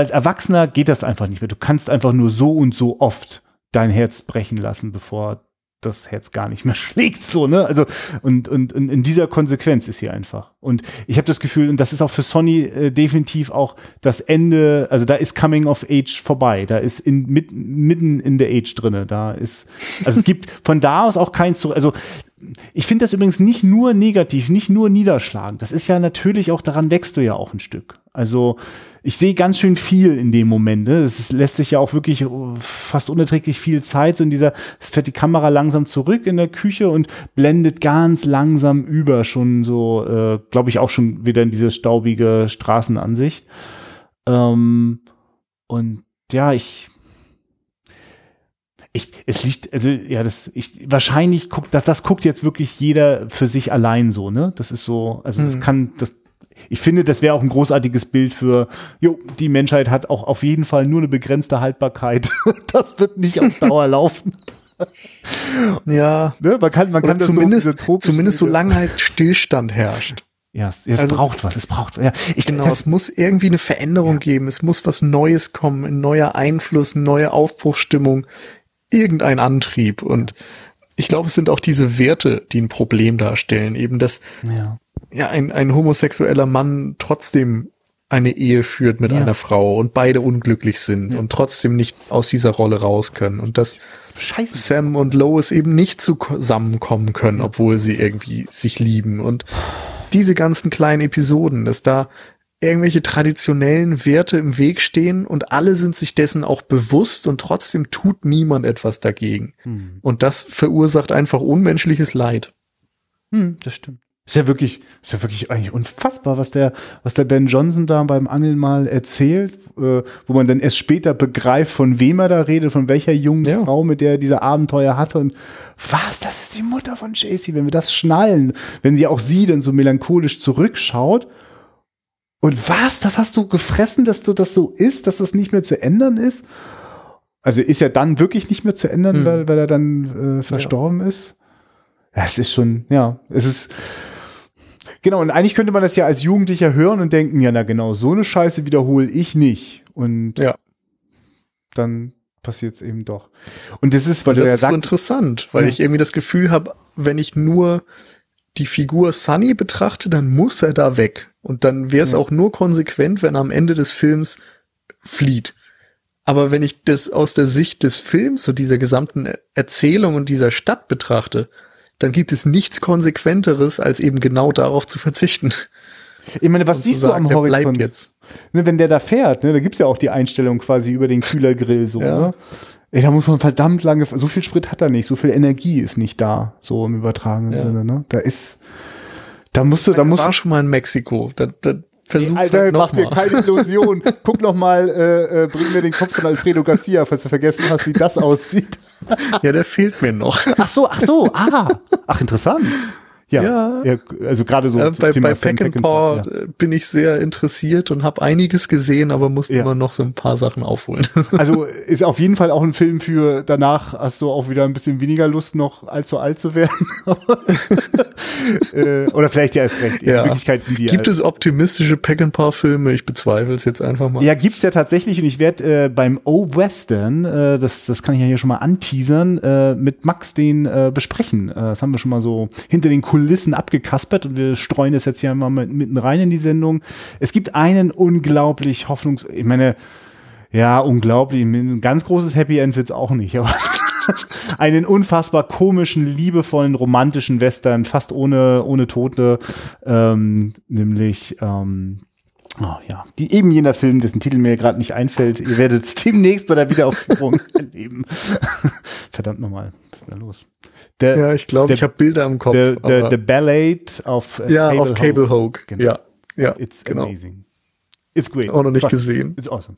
als Erwachsener geht das einfach nicht mehr. Du kannst einfach nur so und so oft dein Herz brechen lassen, bevor das Herz gar nicht mehr schlägt, so, ne? Also, und, und, und in dieser Konsequenz ist sie einfach. Und ich habe das Gefühl, und das ist auch für Sony äh, definitiv auch das Ende, also da ist Coming of Age vorbei, da ist in, mit, mitten in der Age drinne, da ist, also es gibt von da aus auch kein Zurück, also ich finde das übrigens nicht nur negativ, nicht nur niederschlagend. Das ist ja natürlich auch, daran wächst du ja auch ein Stück. Also ich sehe ganz schön viel in dem Moment. Ne? Es lässt sich ja auch wirklich fast unerträglich viel Zeit. So in dieser, es fährt die Kamera langsam zurück in der Küche und blendet ganz langsam über, schon so, äh, glaube ich, auch schon wieder in diese staubige Straßenansicht. Ähm, und ja, ich, ich, es liegt, also ja, das, ich, wahrscheinlich guckt, das, das guckt jetzt wirklich jeder für sich allein so, ne? Das ist so, also das hm. kann, das, ich finde, das wäre auch ein großartiges Bild für, jo, die Menschheit hat auch auf jeden Fall nur eine begrenzte Haltbarkeit. das wird nicht auf Dauer laufen. ja. Ne? Man kann, man Oder kann zumindest, so zumindest solange halt Stillstand herrscht. Ja, es, es also, braucht was, es braucht, ja. Ich, genau, das, es muss irgendwie eine Veränderung ja. geben, es muss was Neues kommen, ein neuer Einfluss, eine neue Aufbruchsstimmung, irgendein Antrieb. Und ich glaube, es sind auch diese Werte, die ein Problem darstellen. Eben, dass ja. ja ein, ein homosexueller Mann trotzdem eine Ehe führt mit ja. einer Frau und beide unglücklich sind ja. und trotzdem nicht aus dieser Rolle raus können und dass Scheiße. Sam und Lois eben nicht zusammenkommen können, obwohl sie irgendwie sich lieben und diese ganzen kleinen Episoden, dass da irgendwelche traditionellen Werte im Weg stehen und alle sind sich dessen auch bewusst und trotzdem tut niemand etwas dagegen. Hm. Und das verursacht einfach unmenschliches Leid. Hm, das stimmt. Ist ja wirklich, ist ja wirklich eigentlich unfassbar, was der, was der Ben Johnson da beim Angeln mal erzählt, äh, wo man dann erst später begreift, von wem er da redet, von welcher jungen ja. Frau, mit der er diese Abenteuer hatte und was, das ist die Mutter von JC, wenn wir das schnallen, wenn sie auch sie dann so melancholisch zurückschaut und was? Das hast du gefressen, dass du das so ist, dass das nicht mehr zu ändern ist? Also ist er dann wirklich nicht mehr zu ändern, hm. weil, weil er dann äh, verstorben ja. ist? Ja, es ist schon, ja, es ist. Genau, und eigentlich könnte man das ja als Jugendlicher hören und denken, ja, na genau, so eine Scheiße wiederhole ich nicht. Und ja. dann passiert es eben doch. Und das ist, weil und das du ja ist sagst, so interessant, weil ja. ich irgendwie das Gefühl habe, wenn ich nur die Figur Sunny betrachte, dann muss er da weg. Und dann wäre es ja. auch nur konsequent, wenn er am Ende des Films flieht. Aber wenn ich das aus der Sicht des Films und dieser gesamten Erzählung und dieser Stadt betrachte, dann gibt es nichts Konsequenteres, als eben genau darauf zu verzichten. Ich meine, was siehst sagen, du am Horizont? jetzt. Ne, wenn der da fährt, ne, da gibt's ja auch die Einstellung quasi über den Kühlergrill so. Ja. Ne? Ey, da muss man verdammt lange, so viel Sprit hat er nicht, so viel Energie ist nicht da, so im übertragenen ja. Sinne. Ne? Da ist, da musst du, da musst war schon mal in Mexiko. Da, da Versuch's Alter, halt mach dir keine Illusion. Guck noch mal, äh, äh, bring mir den Kopf von Alfredo Garcia, falls du vergessen hast, wie das aussieht. Ja, der fehlt mir noch. Ach so, ach so, ah. Ach, interessant. Ja, Ja. also gerade so Äh, bei Thema bei Sam Pack and Peckinpah, Paw äh, bin ich sehr interessiert und habe einiges gesehen, aber musste Ja. immer noch so ein paar Sachen aufholen. ja. Also ist auf jeden Fall auch ein Film für danach hast du auch wieder ein bisschen weniger Lust, noch allzu alt zu werden. äh, oder vielleicht ja erst recht. In Ja. Wirklichkeit sind die Gibt alt. es optimistische Pack and Paw Filme? Ich bezweifle es jetzt einfach mal. Ja, gibt's ja tatsächlich und ich werde äh, beim O-Western, äh, das, das kann ich ja hier schon mal anteasern, äh, mit Max den äh, besprechen. Äh, das haben wir schon mal so hinter den Kulissen abgekaspert und wir streuen das jetzt hier mal mit, mitten rein in die Sendung. Es gibt einen unglaublich hoffnungs... Ich meine, ja, unglaublich. Ein ganz großes Happy End wird's auch nicht, aber einen unfassbar komischen, liebevollen, romantischen Western, fast ohne, ohne Tote, ähm, nämlich ähm, Oh, ja, die eben jener Film, dessen Titel mir gerade nicht einfällt. Ihr werdet es demnächst bei der Wiederaufführung erleben. Verdammt nochmal, was ist denn da los? Der, Ja, ich glaube, ich habe Bilder im Kopf. der, aber- der Ballad auf äh, ja, auf Cable Hogue. Hogue. Genau. Ja, ja, It's genau. amazing. It's great. Auch noch nicht Was- gesehen. It's awesome.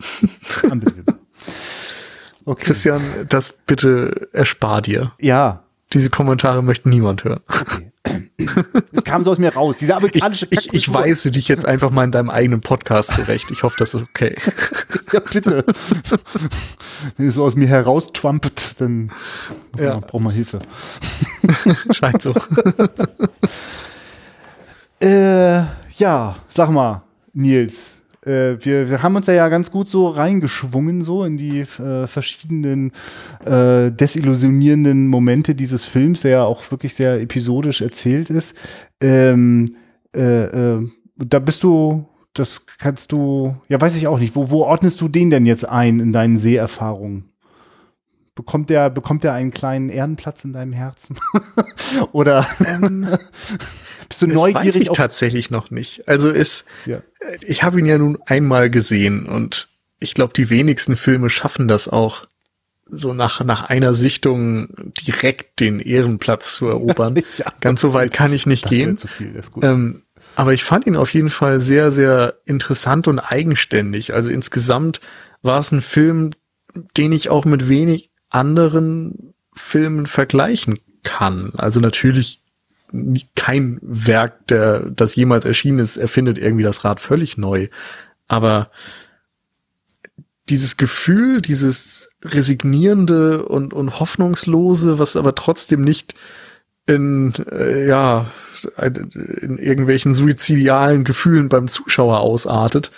Unbelievable. Okay. Christian, das bitte erspar dir. Ja, Diese Kommentare möchte niemand hören. es kam so aus mir raus. Diese Ich, amerikanische ich, ich Kackkultur. weise dich jetzt einfach mal in deinem eigenen Podcast zurecht. Ich hoffe, das ist okay. Ja, bitte. Wenn es so aus mir heraustrumpet, dann Ja. braucht man Hilfe. Scheint so. Äh, ja, sag mal, Nils. Äh, wir, wir haben uns ja ganz gut so reingeschwungen, so in die äh, verschiedenen äh, desillusionierenden Momente dieses Films, der ja auch wirklich sehr episodisch erzählt ist. Ähm, äh, äh, da bist du, das kannst du, ja, weiß ich auch nicht. Wo, wo ordnest du den denn jetzt ein in deinen Seherfahrungen? Bekommt der, bekommt der einen kleinen Ehrenplatz in deinem Herzen? Oder bist du Das weiß neugierig ich tatsächlich noch nicht. Also ist, Ja. ich habe ihn ja nun einmal gesehen und ich glaube, die wenigsten Filme schaffen das auch, so nach, nach einer Sichtung direkt den Ehrenplatz zu erobern. Ja. Ganz so weit kann ich nicht Das gehen. zu viel, das ist gut. Ähm, aber ich fand ihn auf jeden Fall sehr, sehr interessant und eigenständig. Also insgesamt war es ein Film, den ich auch mit wenig anderen Filmen vergleichen kann. Also natürlich kein Werk, der, das jemals erschienen ist, erfindet irgendwie das Rad völlig neu. Aber dieses Gefühl, dieses resignierende und, und hoffnungslose, was aber trotzdem nicht in, äh, ja, in irgendwelchen suizidialen Gefühlen beim Zuschauer ausartet,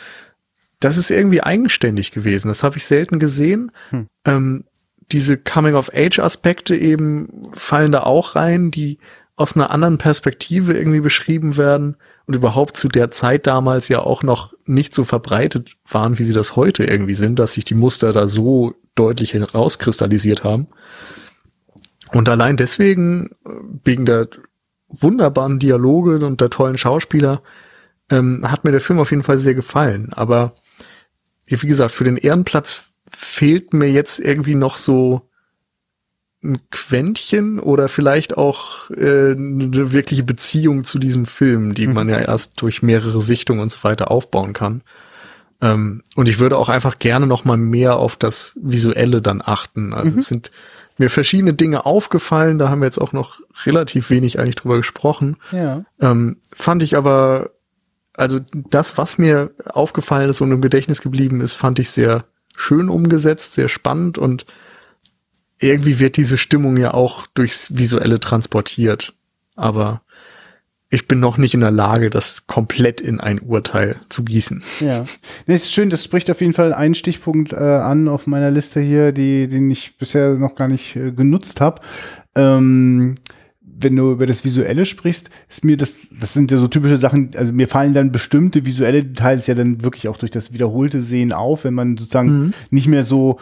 das ist irgendwie eigenständig gewesen. Das habe ich selten gesehen. Hm. Ähm, diese Coming-of-Age-Aspekte eben fallen da auch rein, die aus einer anderen Perspektive irgendwie beschrieben werden und überhaupt zu der Zeit damals ja auch noch nicht so verbreitet waren, wie sie das heute irgendwie sind, dass sich die Muster da so deutlich herauskristallisiert haben. Und allein deswegen, äh, wegen der wunderbaren Dialoge und der tollen Schauspieler, ähm, hat mir der Film auf jeden Fall sehr gefallen. Aber wie gesagt, für den Ehrenplatz fehlt mir jetzt irgendwie noch so ein Quäntchen oder vielleicht auch äh, eine wirkliche Beziehung zu diesem Film, die man ja erst durch mehrere Sichtungen und so weiter aufbauen kann. Ähm, und ich würde auch einfach gerne noch mal mehr auf das Visuelle dann achten. Also es sind mir verschiedene Dinge aufgefallen, da haben wir jetzt auch noch relativ wenig eigentlich drüber gesprochen. ja. Ähm, fand ich aber, also das, was mir aufgefallen ist und im Gedächtnis geblieben ist, fand ich sehr schön umgesetzt, sehr spannend und irgendwie wird diese Stimmung ja auch durchs Visuelle transportiert. Aber ich bin noch nicht in der Lage, das komplett in ein Urteil zu gießen. Ja. Nee, ist schön, das spricht auf jeden Fall einen Stichpunkt äh, an auf meiner Liste hier, die, den ich bisher noch gar nicht äh, genutzt habe. Ähm, wenn du über das Visuelle sprichst, ist mir das, das sind ja so typische Sachen, also mir fallen dann bestimmte visuelle Details ja dann wirklich auch durch das wiederholte Sehen auf, wenn man sozusagen nicht mehr so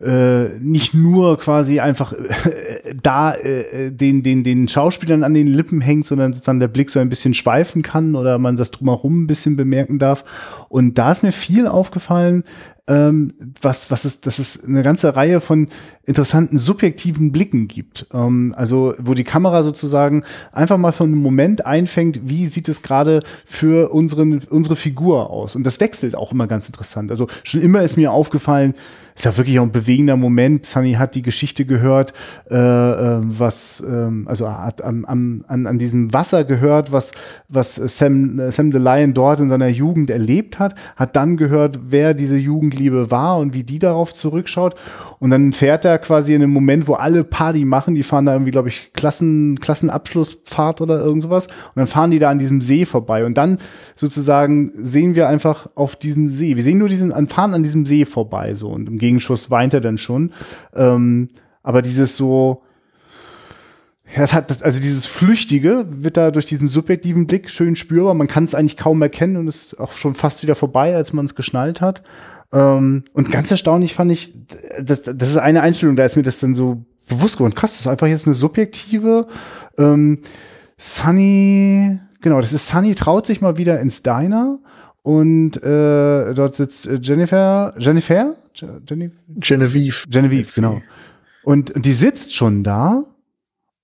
äh, nicht nur quasi einfach äh, da äh, den, den, den Schauspielern an den Lippen hängt, sondern sozusagen der Blick so ein bisschen schweifen kann oder man das drumherum ein bisschen bemerken darf. Und da ist mir viel aufgefallen, ähm, was, was ist, dass es eine ganze Reihe von interessanten subjektiven Blicken gibt. Ähm, also, wo die Kamera sozusagen einfach mal von einem Moment einfängt, wie sieht es gerade für unseren, unsere Figur aus. Und das wechselt auch immer ganz interessant. Also schon immer ist mir aufgefallen, ist ja wirklich auch ein bewegender Moment. Sunny hat die Geschichte gehört, äh, äh, was, äh, also hat am, am, an, an diesem Wasser gehört, was, was Sam, äh, Sam the Lion dort in seiner Jugend erlebt hat, hat dann gehört, wer diese Jugendliebe war und wie die darauf zurückschaut. Und dann fährt er quasi in einem Moment, wo alle Party machen, die fahren da irgendwie, glaube ich, Klassen, Klassenabschlussfahrt oder irgend sowas. Und dann fahren die da an diesem See vorbei. Und dann sozusagen sehen wir einfach auf diesen See. Wir sehen nur diesen, fahren an diesem See vorbei, so. Und im Gegenschuss weint er dann schon. Ähm, aber dieses so, es hat, also dieses Flüchtige wird da durch diesen subjektiven Blick schön spürbar. Man kann es eigentlich kaum erkennen und ist auch schon fast wieder vorbei, als man es geschnallt hat. Ähm, und ganz erstaunlich fand ich, das, das ist eine Einstellung, da ist mir das dann so bewusst geworden. Krass, das ist einfach jetzt eine subjektive. Ähm, Sunny, genau, das ist Sunny traut sich mal wieder ins Diner und äh, dort sitzt äh, Jennifer, Jennifer, Jennifer? Genevieve. Genevieve, genau. Und, und die sitzt schon da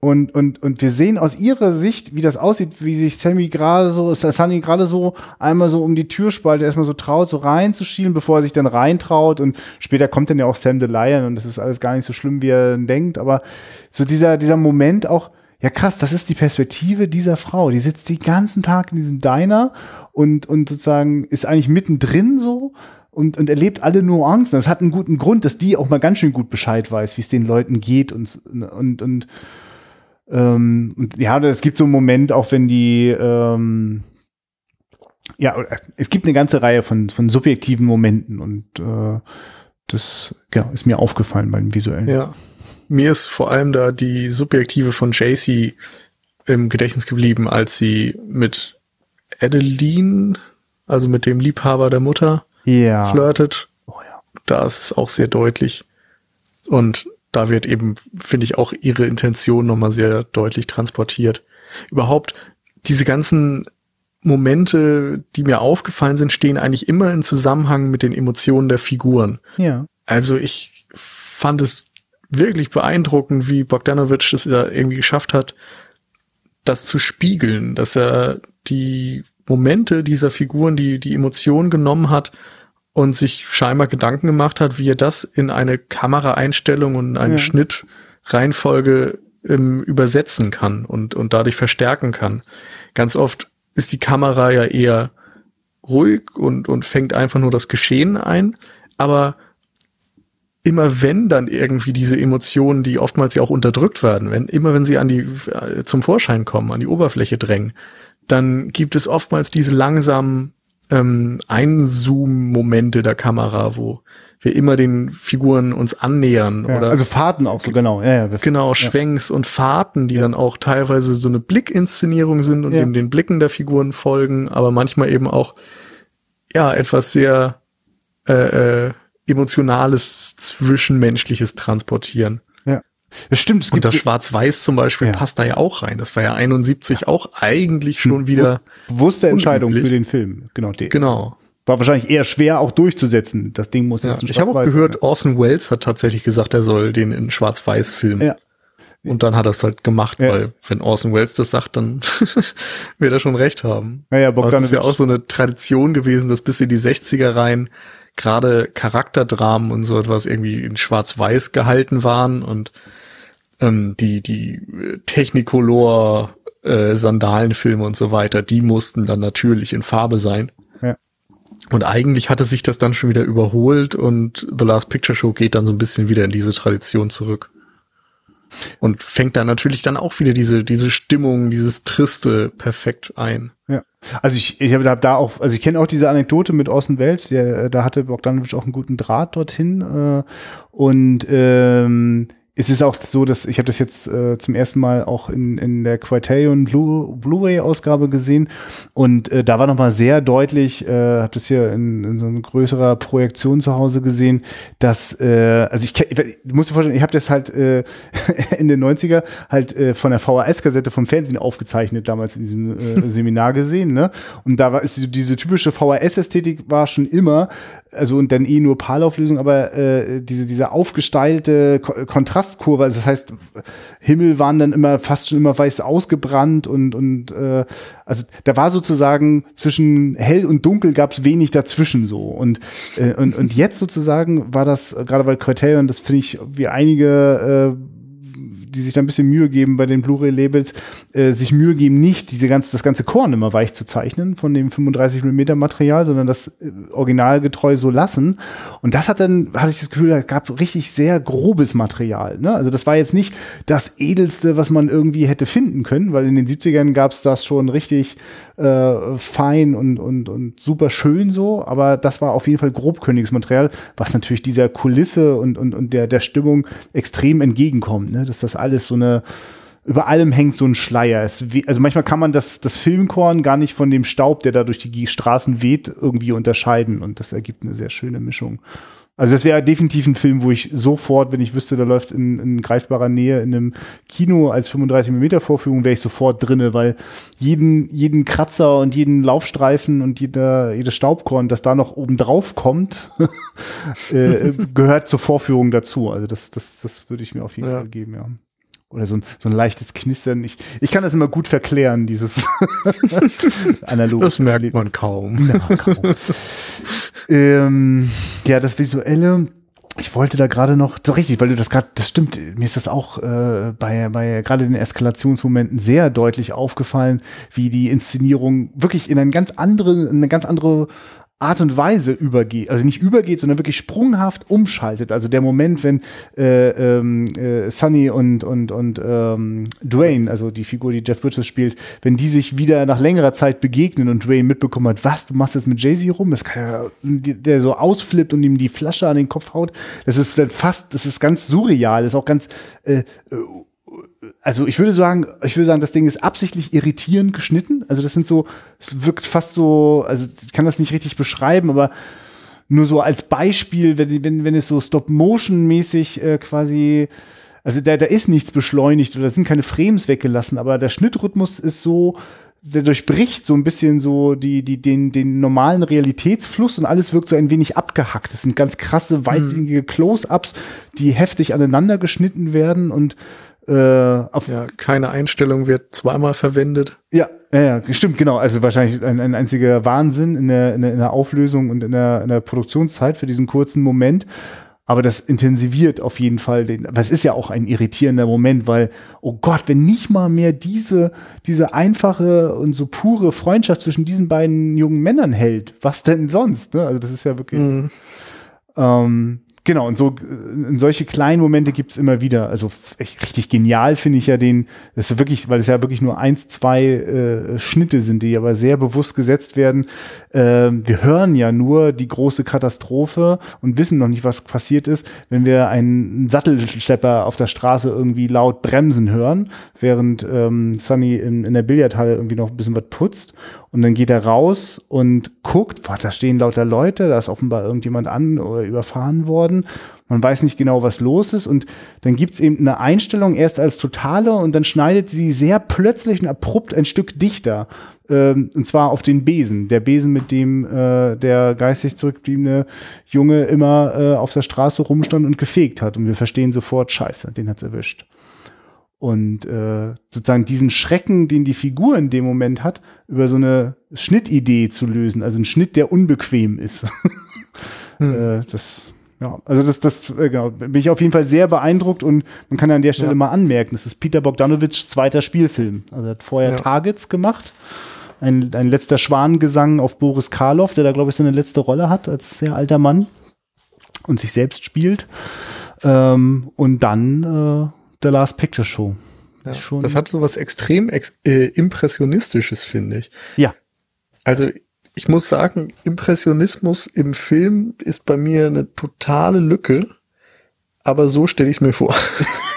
und, und, und wir sehen aus ihrer Sicht, wie das aussieht, wie sich Sammy gerade so, Sunny gerade so einmal so um die Türspalte erstmal so traut, so reinzuschielen, bevor er sich dann reintraut. Und später kommt dann ja auch Sam the Lion und das ist alles gar nicht so schlimm, wie er denkt. Aber so dieser, dieser Moment auch, ja krass, das ist die Perspektive dieser Frau. Die sitzt den ganzen Tag in diesem Diner und, und sozusagen ist eigentlich mittendrin so und, und erlebt alle Nuancen. Das hat einen guten Grund, dass die auch mal ganz schön gut Bescheid weiß, wie es den Leuten geht und, und, und ähm, und ja, es gibt so einen Moment, auch wenn die, ähm, ja, es gibt eine ganze Reihe von, von subjektiven Momenten und äh, das genau, ist mir aufgefallen beim visuellen. Ja, mir ist vor allem da die subjektive von JC im Gedächtnis geblieben, als sie mit Adeline, also mit dem Liebhaber der Mutter, ja. flirtet. Oh, ja. Da ist es auch sehr deutlich. Und da wird eben, finde ich, auch ihre Intention nochmal sehr deutlich transportiert. Überhaupt diese ganzen Momente, die mir aufgefallen sind, stehen eigentlich immer in Zusammenhang mit den Emotionen der Figuren. Ja. Also ich fand es wirklich beeindruckend, wie Bogdanovich das ja irgendwie geschafft hat, das zu spiegeln, dass er die Momente dieser Figuren, die die Emotionen genommen hat und sich scheinbar Gedanken gemacht hat, wie er das in eine Kameraeinstellung und eine ja. Schnittreihenfolge ähm, übersetzen kann und, und dadurch verstärken kann. Ganz oft ist die Kamera ja eher ruhig und, und fängt einfach nur das Geschehen ein, aber immer wenn dann irgendwie diese Emotionen, die oftmals ja auch unterdrückt werden, wenn, immer wenn sie an die, äh, zum Vorschein kommen, an die Oberfläche drängen, dann gibt es oftmals diese langsamen ähm, Einzoom-Momente der Kamera, wo wir immer den Figuren uns annähern. Ja, oder also Fahrten auch so, genau. Ja, ja, genau, Schwenks ja. und Fahrten, die dann auch teilweise so eine Blickinszenierung sind und in den Blicken der Figuren folgen, aber manchmal eben auch ja etwas sehr äh, äh, emotionales, zwischenmenschliches transportieren. Das stimmt. Es und das Schwarz-Weiß zum Beispiel ja. passt da ja auch rein. Das war ja 71 ja. auch eigentlich schon wieder. Bewusste Entscheidung für den Film. Genau. Die. Genau. War wahrscheinlich eher schwer auch durchzusetzen. Das Ding muss ja, jetzt ein Ich habe auch gehört, sein. Orson Welles hat tatsächlich gesagt, er soll den in Schwarz-Weiß filmen. Ja. Und dann hat er es halt gemacht, ja. weil wenn Orson Welles das sagt, dann wird er schon recht haben. Ja, ja, das ist ja auch so eine Tradition gewesen, dass bis in die 60er rein gerade Charakterdramen und so etwas irgendwie in Schwarz-Weiß gehalten waren und ähm, die, die Technicolor äh, Sandalenfilme und so weiter, die mussten dann natürlich in Farbe sein. Ja. Und eigentlich hatte sich das dann schon wieder überholt und The Last Picture Show geht dann so ein bisschen wieder in diese Tradition zurück. Und fängt dann natürlich dann auch wieder diese, diese Stimmung, dieses Triste perfekt ein. Ja. Also ich, ich habe da auch, also ich kenne auch diese Anekdote mit Orson Welles, der, da hatte Bogdanovich auch einen guten Draht dorthin. Äh, und ähm, es ist auch so, dass ich habe das jetzt äh, zum ersten Mal auch in, in der Criterion Blu, Blu-ray-Ausgabe gesehen und äh, da war nochmal sehr deutlich, äh, habe das hier in, in so einer größerer Projektion zu Hause gesehen, dass, äh, also ich, ich muss dir vorstellen, ich habe das halt äh, in den 90er halt äh, von der VHS-Kassette vom Fernsehen aufgezeichnet, damals in diesem äh, Seminar gesehen, ne? Und da war ist diese typische VHS-Ästhetik war schon immer, also und dann eh nur PAL-Auflösung, aber äh, diese, diese aufgesteilte Ko Kontrastkurve, also das heißt, Himmel waren dann immer fast schon immer weiß ausgebrannt und, und äh, also da war sozusagen zwischen hell und dunkel gab es wenig dazwischen so. Und, äh, und, und jetzt sozusagen war das, gerade bei Criterion, das finde ich, wie einige äh, die sich da ein bisschen Mühe geben bei den Blu-ray-Labels, äh, sich Mühe geben, nicht diese ganze, das ganze Korn immer weich zu zeichnen von dem 35 mm Material, sondern das äh, originalgetreu so lassen. Und das hat dann, hatte ich das Gefühl, es gab richtig sehr grobes Material. Ne? Also das war jetzt nicht das edelste, was man irgendwie hätte finden können, weil in den 70ern gab es das schon richtig äh, fein und, und, und super schön so, aber das war auf jeden Fall grobkönigsmaterial, was natürlich dieser Kulisse und, und, und der, der Stimmung extrem entgegenkommt, ne? dass das alles so eine über allem hängt so ein Schleier. Wie, also manchmal kann man das, das Filmkorn gar nicht von dem Staub, der da durch die Straßen weht, irgendwie unterscheiden. Und das ergibt eine sehr schöne Mischung. Also das wäre definitiv ein Film, wo ich sofort, wenn ich wüsste, da läuft in, in greifbarer Nähe in einem Kino als 35 mm Vorführung, wäre ich sofort drinne, weil jeden, jeden Kratzer und jeden Laufstreifen und jeder, jedes Staubkorn, das da noch oben drauf kommt, äh, gehört zur Vorführung dazu. Also das, das, das würde ich mir auf jeden ja. Fall geben, ja oder so ein, so ein leichtes Knistern. Ich, ich kann das immer gut verklären, dieses analoge. Das merkt man kaum. Na, kaum. ähm, ja, das Visuelle. Ich wollte da gerade noch, so richtig, weil du das gerade, das stimmt, mir ist das auch äh, bei, bei gerade den Eskalationsmomenten sehr deutlich aufgefallen, wie die Inszenierung wirklich in eine ganz andere, eine ganz andere Art und Weise übergeht, also nicht übergeht, sondern wirklich sprunghaft umschaltet. Also der Moment, wenn äh, ähm, äh, Sunny und und und ähm, Dwayne, also die Figur, die Jeff Bridges spielt, wenn die sich wieder nach längerer Zeit begegnen und Dwayne mitbekommen hat, was, du machst jetzt mit Jay-Z rum, das kann ja, der so ausflippt und ihm die Flasche an den Kopf haut, das ist dann fast, das ist ganz surreal, das ist auch ganz äh, äh also ich würde sagen, ich würde sagen, das Ding ist absichtlich irritierend geschnitten. Also das sind so, es wirkt fast so, also ich kann das nicht richtig beschreiben, aber nur so als Beispiel, wenn, wenn, wenn es so Stop-Motion-mäßig äh, quasi, also da, da ist nichts beschleunigt oder sind keine Frames weggelassen, aber der Schnittrhythmus ist so, der durchbricht so ein bisschen so die, die, den, den normalen Realitätsfluss und alles wirkt so ein wenig abgehackt. Das sind ganz krasse, weitwinklige Close-Ups, die heftig aneinander geschnitten werden und äh, ja, keine Einstellung wird zweimal verwendet. Ja, ja, ja, stimmt, genau. Also wahrscheinlich ein, ein einziger Wahnsinn in der, in der, in der Auflösung und in der, in der Produktionszeit für diesen kurzen Moment. Aber das intensiviert auf jeden Fall den, es ist ja auch ein irritierender Moment, weil, oh Gott, wenn nicht mal mehr diese, diese einfache und so pure Freundschaft zwischen diesen beiden jungen Männern hält, was denn sonst? Ne? Also das ist ja wirklich. Mhm. Ähm, Genau, und so äh, solche kleinen Momente gibt's immer wieder. Also richtig genial finde ich ja den, das ist wirklich, weil es ja wirklich nur eins, zwei äh, Schnitte sind, die aber sehr bewusst gesetzt werden. Äh, wir hören ja nur die große Katastrophe und wissen noch nicht, was passiert ist, wenn wir einen Sattelschlepper auf der Straße irgendwie laut bremsen hören, während ähm, Sunny in, in der Billardhalle irgendwie noch ein bisschen was putzt. Und dann geht er raus und guckt, boah, da stehen lauter Leute, da ist offenbar irgendjemand an oder überfahren worden. Man weiß nicht genau, was los ist. Und dann gibt's eben eine Einstellung erst als totale und dann schneidet sie sehr plötzlich und abrupt ein Stück dichter. Ähm, und zwar auf den Besen. Der Besen, mit dem äh, der geistig zurückgebliebene Junge immer äh, auf der Straße rumstand und gefegt hat. Und wir verstehen sofort, scheiße, den hat's erwischt. Und äh, sozusagen diesen Schrecken, den die Figur in dem Moment hat, über so eine Schnittidee zu lösen, also ein Schnitt, der unbequem ist. hm. äh, das, ja, also das, das, äh, genau, bin ich auf jeden Fall sehr beeindruckt und man kann an der Stelle ja. mal anmerken, das ist Peter Bogdanovich zweiter Spielfilm. Also er hat vorher ja. Targets gemacht. Ein, ein letzter Schwanengesang auf Boris Karloff, der da, glaube ich, so eine letzte Rolle hat als sehr alter Mann und sich selbst spielt. Ähm, und dann äh, The Last Picture Show. Ja, das hat so was extrem ex äh, Impressionistisches, finde ich. Ja. Also ich muss sagen, Impressionismus im Film ist bei mir eine totale Lücke, aber so stelle ich es mir vor.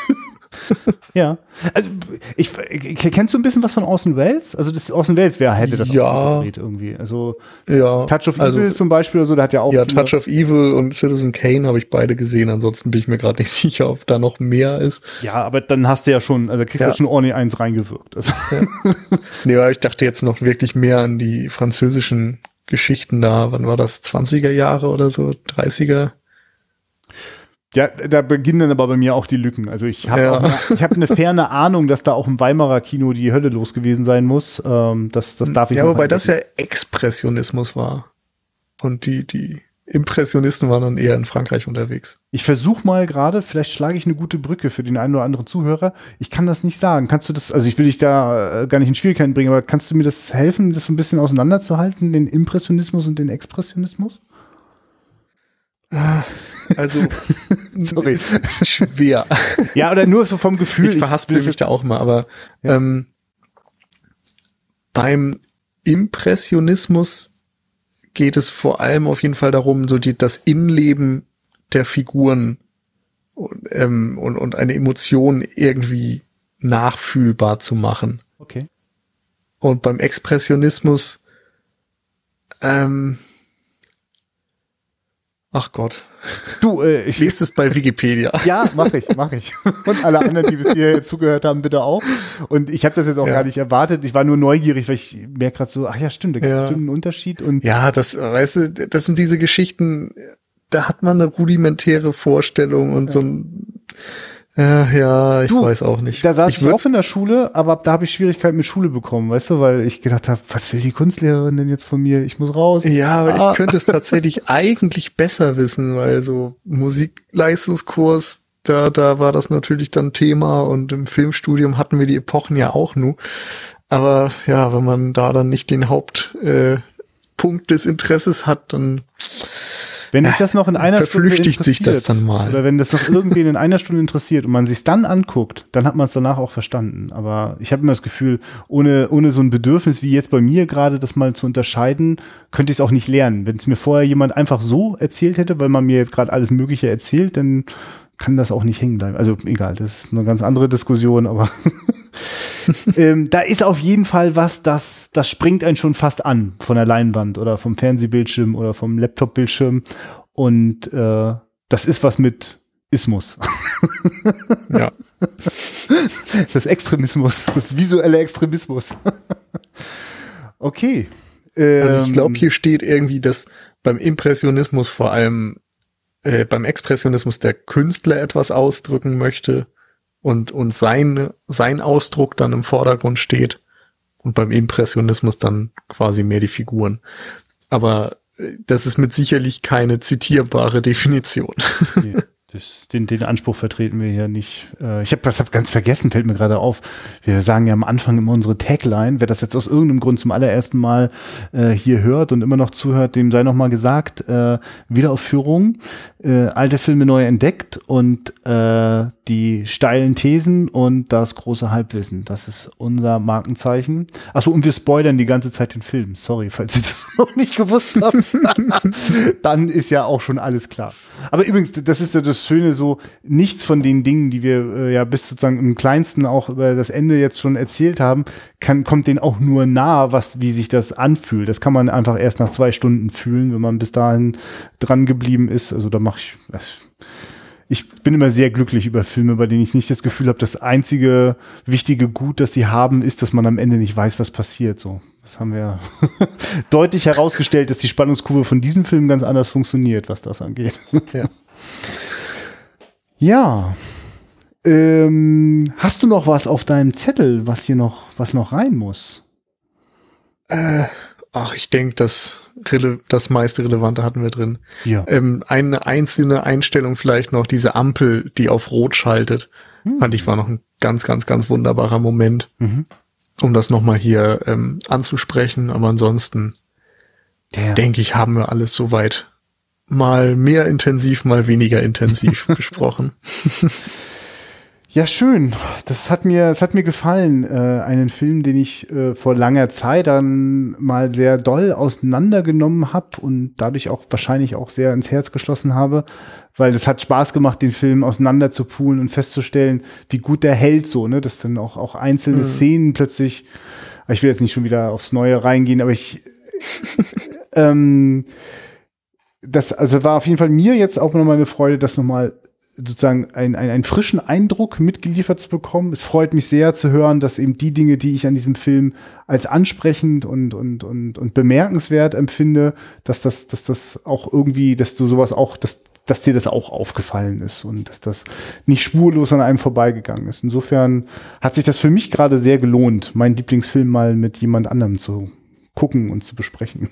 ja. Also ich, kennst du ein bisschen was von Orson Welles? Also das Orson Welles, wer hätte das ja. auch irgendwie? Also ja, Touch of also, Evil zum Beispiel, also der hat ja auch. Ja, Touch of Evil und Citizen Kane habe ich beide gesehen. Ansonsten bin ich mir gerade nicht sicher, ob da noch mehr ist. Ja, aber dann hast du ja schon, also kriegst du ja. schon ordentlich eins reingewirkt. Also. Ja. nee, aber ich dachte jetzt noch wirklich mehr an die französischen Geschichten da. Wann war das? 20er Jahre oder so? 30er? Ja, da beginnen dann aber bei mir auch die Lücken. Also ich habe ja. ich habe eine ferne Ahnung, dass da auch im Weimarer Kino die Hölle los gewesen sein muss. Ähm, das, das darf ich Ja, wobei das ja Expressionismus war. Und die, die Impressionisten waren dann eher in Frankreich unterwegs. Ich versuche mal gerade, vielleicht schlage ich eine gute Brücke für den einen oder anderen Zuhörer. Ich kann das nicht sagen. Kannst du das, also ich will dich da äh, gar nicht in Schwierigkeiten bringen, aber kannst du mir das helfen, das so ein bisschen auseinanderzuhalten, den Impressionismus und den Expressionismus? Also, sorry, schwer. Ja, oder nur so vom Gefühl. Ich verhaspel mich da auch mal, aber ja. ähm, beim Impressionismus geht es vor allem auf jeden Fall darum, so die, das Innenleben der Figuren und, ähm, und, und eine Emotion irgendwie nachfühlbar zu machen. Okay. Und beim Expressionismus ähm, Ach Gott. Du, äh, ich lese es bei Wikipedia. Ja, mache ich, mache ich. Und alle anderen, die bis hierher zugehört haben, bitte auch. Und ich habe das jetzt auch ja. gar nicht erwartet. Ich war nur neugierig, weil ich merke gerade so, ach ja, stimmt, da gibt ja. einen Unterschied. Und ja, das, weißt du, das sind diese Geschichten, da hat man eine rudimentäre Vorstellung und ja. so ein ja, ja, ich du, weiß auch nicht. Da saß ich, ich auch in der Schule, aber da habe ich Schwierigkeiten mit Schule bekommen, weißt du, weil ich gedacht habe, was will die Kunstlehrerin denn jetzt von mir? Ich muss raus. Ja, aber ah. ich könnte es tatsächlich eigentlich besser wissen, weil so Musikleistungskurs, da, da war das natürlich dann Thema und im Filmstudium hatten wir die Epochen ja auch nur. Aber ja, wenn man da dann nicht den Hauptpunkt äh, des Interesses hat, dann wenn dich das noch in einer Stunde interessiert, sich das dann mal. oder wenn das noch irgendwen in einer Stunde interessiert und man sich dann anguckt, dann hat man es danach auch verstanden. Aber ich habe immer das Gefühl, ohne, ohne so ein Bedürfnis wie jetzt bei mir gerade, das mal zu unterscheiden, könnte ich es auch nicht lernen. Wenn es mir vorher jemand einfach so erzählt hätte, weil man mir jetzt gerade alles Mögliche erzählt, dann kann das auch nicht hängen bleiben. Also egal, das ist eine ganz andere Diskussion, aber ähm, da ist auf jeden Fall was, das, das springt einen schon fast an von der Leinwand oder vom Fernsehbildschirm oder vom Laptopbildschirm. Und äh, das ist was mit Ismus. ja. Das Extremismus, das visuelle Extremismus. okay. Ähm, also ich glaube, hier steht irgendwie, dass beim Impressionismus vor allem äh, beim Expressionismus der Künstler etwas ausdrücken möchte und, und sein, sein Ausdruck dann im Vordergrund steht und beim Impressionismus dann quasi mehr die Figuren. Aber äh, das ist mit sicherlich keine zitierbare Definition. Nee. Das, den, den Anspruch vertreten wir hier nicht. Äh, ich habe das hab ganz vergessen, fällt mir gerade auf. Wir sagen ja am Anfang immer unsere Tagline. Wer das jetzt aus irgendeinem Grund zum allerersten Mal äh, hier hört und immer noch zuhört, dem sei noch mal gesagt, äh, Wiederaufführung, äh, alte Filme neu entdeckt und äh, die steilen Thesen und das große Halbwissen. Das ist unser Markenzeichen. Achso, und wir spoilern die ganze Zeit den Film. Sorry, falls ihr das noch nicht gewusst habt. Dann ist ja auch schon alles klar. Aber übrigens, das ist ja das Schöne so, nichts von den Dingen, die wir äh, ja bis sozusagen im Kleinsten auch über das Ende jetzt schon erzählt haben, kann, kommt denen auch nur nah, was, wie sich das anfühlt. Das kann man einfach erst nach zwei Stunden fühlen, wenn man bis dahin dran geblieben ist. Also da mache ich, ich bin immer sehr glücklich über Filme, bei denen ich nicht das Gefühl habe, das einzige wichtige Gut, das sie haben, ist, dass man am Ende nicht weiß, was passiert. So, das haben wir deutlich herausgestellt, dass die Spannungskurve von diesem Film ganz anders funktioniert, was das angeht. Ja. ja. Ähm, hast du noch was auf deinem Zettel, was hier noch, was noch rein muss? Äh, ach, ich denke, das Rele das meiste Relevante hatten wir drin. Ja. Ähm, eine einzelne Einstellung vielleicht noch, diese Ampel, die auf Rot schaltet, hm. fand ich war noch ein ganz, ganz, ganz wunderbarer Moment, mhm. um das nochmal hier ähm, anzusprechen. Aber ansonsten ja. denke ich, haben wir alles soweit mal mehr intensiv, mal weniger intensiv besprochen. Ja, schön. Das hat mir, es hat mir gefallen. Äh, einen Film, den ich äh, vor langer Zeit dann mal sehr doll auseinandergenommen habe und dadurch auch wahrscheinlich auch sehr ins Herz geschlossen habe, weil es hat Spaß gemacht, den Film auseinander zu poolen und festzustellen, wie gut der hält so, ne, dass dann auch, auch einzelne mhm. Szenen plötzlich, ich will jetzt nicht schon wieder aufs Neue reingehen, aber ich, ähm, das, also war auf jeden Fall mir jetzt auch nochmal eine Freude, das nochmal sozusagen ein, ein, einen frischen Eindruck mitgeliefert zu bekommen. Es freut mich sehr zu hören, dass eben die Dinge, die ich an diesem Film als ansprechend und, und, und, und bemerkenswert empfinde, dass das, dass das auch irgendwie, dass du sowas auch, dass, dass dir das auch aufgefallen ist und dass das nicht spurlos an einem vorbeigegangen ist. Insofern hat sich das für mich gerade sehr gelohnt, meinen Lieblingsfilm mal mit jemand anderem zu gucken und zu besprechen.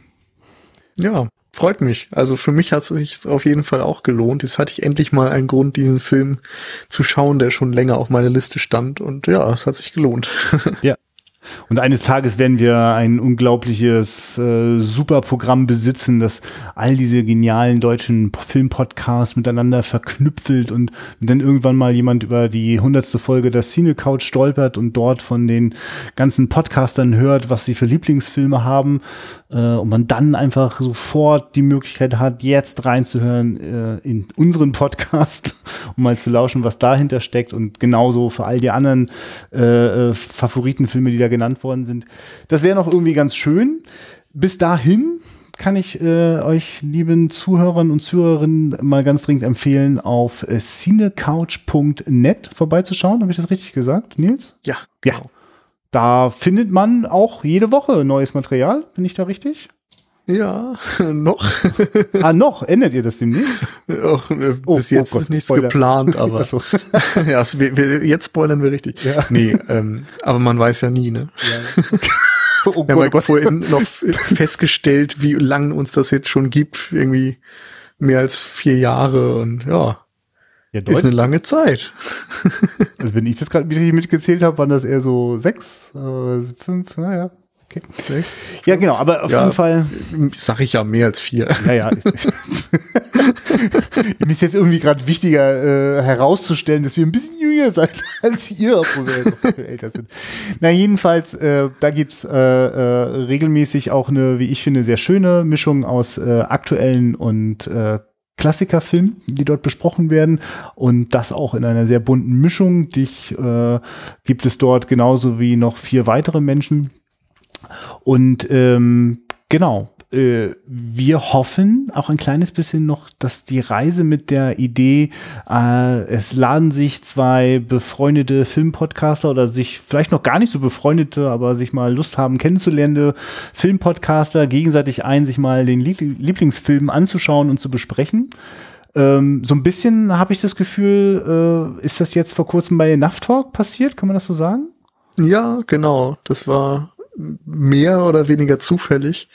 Ja, freut mich. Also für mich hat es sich auf jeden Fall auch gelohnt. Jetzt hatte ich endlich mal einen Grund, diesen Film zu schauen, der schon länger auf meiner Liste stand. Und ja, es hat sich gelohnt. Ja, und eines Tages werden wir ein unglaubliches äh, Superprogramm besitzen, das all diese genialen deutschen Filmpodcasts miteinander verknüpfelt und dann irgendwann mal jemand über die hundertste Folge der Cine Couch stolpert und dort von den ganzen Podcastern hört, was sie für Lieblingsfilme haben äh, und man dann einfach sofort die Möglichkeit hat, jetzt reinzuhören äh, in unseren Podcast, um mal zu lauschen, was dahinter steckt. Und genauso für all die anderen äh, äh Favoritenfilme, die da genannt worden sind. Das wäre noch irgendwie ganz schön. Bis dahin kann ich äh, euch, lieben Zuhörern und Zuhörerinnen, mal ganz dringend empfehlen, auf äh, cinecouch.net vorbeizuschauen. Habe ich das richtig gesagt, Nils? Ja. Ja. Genau. Da findet man auch jede Woche neues Material. Bin ich da richtig? Ja, noch. ah, noch? Ändert ihr das demnächst? Äh, oh, bis jetzt oh Gott, ist nichts Spoiler. geplant, aber so. ja, es, wir, jetzt spoilern wir richtig. Ja. Nee, ähm, aber man weiß ja nie, ne? Ja. oh wir haben ja vorhin noch festgestellt, wie lang uns das jetzt schon gibt. Irgendwie mehr als vier Jahre und ja. Ja, ist eine lange Zeit. also wenn ich das gerade mitgezählt habe, waren das eher so sechs, äh, fünf, naja. Okay. Sechs, ja, genau, aber auf ja, jeden Fall. Sag ich ja mehr als vier. Ja, ja. Mir ist jetzt irgendwie gerade wichtiger äh, herauszustellen, dass wir ein bisschen jünger sind als ihr, obwohl wir ja doch viel älter sind. Na, jedenfalls, äh, da gibt's äh, äh, regelmäßig auch eine, wie ich finde, sehr schöne Mischung aus äh, aktuellen und äh, Klassikerfilmen, die dort besprochen werden und das auch in einer sehr bunten Mischung. Dich äh, gibt es dort genauso wie noch vier weitere Menschen, und ähm, genau, äh, wir hoffen auch ein kleines bisschen noch, dass die Reise mit der Idee, äh, es laden sich zwei befreundete Filmpodcaster oder sich vielleicht noch gar nicht so befreundete, aber sich mal Lust haben kennenzulernen, Filmpodcaster gegenseitig ein, sich mal den Lieblingsfilm anzuschauen und zu besprechen. Ähm, so ein bisschen habe ich das Gefühl, äh, ist das jetzt vor kurzem bei Enough Talk passiert, kann man das so sagen? Ja, genau. Das war mehr oder weniger zufällig.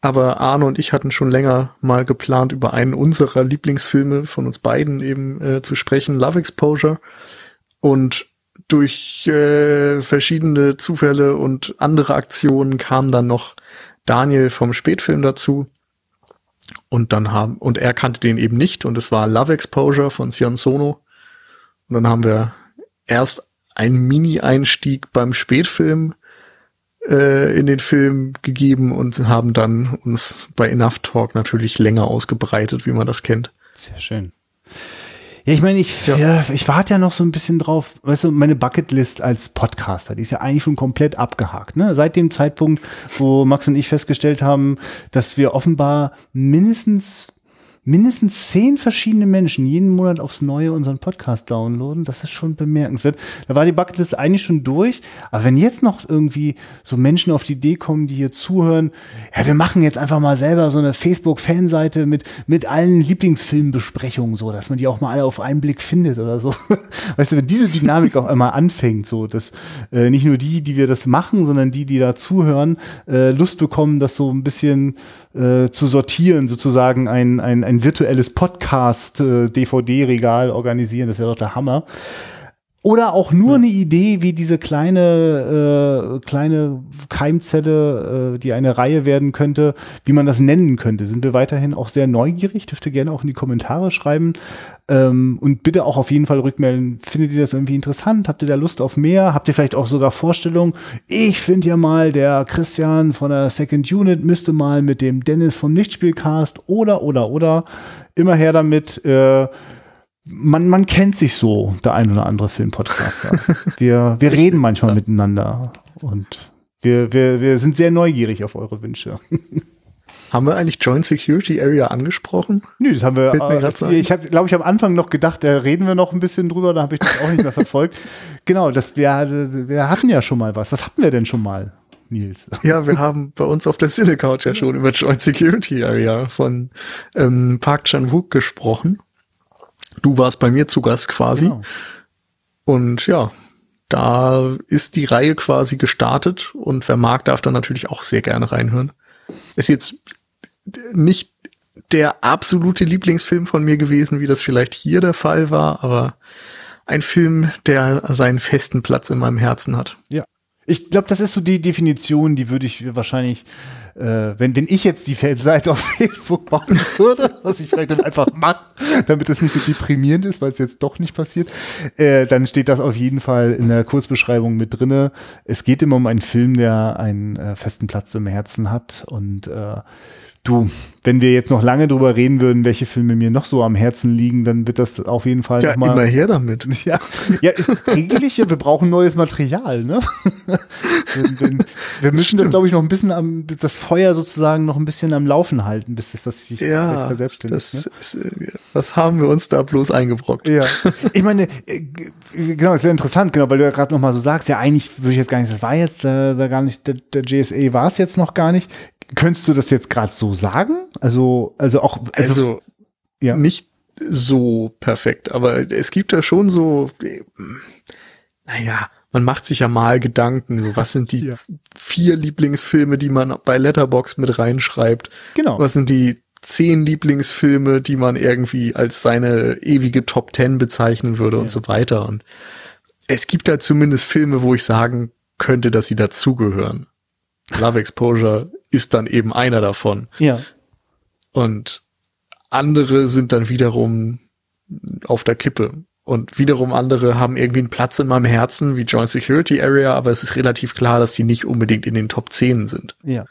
Aber Arne und ich hatten schon länger mal geplant, über einen unserer Lieblingsfilme von uns beiden eben äh, zu sprechen, Love Exposure. Und durch äh, verschiedene Zufälle und andere Aktionen kam dann noch Daniel vom Spätfilm dazu. Und dann haben, und er kannte den eben nicht und es war Love Exposure von Sion Sono. Und dann haben wir erst einen Mini-Einstieg beim Spätfilm äh, in den Film gegeben und haben dann uns bei Enough Talk natürlich länger ausgebreitet, wie man das kennt. Sehr schön. Ja, ich meine, ich, ja. ja. ich warte ja noch so ein bisschen drauf, weißt du, meine Bucketlist als Podcaster, die ist ja eigentlich schon komplett abgehakt. Ne? Seit dem Zeitpunkt, wo Max und ich festgestellt haben, dass wir offenbar mindestens mindestens zehn verschiedene Menschen jeden Monat aufs Neue unseren Podcast downloaden. Das ist schon bemerkenswert. Da war die Bucketlist eigentlich schon durch. Aber wenn jetzt noch irgendwie so Menschen auf die Idee kommen, die hier zuhören, ja, wir machen jetzt einfach mal selber so eine Facebook-Fanseite mit, mit allen Lieblingsfilmbesprechungen, so, dass man die auch mal alle auf einen Blick findet oder so. Weißt du, wenn diese Dynamik auch einmal anfängt, so, dass äh, nicht nur die, die wir das machen, sondern die, die da zuhören, äh, Lust bekommen, das so ein bisschen äh, zu sortieren, sozusagen ein, ein, ein virtuelles Podcast-DVD-Regal äh, organisieren. Das wäre doch der Hammer. Oder auch nur eine Idee, wie diese kleine, äh, kleine Keimzelle, äh, die eine Reihe werden könnte, wie man das nennen könnte. Sind wir weiterhin auch sehr neugierig? Dürft ihr gerne auch in die Kommentare schreiben. Ähm, und bitte auch auf jeden Fall rückmelden. Findet ihr das irgendwie interessant? Habt ihr da Lust auf mehr? Habt ihr vielleicht auch sogar Vorstellungen? Ich finde ja mal, der Christian von der Second Unit müsste mal mit dem Dennis vom Nichtspielcast oder, oder, oder. Immer her damit. Äh, man, man kennt sich so, der ein oder andere Filmpodcaster. wir, wir reden manchmal ja. miteinander und wir, wir, wir sind sehr neugierig auf eure Wünsche. Haben wir eigentlich Joint Security Area angesprochen? Nö, das haben wir. Äh, ich habe, glaube ich, am Anfang noch gedacht, da reden wir noch ein bisschen drüber, da habe ich das auch nicht mehr verfolgt. Genau, das wir, wir hatten ja schon mal was. Was hatten wir denn schon mal? Nils. Ja, wir haben bei uns auf der Cinecouch ja schon über Joint Security Area von ähm, Park Chan-wook gesprochen. Du warst bei mir zu Gast quasi. Genau. Und ja, da ist die Reihe quasi gestartet und wer mag, darf da natürlich auch sehr gerne reinhören. Ist jetzt nicht der absolute Lieblingsfilm von mir gewesen, wie das vielleicht hier der Fall war, aber ein Film, der seinen festen Platz in meinem Herzen hat. Ja. Ich glaube, das ist so die Definition, die würde ich wahrscheinlich äh, wenn, wenn ich jetzt die Seite auf Facebook bauen würde, was ich vielleicht dann einfach mache, damit es nicht so deprimierend ist, weil es jetzt doch nicht passiert, äh, dann steht das auf jeden Fall in der Kurzbeschreibung mit drinne. Es geht immer um einen Film, der einen äh, festen Platz im Herzen hat und äh, Du, wenn wir jetzt noch lange drüber reden würden, welche Filme mir noch so am Herzen liegen, dann wird das auf jeden Fall ja, mal. immer her damit. Ja, ja regelig, wir brauchen neues Material, ne? wir, wir, wir müssen Stimmt. das, glaube ich, noch ein bisschen am, das Feuer sozusagen noch ein bisschen am Laufen halten, bis das, das sich ja, verselbstständigt. Das ne? ist, was haben wir uns da bloß eingebrockt? Ja. Ich meine, äh, genau, ist sehr interessant, genau, weil du ja gerade noch mal so sagst, ja, eigentlich würde ich jetzt gar nicht, das war jetzt äh, da gar nicht, der, der GSA war es jetzt noch gar nicht. Könntest du das jetzt gerade so sagen? Also, also auch. Also, also ja. nicht so perfekt, aber es gibt da schon so, naja, man macht sich ja mal Gedanken, so was sind die ja. vier Lieblingsfilme, die man bei Letterbox mit reinschreibt? Genau. Was sind die zehn Lieblingsfilme, die man irgendwie als seine ewige Top Ten bezeichnen würde ja. und so weiter. Und es gibt da zumindest Filme, wo ich sagen könnte, dass sie dazugehören. Love Exposure ist dann eben einer davon. Ja. Und andere sind dann wiederum auf der Kippe. Und wiederum andere haben irgendwie einen Platz in meinem Herzen, wie Joint Security Area, aber es ist relativ klar, dass die nicht unbedingt in den Top 10 sind. Ja.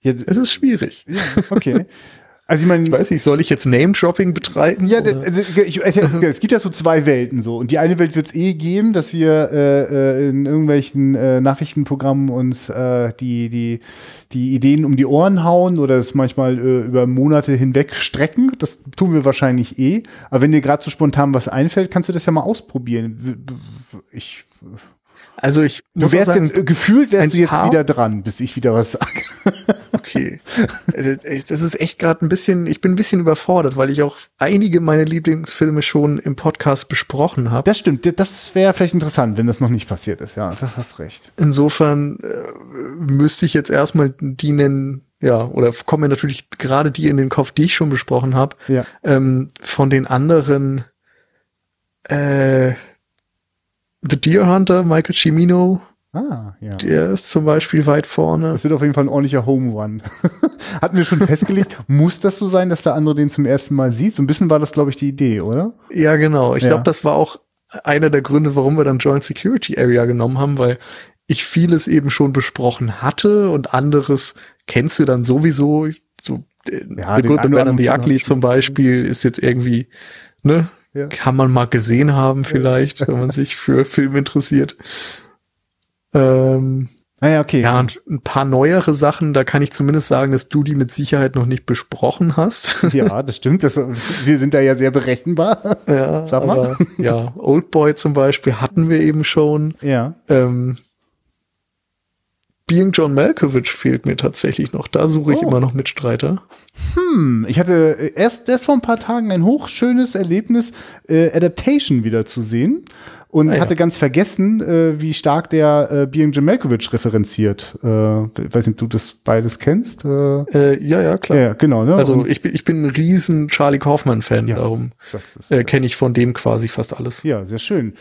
ja es ist schwierig. Ja, okay. Also ich meine, ich weiß nicht, soll ich jetzt Name-Dropping betreiben? Ja, also ich, es gibt ja so zwei Welten so. Und die eine Welt wird es eh geben, dass wir äh, äh, in irgendwelchen äh, Nachrichtenprogrammen uns äh, die, die, die Ideen um die Ohren hauen oder es manchmal äh, über Monate hinweg strecken. Das tun wir wahrscheinlich eh. Aber wenn dir gerade so spontan was einfällt, kannst du das ja mal ausprobieren. Ich also ich du wärst sagen, jetzt gefühlt wärst du jetzt wieder dran, bis ich wieder was sage. okay, äh, das ist echt gerade ein bisschen. Ich bin ein bisschen überfordert, weil ich auch einige meiner Lieblingsfilme schon im Podcast besprochen habe. Das stimmt. Das wäre vielleicht interessant, wenn das noch nicht passiert ist. Ja, das hast recht. Insofern äh, müsste ich jetzt erstmal die nennen. Ja, oder kommen mir natürlich gerade die in den Kopf, die ich schon besprochen habe. Ja. Ähm, von den anderen. Äh, The Deer Hunter, Michael Cimino. Ah, ja. Der ist zum Beispiel weit vorne. Das wird auf jeden Fall ein ordentlicher Home Run. Hatten wir schon festgelegt, muss das so sein, dass der andere den zum ersten Mal sieht? So ein bisschen war das, glaube ich, die Idee, oder? Ja, genau. Ich ja. glaube, das war auch einer der Gründe, warum wir dann Joint Security Area genommen haben, weil ich vieles eben schon besprochen hatte und anderes kennst du dann sowieso. So, äh, ja, The Good, The Bad and the Ugly zum Beispiel ist jetzt irgendwie, ne, ja. Kann man mal gesehen haben vielleicht, wenn man sich für Film interessiert. Ähm, ah ja, okay. Ja, und ein paar neuere Sachen, da kann ich zumindest sagen, dass du die mit Sicherheit noch nicht besprochen hast. Ja, das stimmt. Das, wir sind da ja sehr berechenbar. Ja, Sag mal. Aber, ja, Oldboy zum Beispiel hatten wir eben schon. Ja. Ähm, Being John Malkovich fehlt mir tatsächlich noch. Da suche ich oh. immer noch Mitstreiter. Hm, ich hatte erst, erst vor ein paar Tagen ein hochschönes Erlebnis, äh, Adaptation wieder zu sehen. und ah, ja. hatte ganz vergessen, äh, wie stark der äh, Being Jim Malkovich referenziert. Äh, weiß nicht, ob du das beides kennst. Äh, äh, ja, ja, klar. Ja, genau. Ne? Also ich bin, ich bin ein riesen Charlie Kaufman-Fan, ja, darum äh, kenne ich von dem quasi fast alles. Ja, sehr schön.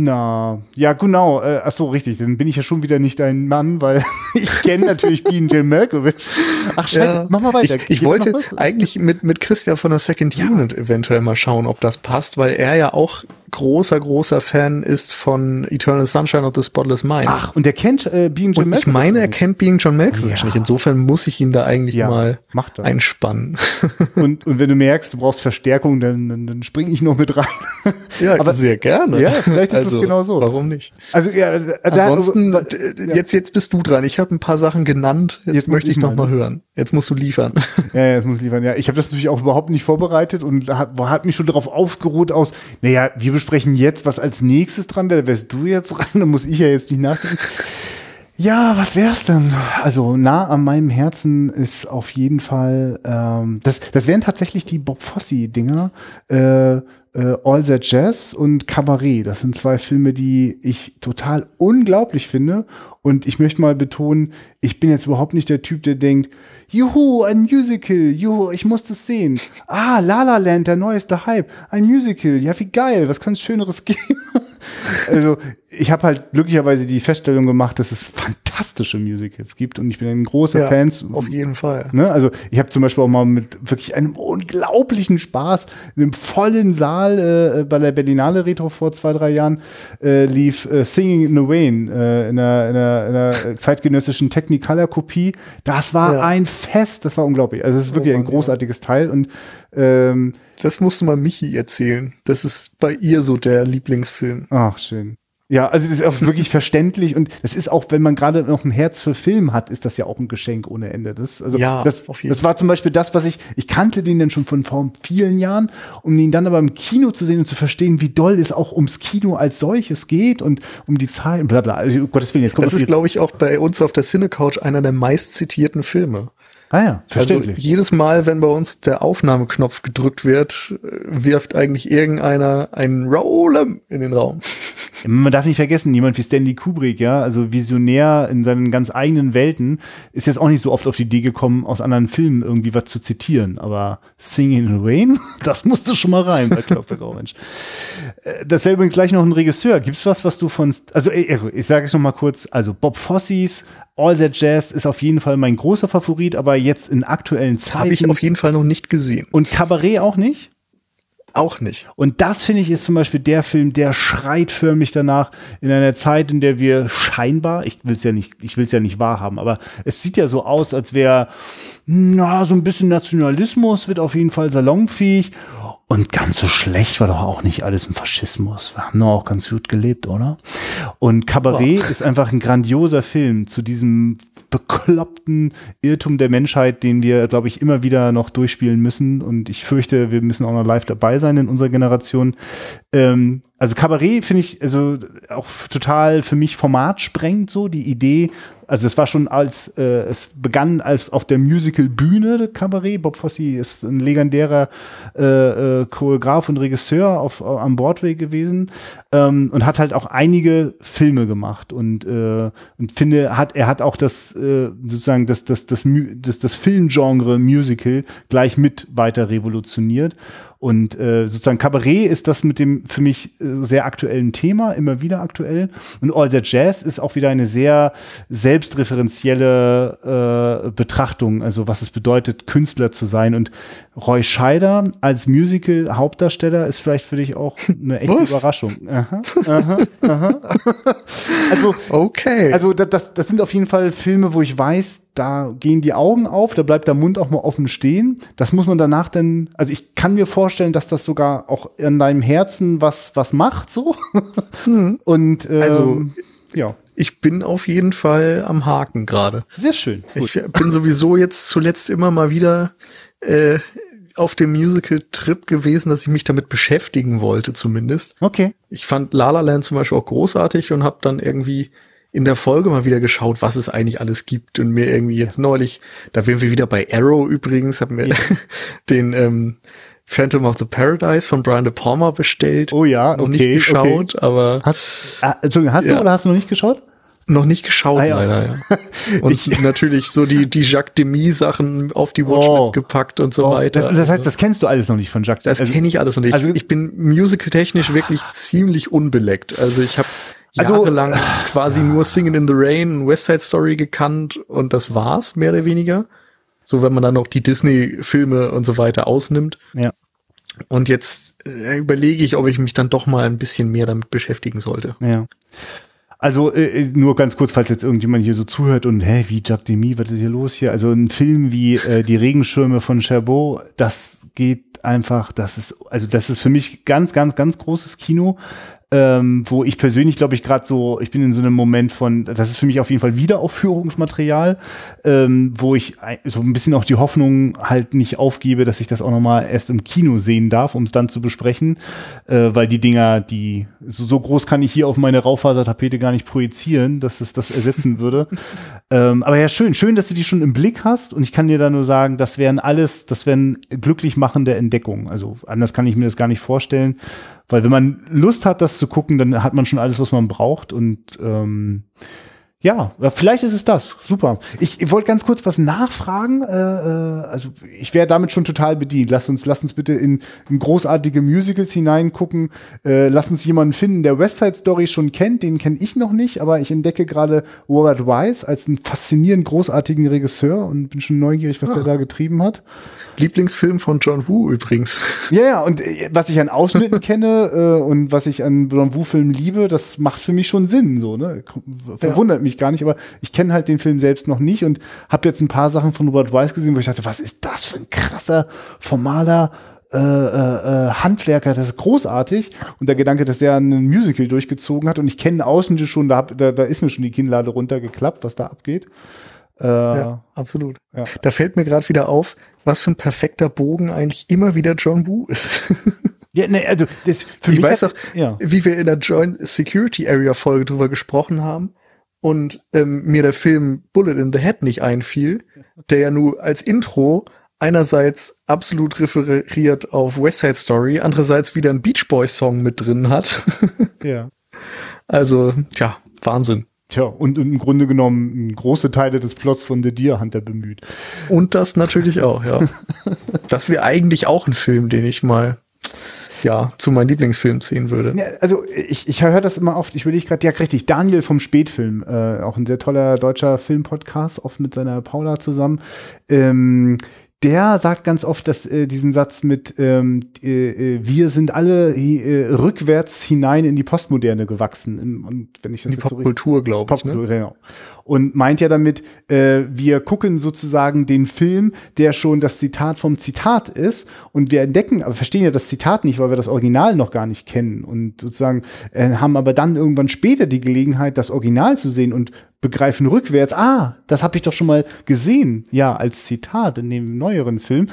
Na, ja, genau. Äh, ach so, richtig. Dann bin ich ja schon wieder nicht dein Mann, weil ich kenne natürlich Bean Jill Malkovich. Ach, scheiße, ja, mach mal weiter. Ich, ich wollte eigentlich mit, mit Christian von der Second ja. Unit eventuell mal schauen, ob das passt, weil er ja auch großer, großer Fan ist von Eternal Sunshine of the Spotless Mind. Ach, und er kennt äh, Being John Malkovich. Ich meine, er kennt Being John Malkovich ja. nicht. Insofern muss ich ihn da eigentlich ja, mal einspannen. Und, und wenn du merkst, du brauchst Verstärkung, dann, dann, dann spring ich noch mit rein. Ja, aber sehr gerne. Ja, vielleicht ist also, es genau so. Warum nicht? Also ja, da, ansonsten da, ja. jetzt jetzt bist du dran. Ich habe ein paar Sachen genannt. Jetzt, jetzt möchte ich noch mal hören. Jetzt musst du liefern. Ja, jetzt muss ich liefern. Ja, ich habe das natürlich auch überhaupt nicht vorbereitet und hat, hat mich schon darauf aufgeruht aus. Naja, wir besprechen jetzt, was als nächstes dran wäre. Da wärst du jetzt dran. Dann muss ich ja jetzt nicht nachdenken. Ja, was wär's denn? Also nah an meinem Herzen ist auf jeden Fall, ähm, das, das wären tatsächlich die Bob Fosse-Dinger. Äh, äh, All That Jazz und Cabaret. Das sind zwei Filme, die ich total unglaublich finde. Und ich möchte mal betonen, ich bin jetzt überhaupt nicht der Typ, der denkt, juhu, ein Musical, juhu, ich muss das sehen. Ah, La La Land, der neueste Hype, ein Musical, ja, wie geil, was kann es Schöneres geben? also, ich habe halt glücklicherweise die Feststellung gemacht, dass es fantastische Musicals gibt und ich bin ein großer ja, Fan. Auf jeden Fall. Ne? Also, ich habe zum Beispiel auch mal mit wirklich einem unglaublichen Spaß in einem vollen Saal äh, bei der Berlinale Retro vor zwei, drei Jahren äh, lief äh, Singing in the Rain äh, in einer, in einer, in einer zeitgenössischen Technicolor-Kopie. Das war ja. ein Fest, das war unglaublich. Also, es ist wirklich oh Mann, ein großartiges ja. Teil und ähm, das musst du mal Michi erzählen. Das ist bei ihr so der Lieblingsfilm. Ach, schön. Ja, also das ist auch wirklich verständlich und das ist auch, wenn man gerade noch ein Herz für Film hat, ist das ja auch ein Geschenk ohne Ende. Das, also ja, das, das war zum Beispiel das, was ich, ich kannte den dann schon von vor vielen Jahren, um ihn dann aber im Kino zu sehen und zu verstehen, wie doll es auch ums Kino als solches geht und um die Zahlen, bla bla. Also, um Gottes Willen, jetzt kommt Das ist, glaube ich, auch bei uns auf der Cinecouch einer der meist zitierten Filme. Ah ja. Also jedes Mal, wenn bei uns der Aufnahmeknopf gedrückt wird, wirft eigentlich irgendeiner einen Rollem in den Raum. Man darf nicht vergessen, jemand wie Stanley Kubrick, ja, also Visionär in seinen ganz eigenen Welten, ist jetzt auch nicht so oft auf die Idee gekommen, aus anderen Filmen irgendwie was zu zitieren. Aber Singing in the Rain, das musste schon mal rein bei Clockwork Orange. Äh, das wäre übrigens gleich noch ein Regisseur. Gibt's was, was du von, also ich, ich sage es noch mal kurz, also Bob Fossis All That Jazz ist auf jeden Fall mein großer Favorit, aber jetzt in aktuellen Zeiten. Habe ich auf jeden Fall noch nicht gesehen. Und Cabaret auch nicht? Auch nicht. Und das finde ich ist zum Beispiel der Film, der schreit förmlich danach in einer Zeit, in der wir scheinbar, ich will es ja nicht, ich will es ja nicht wahrhaben, aber es sieht ja so aus, als wäre, na, so ein bisschen Nationalismus wird auf jeden Fall salonfähig und ganz so schlecht war doch auch nicht alles im Faschismus. Wir haben nur auch ganz gut gelebt, oder? Und Cabaret oh. ist einfach ein grandioser Film zu diesem bekloppten Irrtum der Menschheit, den wir, glaube ich, immer wieder noch durchspielen müssen. Und ich fürchte, wir müssen auch noch live dabei sein in unserer Generation. Ähm, also Cabaret finde ich also auch total für mich formatsprengend so die Idee also es war schon als, äh, es begann als auf der Musical-Bühne Cabaret. Bob Fosse ist ein legendärer äh, äh, Choreograf und Regisseur auf, am Broadway gewesen ähm, und hat halt auch einige Filme gemacht und, äh, und finde, hat, er hat auch das äh, sozusagen das, das, das, das, das Filmgenre Musical gleich mit weiter revolutioniert. Und äh, sozusagen Cabaret ist das mit dem für mich äh, sehr aktuellen Thema, immer wieder aktuell. Und All That Jazz ist auch wieder eine sehr selbstreferenzielle äh, Betrachtung, also was es bedeutet, Künstler zu sein. Und Roy Scheider als Musical-Hauptdarsteller ist vielleicht für dich auch eine echte was? Überraschung. Aha, aha, aha. also, okay. Also das, das sind auf jeden Fall Filme, wo ich weiß, da gehen die Augen auf, da bleibt der Mund auch mal offen stehen. Das muss man danach dann, also ich kann mir vorstellen, dass das sogar auch in deinem Herzen was, was macht, so. Mhm. Und ähm, also, ja. Ich bin auf jeden Fall am Haken gerade. Sehr schön. Gut. Ich bin sowieso jetzt zuletzt immer mal wieder äh, auf dem Musical-Trip gewesen, dass ich mich damit beschäftigen wollte, zumindest. Okay. Ich fand La La Land zum Beispiel auch großartig und habe dann irgendwie in der Folge mal wieder geschaut, was es eigentlich alles gibt und mir irgendwie jetzt neulich, da wären wir wieder bei Arrow übrigens, haben wir ja. den ähm, Phantom of the Paradise von Brian De Palma bestellt. Oh ja, noch okay, nicht geschaut, okay. aber. Hast, ah, Entschuldigung, hast ja. du oder hast du noch nicht geschaut? Noch nicht geschaut, ah, ja. leider, ja. Und ich, natürlich so die, die Jacques Demy Sachen auf die Watchlist oh. gepackt und so oh. weiter. Das, das, heißt, das kennst du alles noch nicht von Jacques Das also, kenne ich alles noch nicht. Also, ich bin musical-technisch wirklich ziemlich unbeleckt. Also ich habe also, jahrelang also, quasi nur Singing in the Rain, West Side Story gekannt und das war's, mehr oder weniger. So, wenn man dann noch die Disney-Filme und so weiter ausnimmt. Ja. Und jetzt äh, überlege ich, ob ich mich dann doch mal ein bisschen mehr damit beschäftigen sollte. Ja. Also äh, äh, nur ganz kurz, falls jetzt irgendjemand hier so zuhört und hä, wie Demy, was ist hier los hier? Also ein Film wie äh, Die Regenschirme von Cherbourg, das geht einfach, das ist, also das ist für mich ganz, ganz, ganz großes Kino ähm, wo ich persönlich glaube ich gerade so, ich bin in so einem Moment von, das ist für mich auf jeden Fall Wiederaufführungsmaterial, ähm, wo ich so ein bisschen auch die Hoffnung halt nicht aufgebe, dass ich das auch noch mal erst im Kino sehen darf, um es dann zu besprechen, äh, weil die Dinger, die so, so, groß kann ich hier auf meine Raufasertapete gar nicht projizieren, dass es das ersetzen würde. ähm, aber ja, schön, schön, dass du die schon im Blick hast und ich kann dir da nur sagen, das wären alles, das wären glücklich machende Entdeckungen. Also anders kann ich mir das gar nicht vorstellen. Weil wenn man Lust hat, das zu gucken, dann hat man schon alles, was man braucht. Und ähm, ja, vielleicht ist es das. Super. Ich, ich wollte ganz kurz was nachfragen. Äh, äh, also ich wäre damit schon total bedient. Lass uns, lass uns bitte in, in großartige Musicals hineingucken. Äh, lass uns jemanden finden, der West Side Story schon kennt. Den kenne ich noch nicht, aber ich entdecke gerade Robert Wise als einen faszinierend großartigen Regisseur und bin schon neugierig, was ah. der da getrieben hat. Lieblingsfilm von John Woo übrigens. Ja, ja, und äh, was ich an Ausschnitten kenne äh, und was ich an John Woo-Filmen liebe, das macht für mich schon Sinn. So, ne? Verwundert ja. mich gar nicht, aber ich kenne halt den Film selbst noch nicht und habe jetzt ein paar Sachen von Robert Weiss gesehen, wo ich dachte, was ist das für ein krasser, formaler äh, äh, äh, Handwerker, das ist großartig. Und der Gedanke, dass der ein Musical durchgezogen hat und ich kenne Ausschnitte schon, da, hab, da, da ist mir schon die Kinnlade runtergeklappt, was da abgeht. Äh, ja, absolut. Ja. Da fällt mir gerade wieder auf, was für ein perfekter Bogen eigentlich immer wieder John Woo ist. ja, ne, also das für ich mich weiß auch, ja. wie wir in der Joint Security Area Folge drüber gesprochen haben und ähm, mir der Film Bullet in the Head nicht einfiel, der ja nur als Intro einerseits absolut referiert auf West Side Story, andererseits wieder ein Beach Boys Song mit drin hat. ja. Also, tja, Wahnsinn. Tja, und im Grunde genommen große Teile des Plots von The Deer Hunter bemüht. Und das natürlich auch, ja. das wäre eigentlich auch ein Film, den ich mal ja, zu meinen Lieblingsfilmen ziehen würde. Ja, also ich, ich höre das immer oft, ich überlege gerade, ja richtig, Daniel vom Spätfilm, äh, auch ein sehr toller deutscher Filmpodcast, oft mit seiner Paula zusammen. Ähm, der sagt ganz oft dass äh, diesen Satz mit ähm, äh, äh wir sind alle äh, rückwärts hinein in die Postmoderne gewachsen. Und wenn ich das die Popkultur glaube ich ne? genau. Und meint ja damit, äh, wir gucken sozusagen den Film, der schon das Zitat vom Zitat ist und wir entdecken, aber verstehen ja das Zitat nicht, weil wir das Original noch gar nicht kennen. Und sozusagen äh, haben aber dann irgendwann später die Gelegenheit, das Original zu sehen und begreifen rückwärts, ah, das habe ich doch schon mal gesehen, ja, als Zitat in dem neueren Film.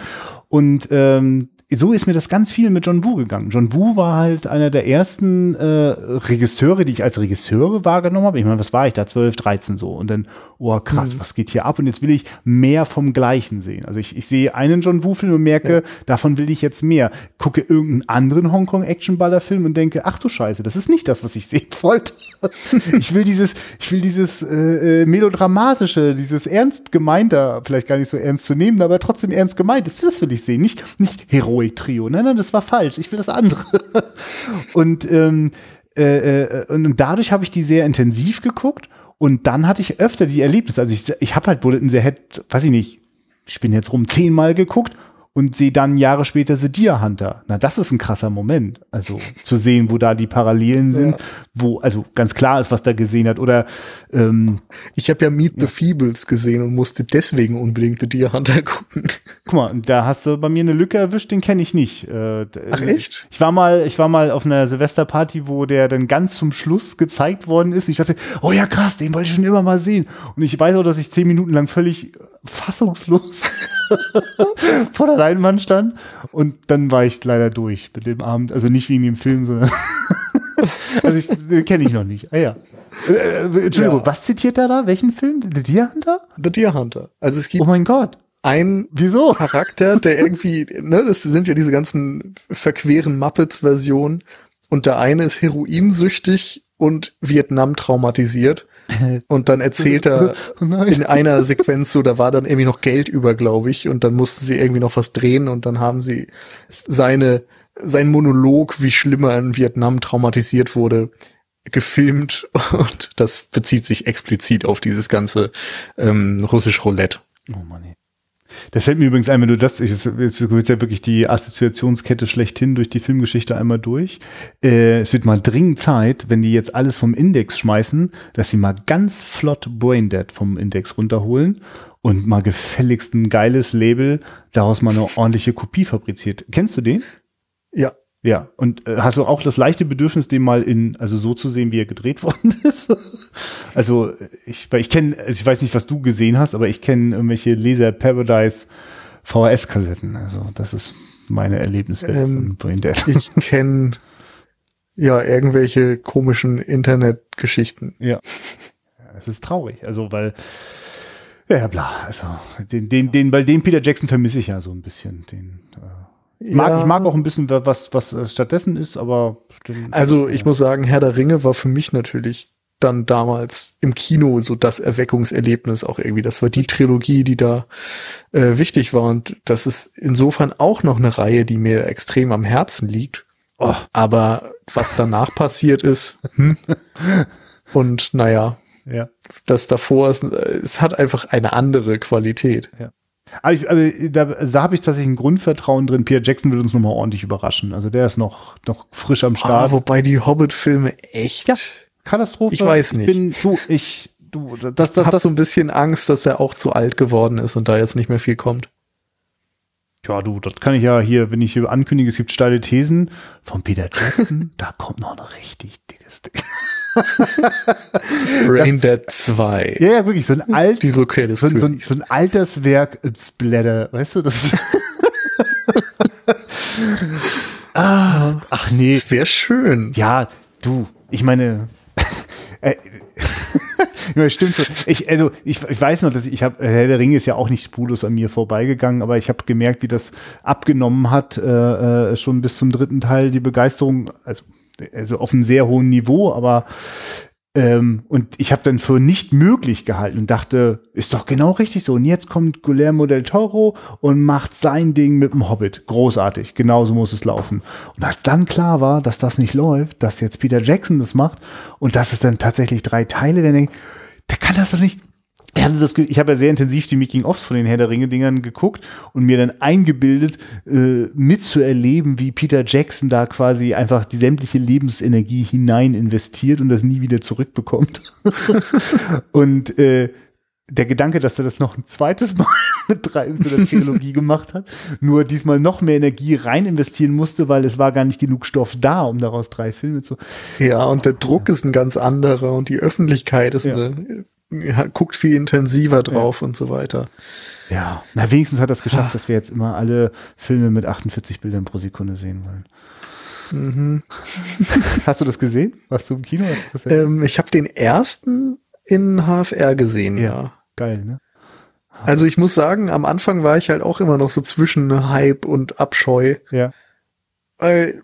Und ähm, so ist mir das ganz viel mit John Woo gegangen. John Woo war halt einer der ersten äh, Regisseure, die ich als Regisseure wahrgenommen habe. Ich meine, was war ich da? 12, 13 so. Und dann, oh krass, mhm. was geht hier ab? Und jetzt will ich mehr vom Gleichen sehen. Also ich, ich sehe einen John Woo-Film und merke, ja. davon will ich jetzt mehr. Gucke irgendeinen anderen Hongkong-Action-Baller-Film und denke, ach du Scheiße, das ist nicht das, was ich sehen wollte. ich will dieses, ich will dieses äh, äh, melodramatische, dieses ernst gemeinte, vielleicht gar nicht so ernst zu nehmen, aber trotzdem ernst gemeint. Das, das will ich sehen. Nicht, nicht Hero Heroic-Trio. Nein, nein, das war falsch. Ich will das andere. und, ähm, äh, äh, und dadurch habe ich die sehr intensiv geguckt. Und dann hatte ich öfter die Erlebnisse. Also ich, ich habe halt Bullet in the Head, weiß ich nicht, ich bin jetzt rum zehnmal geguckt und sehe dann Jahre später The Deer Hunter. Na, das ist ein krasser Moment. Also zu sehen, wo da die Parallelen sind, ja. wo also ganz klar ist, was da gesehen hat. Oder ähm, ich habe ja Meet the Feebles gesehen und musste deswegen unbedingt The Deer Hunter gucken. Guck mal, da hast du bei mir eine Lücke erwischt, den kenne ich nicht. Äh, Ach echt? Ich war mal, ich war mal auf einer Silvesterparty, wo der dann ganz zum Schluss gezeigt worden ist. Und ich dachte, oh ja krass, den wollte ich schon immer mal sehen. Und ich weiß auch, dass ich zehn Minuten lang völlig fassungslos vor der Leinwand stand. Und dann war ich leider durch mit dem Abend. Also nicht wegen dem Film, sondern also ich kenne ich noch nicht. Ah ja. Äh, äh, Entschuldigung, ja. was zitiert er da? Welchen Film? The Deer Hunter? The Deer Hunter. Also es gibt. Oh mein Gott. ein Wieso? Charakter, der irgendwie, ne, das sind ja diese ganzen verqueren Muppets-Versionen und der eine ist heroinsüchtig und Vietnam traumatisiert. Und dann erzählt er in einer Sequenz so, da war dann irgendwie noch Geld über, glaube ich, und dann mussten sie irgendwie noch was drehen und dann haben sie seine, sein Monolog, wie schlimm er in Vietnam traumatisiert wurde, gefilmt und das bezieht sich explizit auf dieses ganze ähm, russisch Roulette. Oh Mann, ey. Das fällt mir übrigens ein, wenn du das, ich, jetzt wird ja wirklich die Assoziationskette schlechthin durch die Filmgeschichte einmal durch. Äh, es wird mal dringend Zeit, wenn die jetzt alles vom Index schmeißen, dass sie mal ganz flott Braindead vom Index runterholen und mal gefälligst ein geiles Label daraus mal eine ordentliche Kopie fabriziert. Kennst du den? Ja. Ja, und äh, hast du auch das leichte Bedürfnis, den mal in, also so zu sehen, wie er gedreht worden ist? also ich, weil ich kenne, also ich weiß nicht, was du gesehen hast, aber ich kenne irgendwelche Laser Paradise VHS-Kassetten. Also das ist meine Erlebniswelt Ähm, von Brain Dead. Ich kenne ja irgendwelche komischen Internetgeschichten. Ja. Es ist traurig, also weil, ja, bla, also den, den, den, bei dem Peter Jackson vermisse ich ja so ein bisschen. Den, äh, mag, Ja. Ich mag auch ein bisschen, was, was äh, stattdessen ist, aber Also ich muss sagen, Herr der Ringe war für mich natürlich dann damals im Kino so das Erweckungserlebnis auch irgendwie. Das war die Trilogie, die da äh, wichtig war und das ist insofern auch noch eine Reihe, die mir extrem am Herzen liegt. Oh. Aber was danach passiert ist, hm. und naja, ja. das davor ist, äh, es hat einfach eine andere Qualität. Aber, ich, aber da, da habe ich tatsächlich ein Grundvertrauen drin. Peter Jackson wird uns nochmal ordentlich überraschen. Also der ist noch, noch frisch am Ah, Start. wobei die Hobbit-Filme echt. Ja, Katastrophe. Ich weiß nicht. Ich bin, du, ich, du, das, Ich das, habe das, so ein bisschen Angst, dass er auch zu alt geworden ist und da jetzt nicht mehr viel kommt. ja, du, das kann ich ja hier, wenn ich hier ankündige, es gibt steile Thesen von Peter Jackson, da kommt noch ein richtig dickes Ding. Brain Dead 2. Ja, ja, wirklich, so ein alt, Die Rückkehr des so, so, ein- so ein Alterswerk im Splatter, weißt du, das ist ah, ach nee, Das wäre schön. Ja, du, ich meine, äh, ja, stimmt schon. Ich, also, ich, ich weiß noch, dass ich, ich habe, Herr der Ringe ist ja auch nicht spurlos an mir vorbeigegangen, aber ich habe gemerkt, wie das abgenommen hat, äh, äh, schon bis zum dritten Teil, die Begeisterung, also, also auf einem sehr hohen Niveau, aber ähm, und ich habe dann für nicht möglich gehalten und dachte, ist doch genau richtig so. Und jetzt kommt Guillermo del Toro und macht sein Ding mit dem Hobbit. Großartig. Genauso muss es laufen. Und als dann klar war, dass das nicht läuft, dass jetzt Peter Jackson das macht und dass es dann tatsächlich drei Teile werden, der kann das doch nicht. Ich, hatte das, ich habe ja sehr intensiv die Making-ofs von den Herr der Ringe-Dingern geguckt und mir dann eingebildet, äh, mitzuerleben, wie Peter Jackson da quasi einfach die sämtliche Lebensenergie hinein investiert und das nie wieder zurückbekommt. und äh, der Gedanke, dass er das noch ein zweites Mal mit drei mit der Trilogie gemacht hat, nur diesmal noch mehr Energie rein investieren musste, weil es war gar nicht genug Stoff da, um daraus drei Filme zu. Ja, und der Druck ist ein ganz anderer und die Öffentlichkeit ist Ja. eine, ja, guckt viel intensiver drauf und so weiter. Ja, na wenigstens hat es geschafft, dass wir jetzt immer alle Filme mit 48 Bildern pro Sekunde sehen wollen. Mhm. Hast du das gesehen? Warst du im Kino? Das ja? Ähm, ich habe den ersten in HFR gesehen, Ja. ja. Geil, ne? Also ich muss sagen, am Anfang war ich halt auch immer noch so zwischen Hype und Abscheu. Ja. Weil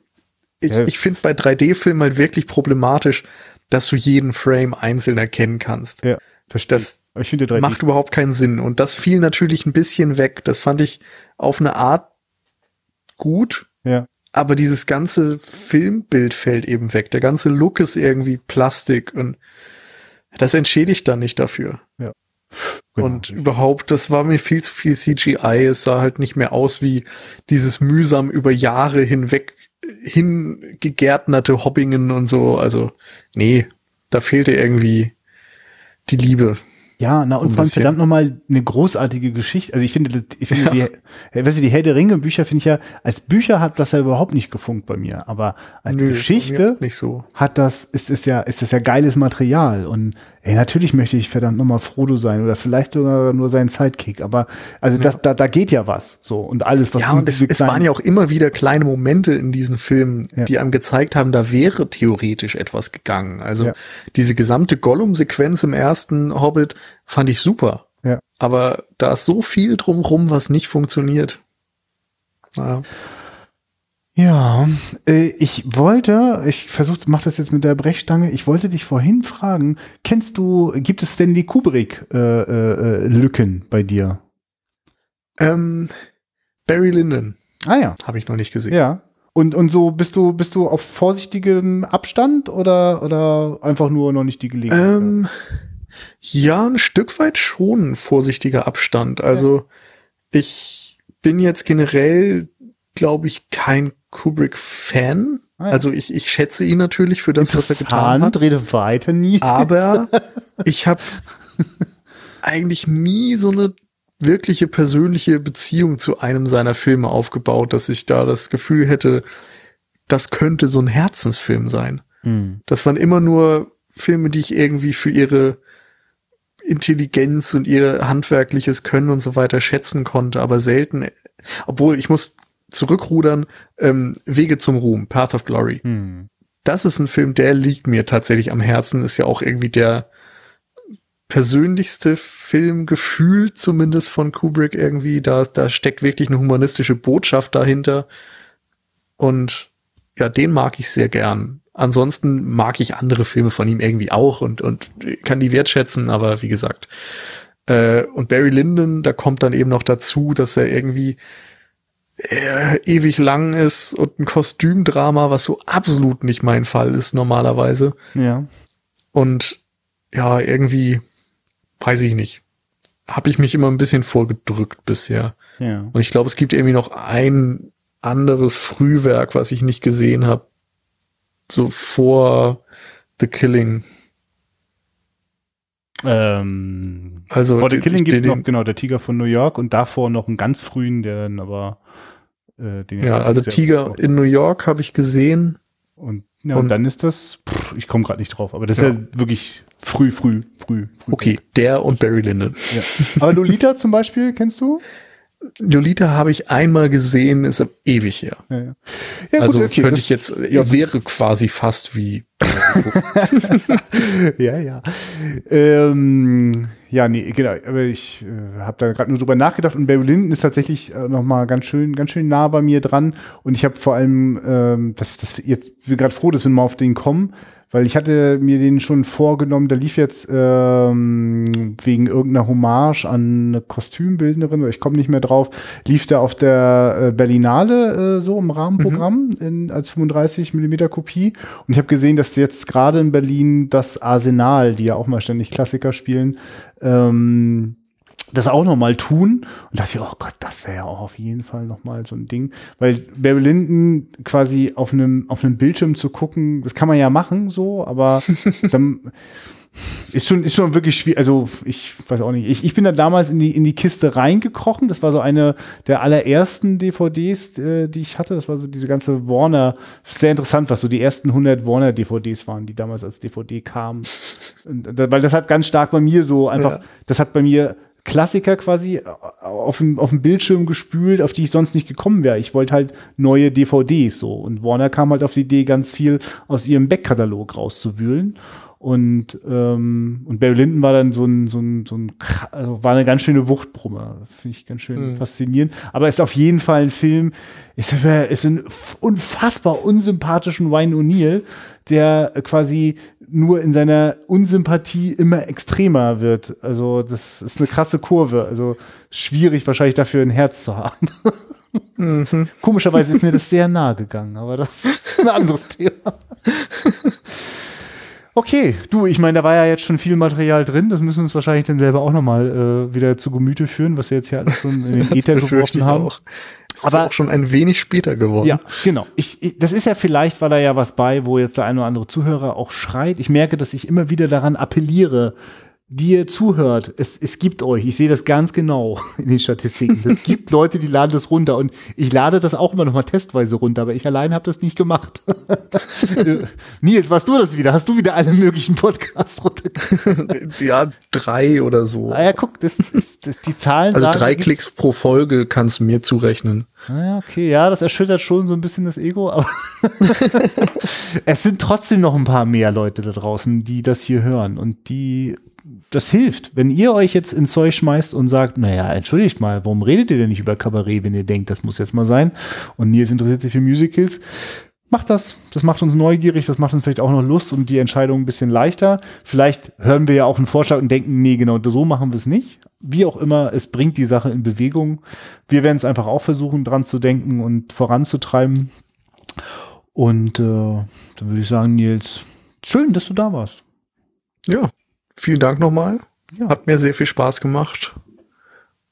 ich, Ja. ich finde bei 3D-Filmen halt wirklich problematisch, dass du jeden Frame einzeln erkennen kannst. Ja, verstehe. Das Aber ich finde 3D. macht überhaupt keinen Sinn. Und das fiel natürlich ein bisschen weg. Das fand ich auf eine Art gut, ja. aber dieses ganze Filmbild fällt eben weg. Der ganze Look ist irgendwie Plastik und das entschädigt dann nicht dafür. Genau. Und überhaupt, das war mir viel zu viel CGI. Es sah halt nicht mehr aus wie dieses mühsam über Jahre hinweg hingegärtnerte Hobbingen und so. Also, nee, da fehlte irgendwie die Liebe. Ja, na und vor allem verdammt nochmal eine großartige Geschichte. Also ich finde, ich finde die, äh, weißt du, die Herr der Ringe Bücher finde ich ja, als Bücher hat das ja überhaupt nicht gefunkt bei mir. Aber als Nö, Geschichte nicht so. hat das, ist es ja, ist das ja geiles Material. Und ey, natürlich möchte ich verdammt nochmal Frodo sein oder vielleicht sogar nur sein Sidekick. Aber also das, da, da geht ja was. So. Und alles, was Ja, und es, es waren ja auch immer wieder kleine Momente in diesen Filmen, Ja. die einem gezeigt haben, da wäre theoretisch etwas gegangen. Also Ja. diese gesamte Gollum-Sequenz im ersten Hobbit fand ich super. Ja. Aber da ist so viel drumrum, was nicht funktioniert. Ja. Ja, äh, ich wollte, ich versuche, mach das jetzt mit der Brechstange. Ich wollte dich vorhin fragen, kennst du, gibt es Stanley Kubrick äh, äh, Lücken bei dir? Ähm, Barry Lyndon. Ah ja, habe ich noch nicht gesehen. Ja. Und und so bist du bist du auf vorsichtigem Abstand oder oder einfach nur noch nicht die Gelegenheit? Ähm, ja, ein Stück weit schon vorsichtiger Abstand. Also ja. ich bin jetzt generell, glaube ich, kein Kubrick-Fan. Ah, ja. Also ich, ich schätze ihn natürlich für das, was er getan hat. Rede weiter nie. Aber ich habe eigentlich nie so eine wirkliche persönliche Beziehung zu einem seiner Filme aufgebaut, dass ich da das Gefühl hätte, das könnte so ein Herzensfilm sein. Mhm. Das waren immer nur Filme, die ich irgendwie für ihre Intelligenz und ihr handwerkliches Können und so weiter schätzen konnte, aber selten, obwohl ich muss zurückrudern, ähm, Wege zum Ruhm, Path of Glory. Hm. Das ist ein Film, der liegt mir tatsächlich am Herzen, ist ja auch irgendwie der persönlichste Film gefühlt zumindest von Kubrick irgendwie. Da, da steckt wirklich eine humanistische Botschaft dahinter. Und ja, den mag ich sehr gern. Ansonsten mag ich andere Filme von ihm irgendwie auch und, und kann die wertschätzen, aber wie gesagt. Äh, und Barry Lyndon, da kommt dann eben noch dazu, dass er irgendwie äh, ewig lang ist und ein Kostümdrama, was so absolut nicht mein Fall ist normalerweise. Ja. Und ja, irgendwie, weiß ich nicht, habe ich mich immer ein bisschen vorgedrückt bisher. Ja. Und ich glaube, es gibt irgendwie noch ein anderes Frühwerk, was ich nicht gesehen habe, so vor The Killing. Ähm, also vor The Killing gibt es noch, genau, der Tiger von New York und davor noch einen ganz frühen, der dann aber äh, den Ja, also Tiger in New York habe ich gesehen. Und, ja, und, und dann ist das, pff, ich komme gerade nicht drauf, aber das ja. ist ja wirklich früh, früh, früh, früh. Okay, der und Barry Lyndon. Ja. Aber Lolita zum Beispiel, kennst du? Lolita habe ich einmal gesehen, ist ewig her. Ja, ja. ja also gut, okay, könnte ich jetzt, ja, wäre quasi fast wie. ja, ja. Ähm, ja, nee, genau. Aber ich äh, habe da gerade nur drüber nachgedacht und Barry Lyndon ist tatsächlich äh, noch mal ganz schön, ganz schön nah bei mir dran. Und ich habe vor allem, ähm, das, das jetzt bin gerade froh, dass wir mal auf den kommen, weil ich hatte mir den schon vorgenommen, da lief jetzt ähm, wegen irgendeiner Hommage an eine Kostümbildnerin, ich komme nicht mehr drauf, lief der auf der äh, Berlinale äh, so im Rahmenprogramm mhm. in, als 35 Millimeter Kopie. Und ich habe gesehen, dass jetzt gerade in Berlin das Arsenal, die ja auch mal ständig Klassiker spielen, ähm, das auch noch mal tun und dachte ich, oh Gott, das wäre ja auch auf jeden Fall noch mal so ein Ding, weil Barry Lyndon quasi auf einem auf einem Bildschirm zu gucken, das kann man ja machen so, aber dann ist schon ist schon wirklich schwierig, also ich weiß auch nicht. Ich, ich bin da damals in die in die Kiste reingekrochen, das war so eine der allerersten DVDs, äh, die ich hatte, das war so diese ganze Warner sehr interessant, was so die ersten 100 Warner DVDs waren, die damals als DVD kamen. Und, weil das hat ganz stark bei mir so einfach, ja. das hat bei mir Klassiker quasi äh, auf dem, auf dem Bildschirm gespült, auf die ich sonst nicht gekommen wäre. Ich wollte halt neue DVDs so. Und Warner kam halt auf die Idee, ganz viel aus ihrem Backkatalog rauszuwühlen. Und, ähm, und Barry Lyndon war dann so ein, so ein, so ein also war eine ganz schöne Wuchtbrumme. Finde ich ganz schön mhm. faszinierend. Aber ist auf jeden Fall ein Film, ist, ist ein unfassbar unsympathischen Wayne O'Neill, der quasi nur in seiner Unsympathie immer extremer wird. Also das ist eine krasse Kurve. Also schwierig wahrscheinlich dafür ein Herz zu haben. Mhm. Komischerweise ist mir das sehr nahe gegangen, aber das ist ein anderes Thema. Okay, du, ich meine, da war ja jetzt schon viel Material drin. Das müssen wir uns wahrscheinlich dann selber auch nochmal äh, wieder zu Gemüte führen, was wir jetzt hier alles schon in den Ether geworfen haben. Auch. Das aber ist auch schon ein wenig später geworden. Ja, genau. Ich, ich, das ist ja vielleicht, weil da ja was bei, wo jetzt der ein oder andere Zuhörer auch schreit. Ich merke, dass ich immer wieder daran appelliere, die ihr zuhört, es, es gibt euch, ich sehe das ganz genau in den Statistiken. Es gibt Leute, die laden das runter und ich lade das auch immer noch mal testweise runter, aber ich allein habe das nicht gemacht. Nils, warst du das wieder? Hast du wieder alle möglichen Podcasts runtergeladen? ja, drei oder so. Ah ja, guck, das, das, das die Zahlen. Also drei Klicks pro Folge kannst du mir zurechnen. Ah, okay, ja, das erschüttert schon so ein bisschen das Ego, aber es sind trotzdem noch ein paar mehr Leute da draußen, die das hier hören und die das hilft. Wenn ihr euch jetzt ins Zeug schmeißt und sagt, naja, entschuldigt mal, warum redet ihr denn nicht über Kabarett, wenn ihr denkt, das muss jetzt mal sein und Nils interessiert sich für Musicals, macht das. Das macht uns neugierig, das macht uns vielleicht auch noch Lust und die Entscheidung ein bisschen leichter. Vielleicht hören wir ja auch einen Vorschlag und denken, nee, genau so machen wir es nicht. Wie auch immer, es bringt die Sache in Bewegung. Wir werden es einfach auch versuchen, dran zu denken und voranzutreiben. Und äh, dann würde ich sagen, Nils, schön, dass du da warst. Ja, vielen Dank nochmal. Ja. Hat mir sehr viel Spaß gemacht.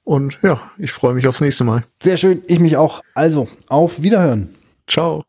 Und ja, ich freue mich aufs nächste Mal. Sehr schön, ich mich auch. Also, auf Wiederhören. Ciao.